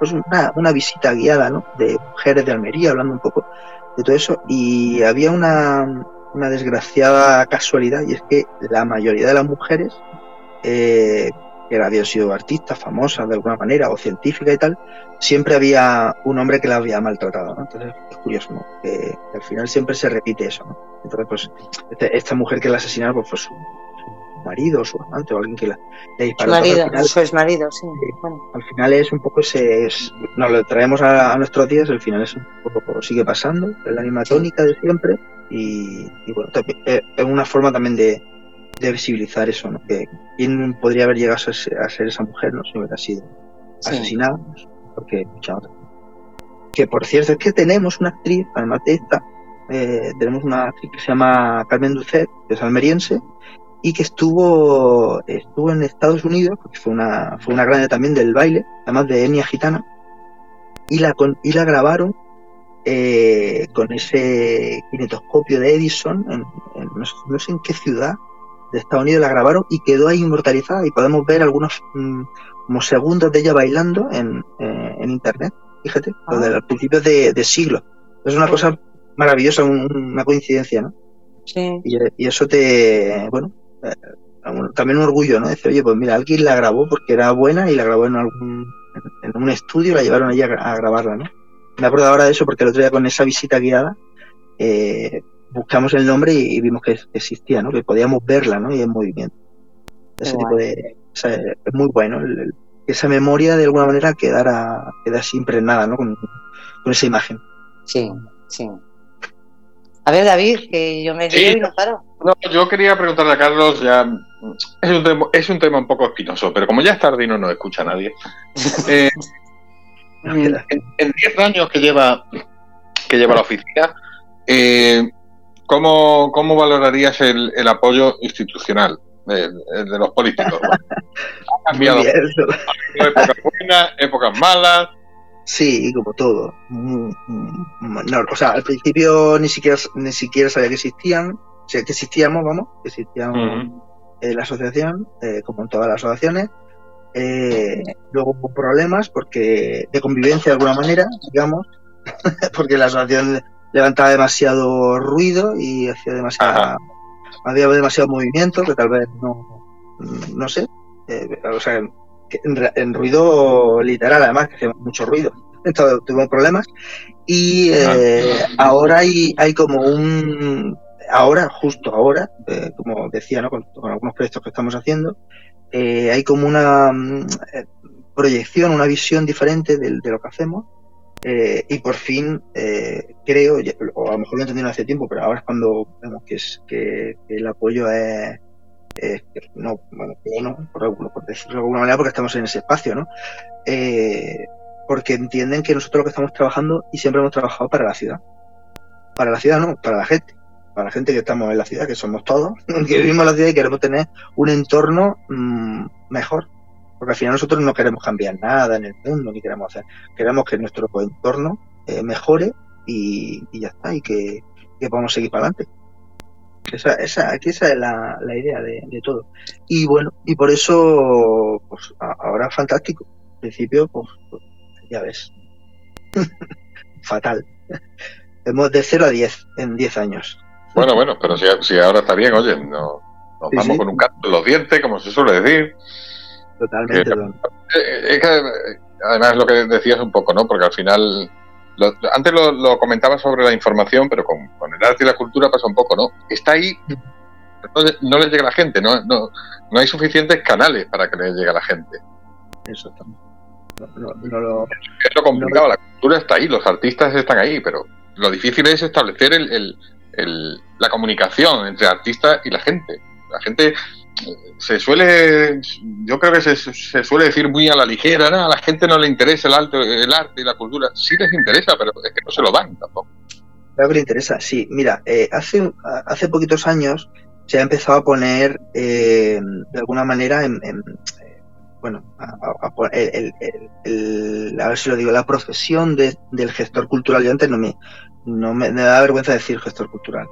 pues una, una, visita guiada ¿no? de mujeres de Almería hablando un poco de todo eso y había una, una desgraciada casualidad y es que la mayoría de las mujeres eh, que habían sido artistas famosas de alguna manera o científicas y tal, siempre había un hombre que la había maltratado, ¿no? Entonces es curioso, ¿no? Que, al final siempre se repite eso, ¿no? Entonces, pues, este, esta mujer que la asesinaron pues, fue su, marido, su amante o alguien que la disparó. Su marido, final, su ex marido, sí. Al final es un poco ese, nos lo traemos a, nuestros días, al final es un poco, sigue pasando, es la misma tónica de siempre y, bueno, es una forma también de, de visibilizar eso, ¿no? Que quién podría haber llegado a ser, esa mujer, ¿no? Si hubiera sido asesinada, porque mucha otra. Que por cierto es que tenemos una actriz, además de esta, eh, tenemos una actriz que se llama Carmen Ducet, que es almeriense, y que estuvo, estuvo en Estados Unidos, porque fue una, fue una grande también del baile, además de etnia gitana, y la, y la grabaron eh, con ese kinetoscopio de Edison, en, no, sé, en qué ciudad, de Estados Unidos la grabaron y quedó ahí inmortalizada y podemos ver algunos mm, como segundos de ella bailando en, eh, en internet, fíjate, ah. desde los principios de, de, siglo. Es una cosa maravillosa, una coincidencia, ¿no? Sí. Y, eso te, bueno, también un orgullo, ¿no? Decir, oye, pues mira, alguien la grabó porque era buena y la grabó en algún en un estudio, la llevaron allí a, a grabarla, ¿no? Me acuerdo ahora de eso porque el otro día con esa visita guiada eh, buscamos el nombre y, vimos que existía, ¿no? Que podíamos verla, ¿no? Y en movimiento. Ese tipo de... es muy bueno. esa memoria de alguna manera quedara, queda así impregnada, ¿no? Con, esa imagen. Sí, sí. A ver, David, que yo me sí. y no paro. No, yo quería preguntarle a Carlos, ya es un, tema, es un tema un poco espinoso, pero como ya es tarde y no nos escucha nadie, eh, en 10 años que lleva que lleva la oficina, eh, ¿Cómo, cómo valorarías el, el apoyo institucional de, de los políticos? ha cambiado. épocas buenas, épocas malas. Sí, como todo. No, o sea, al principio ni siquiera ni siquiera sabía que existían, o sea, que existíamos, vamos, que existíamos en la asociación, eh, como en todas las asociaciones. Eh, luego hubo problemas porque de convivencia de alguna manera, digamos, porque la asociación levantaba demasiado ruido y hacía demasiado había demasiado movimiento que tal vez no no sé eh, o sea en, ruido literal además que hacía mucho ruido. Entonces tuvimos problemas. Y eh, ahora hay hay como un ahora justo ahora eh, como decía ¿no? con, algunos proyectos que estamos haciendo hay como una mm, proyección una visión diferente de lo que hacemos. Eh, y por fin eh, creo, o a lo mejor lo he entendido hace tiempo, pero ahora es cuando vemos que, es, que, el apoyo es, no, bueno, por, decirlo de alguna manera, porque estamos en ese espacio, ¿no? Eh, porque entienden que nosotros lo que estamos trabajando y siempre hemos trabajado para la ciudad. Para la ciudad, no, para la gente. Para la gente que estamos en la ciudad, que somos todos, que vivimos en la ciudad y queremos tener un entorno mmm, mejor porque al final nosotros no queremos cambiar nada en el mundo, ni queremos hacer, queremos que nuestro entorno eh, mejore y, ya está, y que, que podamos seguir para adelante. Esa, esa, esa es la, la idea de, todo. Y bueno, y por eso, pues ahora fantástico. Al principio, pues, pues ya ves. Fatal. Hemos de 0 a 10 en 10 años. Bueno, bueno, pero si, si ahora está bien, oye, no, Nos vamos con un canto en los dientes, como se suele decir. Totalmente. Eh, es que, además, lo que decías un poco, ¿no? Porque al final antes lo, comentaba sobre la información, pero con, el arte y la cultura pasa un poco, ¿no? Está ahí, no, le llega a la gente, ¿no? No, no hay suficientes canales para que le llegue a la gente. Eso también. es lo complicado, la cultura está ahí, los artistas están ahí, pero lo difícil es establecer el, la comunicación entre artistas y la gente. La gente se suele, yo creo que se, suele decir muy a la ligera, ¿no? A la gente no le interesa el arte, el arte y la cultura. Sí les interesa, pero es que no se lo dan tampoco. Claro que le interesa, sí. Mira, eh, hace, hace poquitos años se ha empezado a poner, eh, de alguna manera, en, bueno, a, ver si lo digo, la profesión del gestor cultural. Yo antes no me, no me, da vergüenza decir gestor cultural.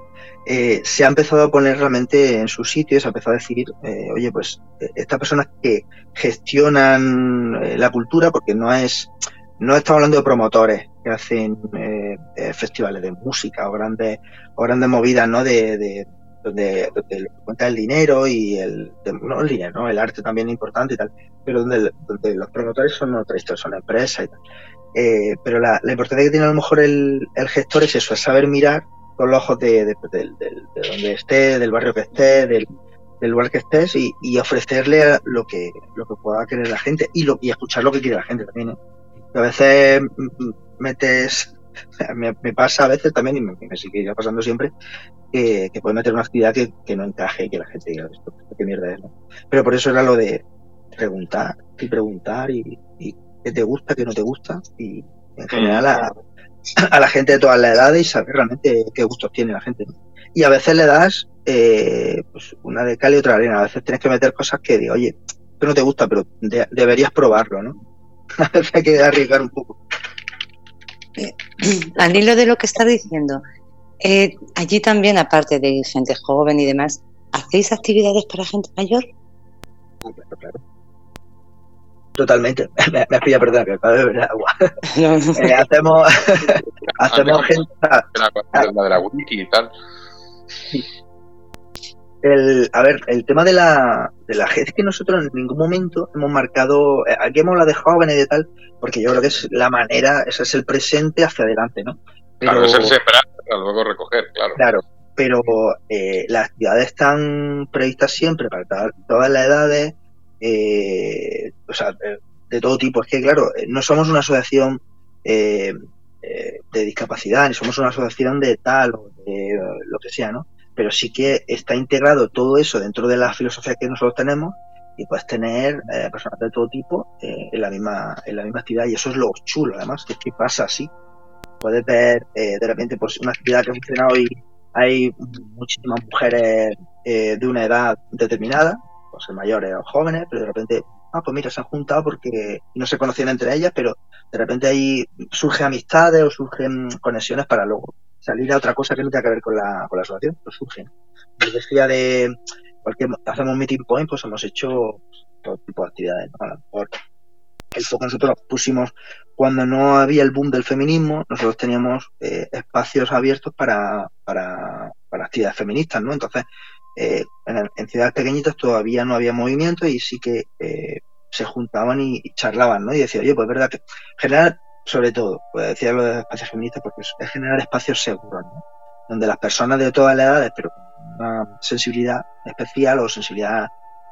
Eh, se ha empezado a poner realmente en su sitio, se ha empezado a decir, eh, oye, pues eh, estas personas que gestionan la cultura, porque no es, no estamos hablando de promotores que hacen festivales de música o grandes, o grandes movidas, ¿no? De, donde, cuenta el dinero y el, no el dinero, ¿no? el arte también es importante y tal, pero donde, donde los promotores son otra historia, son empresas y tal. Pero la, importancia que tiene a lo mejor el, el gestor es eso, es saber mirar con los ojos de, donde estés, del barrio que estés, del, lugar que estés y, ofrecerle lo que, lo que pueda querer la gente y, lo, y escuchar lo que quiere la gente también. ¿eh? A veces metes, me, pasa a veces también y me, sigue pasando siempre, que, que puedes meter una actividad que, no encaje y que la gente diga esto, qué mierda es. Pero por eso era lo de preguntar y preguntar y, y qué te gusta, qué no te gusta y en general a, a la gente de todas las edades y saber realmente qué gustos tiene la gente. Y a veces le das eh, pues una de cal y otra de arena. A veces tienes que meter cosas que digo, oye, esto no te gusta, pero deberías probarlo, ¿no? A veces hay que arriesgar un poco. Eh, al hilo de lo que estás diciendo, eh, allí también, aparte de gente joven y demás, ¿hacéis actividades para gente mayor? Ah, claro, claro. Totalmente. Me, me pilla, perdón, que acabo de beber agua. eh, hacemos hacemos gente. La de la wiki y tal. El, a ver, el tema de la, de la gente es que nosotros en ningún momento hemos marcado, eh, aquí hemos hablado de jóvenes y de tal, porque yo creo que es la manera, ese es el presente hacia adelante, ¿no? Pero, claro, es el separar para luego recoger, claro. Claro, pero eh, las actividades están previstas siempre para todas las edades, eh, o sea, de, todo tipo. Es que, claro, eh, no somos una asociación eh, eh, de discapacidad, ni somos una asociación de tal o de lo que sea, ¿no? Pero sí que está integrado todo eso dentro de la filosofía que nosotros tenemos y puedes tener personas de todo tipo en la misma en la misma actividad y eso es lo chulo además que es pasa así puedes ver de repente pues una actividad que funciona hoy hay muchísimas mujeres de una edad determinada ser mayores o jóvenes, pero de repente, ah, pues mira, se han juntado porque no se conocían entre ellas, pero de repente ahí surgen amistades o surgen conexiones para luego salir a otra cosa que no tenga que ver con la, con la asociación, pues surgen. Yo decía de cualquier, hacemos meeting point, pues hemos hecho todo tipo de actividades, A lo mejor el foco nosotros pusimos cuando no había el boom del feminismo, nosotros teníamos eh, espacios abiertos para, para, para actividades feministas, ¿no? Entonces, eh, en, ciudades pequeñitas todavía no había movimiento y sí que eh, se juntaban y, charlaban, ¿no? Y decía, oye, pues es verdad que generar, sobre todo, pues decía lo de espacios feministas, porque es, generar espacios seguros, ¿no? Donde las personas de todas las edades, pero con una sensibilidad especial o sensibilidad,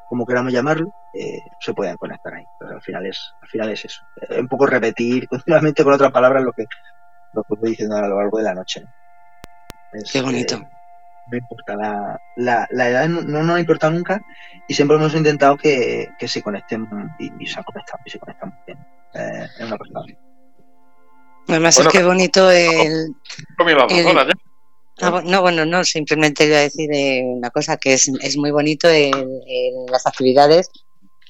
como queramos llamarlo, eh, se pueden conectar ahí. Pero al final es, al final es eso. Es un poco repetir continuamente con otras palabras lo que, lo que voy diciendo a lo largo de la noche. Qué bonito no importa, la, la, edad no, no, nos ha importado nunca y siempre hemos intentado que, se conecten y, se han conectado y se conectan muy bien. Eh, es una cosa. Además es que bonito el... Ah, no, bueno, no, simplemente iba a decir eh, una cosa que es, es muy bonito en, las actividades,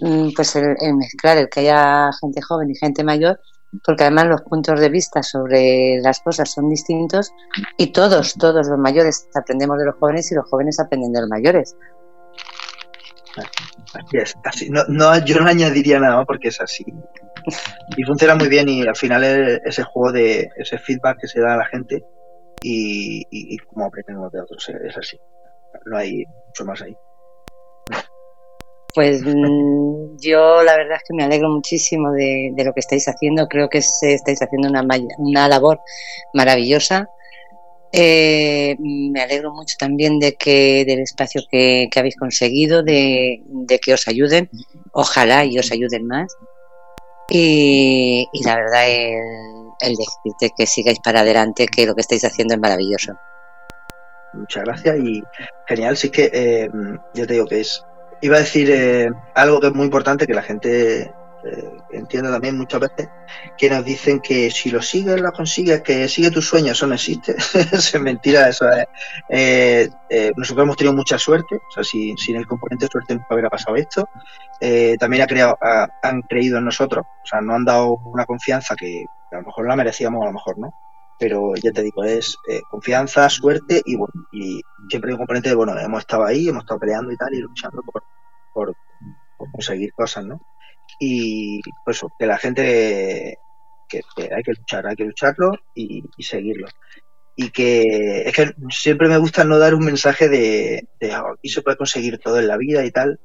mm, pues el, mezclar, el que haya gente joven y gente mayor, porque además los puntos de vista sobre las cosas son distintos y todos, todos los mayores aprendemos de los jóvenes y los jóvenes aprenden de los mayores. Así es, así. No, no, yo no añadiría nada porque es así. Y funciona muy bien y al final es ese juego de ese feedback que se da a la gente y, y, como aprendemos de otros, es así. No hay mucho más ahí. Pues mm, yo la verdad es que me alegro muchísimo de, lo que estáis haciendo. Creo que estáis haciendo una, una labor maravillosa. Eh, me alegro mucho también de que del espacio que, habéis conseguido, de, que os ayuden. Ojalá y os ayuden más. Y, la verdad, el, el decirte que sigáis para adelante, que lo que estáis haciendo es maravilloso. Muchas gracias y genial. Sí que eh, yo te digo que es iba a decir eh, algo que es muy importante que la gente eh, entiende también muchas veces, que nos dicen que si lo sigues, lo consigues, que sigue tus sueños, eso no existe. es mentira, eso es. Eh, nosotros hemos tenido mucha suerte, o sea, sin, sin el componente de suerte nunca hubiera pasado esto. también ha creado, han creído en nosotros, o sea, nos han dado una confianza que a lo mejor la merecíamos, a lo mejor no pero ya te digo, es confianza, suerte y bueno, y siempre hay un componente de, bueno, hemos estado ahí, hemos estado peleando y tal, y luchando por, por, conseguir cosas, ¿no? Y pues que la gente que, hay que luchar, hay que lucharlo y, seguirlo. Y que es que siempre me gusta no dar un mensaje de, de oh, aquí se puede conseguir todo en la vida y tal.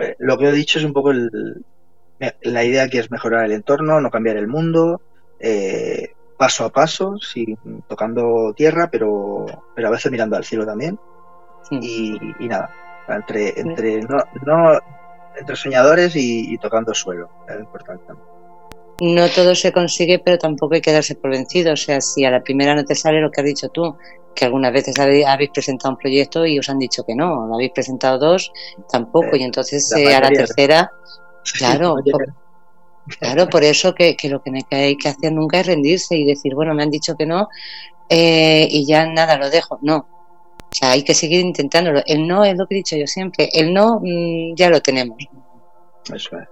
Eh, lo que he dicho es un poco la idea que es mejorar el entorno, no cambiar el mundo, eh, paso a paso, sí, tocando tierra, pero, pero a veces mirando al cielo también. Y, y, nada, entre, entre, no, no, entre soñadores y, tocando suelo, es importante. No todo se consigue, pero tampoco hay que darse por vencido. O sea, si a la primera no te sale lo que has dicho tú, que algunas veces habéis, presentado un proyecto y os han dicho que no, lo habéis presentado dos, tampoco, y entonces eh, a la tercera, claro, claro, por eso que, que, lo que hay que hacer nunca es rendirse y decir, bueno, me han dicho que no, eh, y ya nada, lo dejo. No, o sea, hay que seguir intentándolo. El no es lo que he dicho yo siempre. El no mm, ya lo tenemos. Eso es.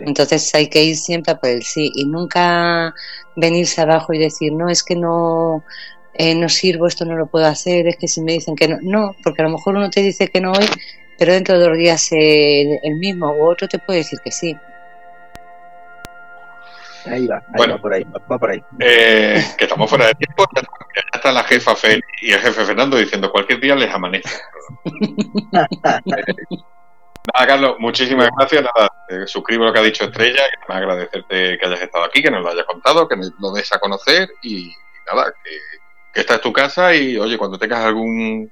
Entonces hay que ir siempre por el sí y nunca venirse abajo y decir, no, es que no, eh, no sirvo, esto no lo puedo hacer, es que si me dicen que no. No, porque a lo mejor uno te dice que no hoy, pero dentro de dos días el, el mismo u otro te puede decir que sí. Ahí va, bueno, por ahí, va por ahí. Eh, que estamos fuera de tiempo, ya está la jefa Fel y el jefe Fernando diciendo cualquier día les amanece. nada, Carlos, muchísimas gracias. Nada, eh, suscribo lo que ha dicho Estrella, que me agradecerte que hayas estado aquí, que nos lo hayas contado, que nos lo des a conocer y, nada, que, que, esta es tu casa y oye, cuando tengas algún,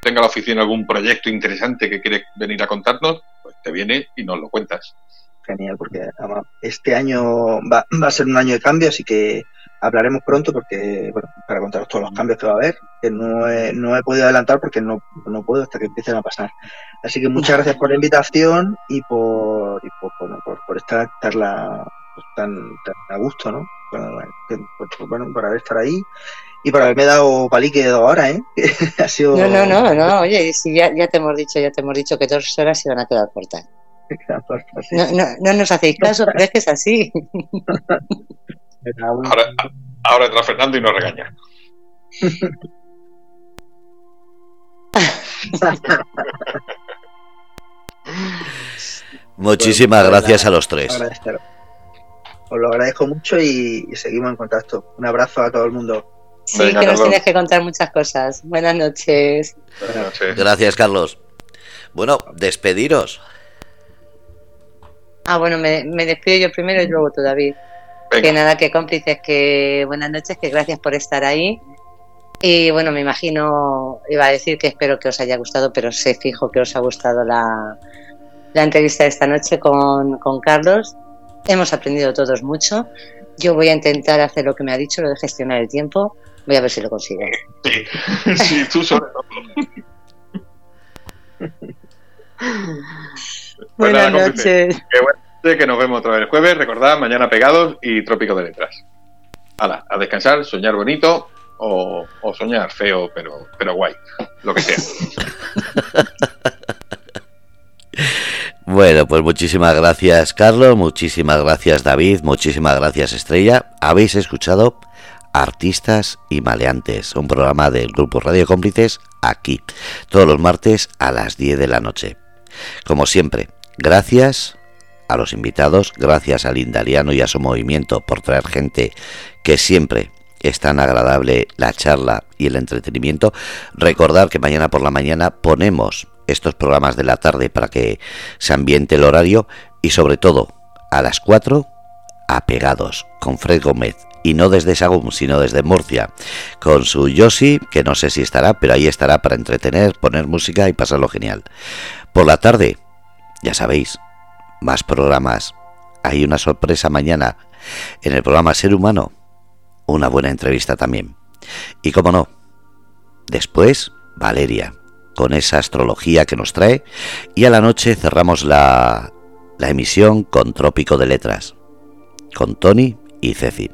tenga la oficina algún proyecto interesante que quieres venir a contarnos, pues te viene y nos lo cuentas genial, porque este año va, va, a ser un año de cambio, así que hablaremos pronto porque, bueno, para contaros todos los cambios que va a haber, que no he, no he podido adelantar porque no, no puedo hasta que empiecen a pasar. Así que muchas gracias por la invitación y por, y por, por, esta charla pues, tan, tan, a gusto, ¿no? Bueno, bueno, por haber estar ahí y por haberme dado palique ahora, ¿eh? ha sido... No, no, no, no, oye, si ya, ya te hemos dicho, ya te hemos dicho que dos horas se van a quedar cortas. No, no, no, nos hacéis caso, pero es que es así. Ahora, ahora entra Fernando y nos regaña. Muchísimas gracias a los tres. Os lo agradezco mucho y, seguimos en contacto. Un abrazo a todo el mundo. Sí, que nos tienes que contar muchas cosas. Buenas noches. Buenas noches. Gracias, Carlos. Bueno, despediros. Ah, bueno, me, despido yo primero y luego tú, David. Que nada, que cómplices, que buenas noches, que gracias por estar ahí. Y bueno, me imagino, iba a decir que espero que os haya gustado, pero sé fijo que os ha gustado la, la entrevista de esta noche con, con Carlos. Hemos aprendido todos mucho. Yo voy a intentar hacer lo que me ha dicho, lo de gestionar el tiempo. Voy a ver si lo consigo. Sí, sí tú sobre Buenas noches. Que, nos vemos otra vez el jueves. Recordad, mañana pegados y trópico de letras. Hala, a descansar, soñar bonito o, soñar feo, pero, pero guay. Lo que sea. Bueno, pues muchísimas gracias Carlos, muchísimas gracias David, muchísimas gracias Estrella. Habéis escuchado Artistas y Maleantes, un programa del Grupo Radio Cómplices aquí, todos los martes a las 10 de la noche. Como siempre, gracias a los invitados, gracias al Indaliano y a su movimiento por traer gente que siempre es tan agradable la charla y el entretenimiento. Recordar que mañana por la mañana ponemos estos programas de la tarde para que se ambiente el horario y sobre todo a las 4 apegados con Fred Gómez y no desde Sagún, sino desde Murcia, con su Yoshi, que no sé si estará, pero ahí estará para entretener, poner música y pasarlo genial. Por la tarde, ya sabéis, más programas. Hay una sorpresa mañana en el programa Ser Humano, una buena entrevista también. Y como no, después Valeria, con esa astrología que nos trae, y a la noche cerramos la, la emisión con Trópico de Letras, con Tony y Ceci.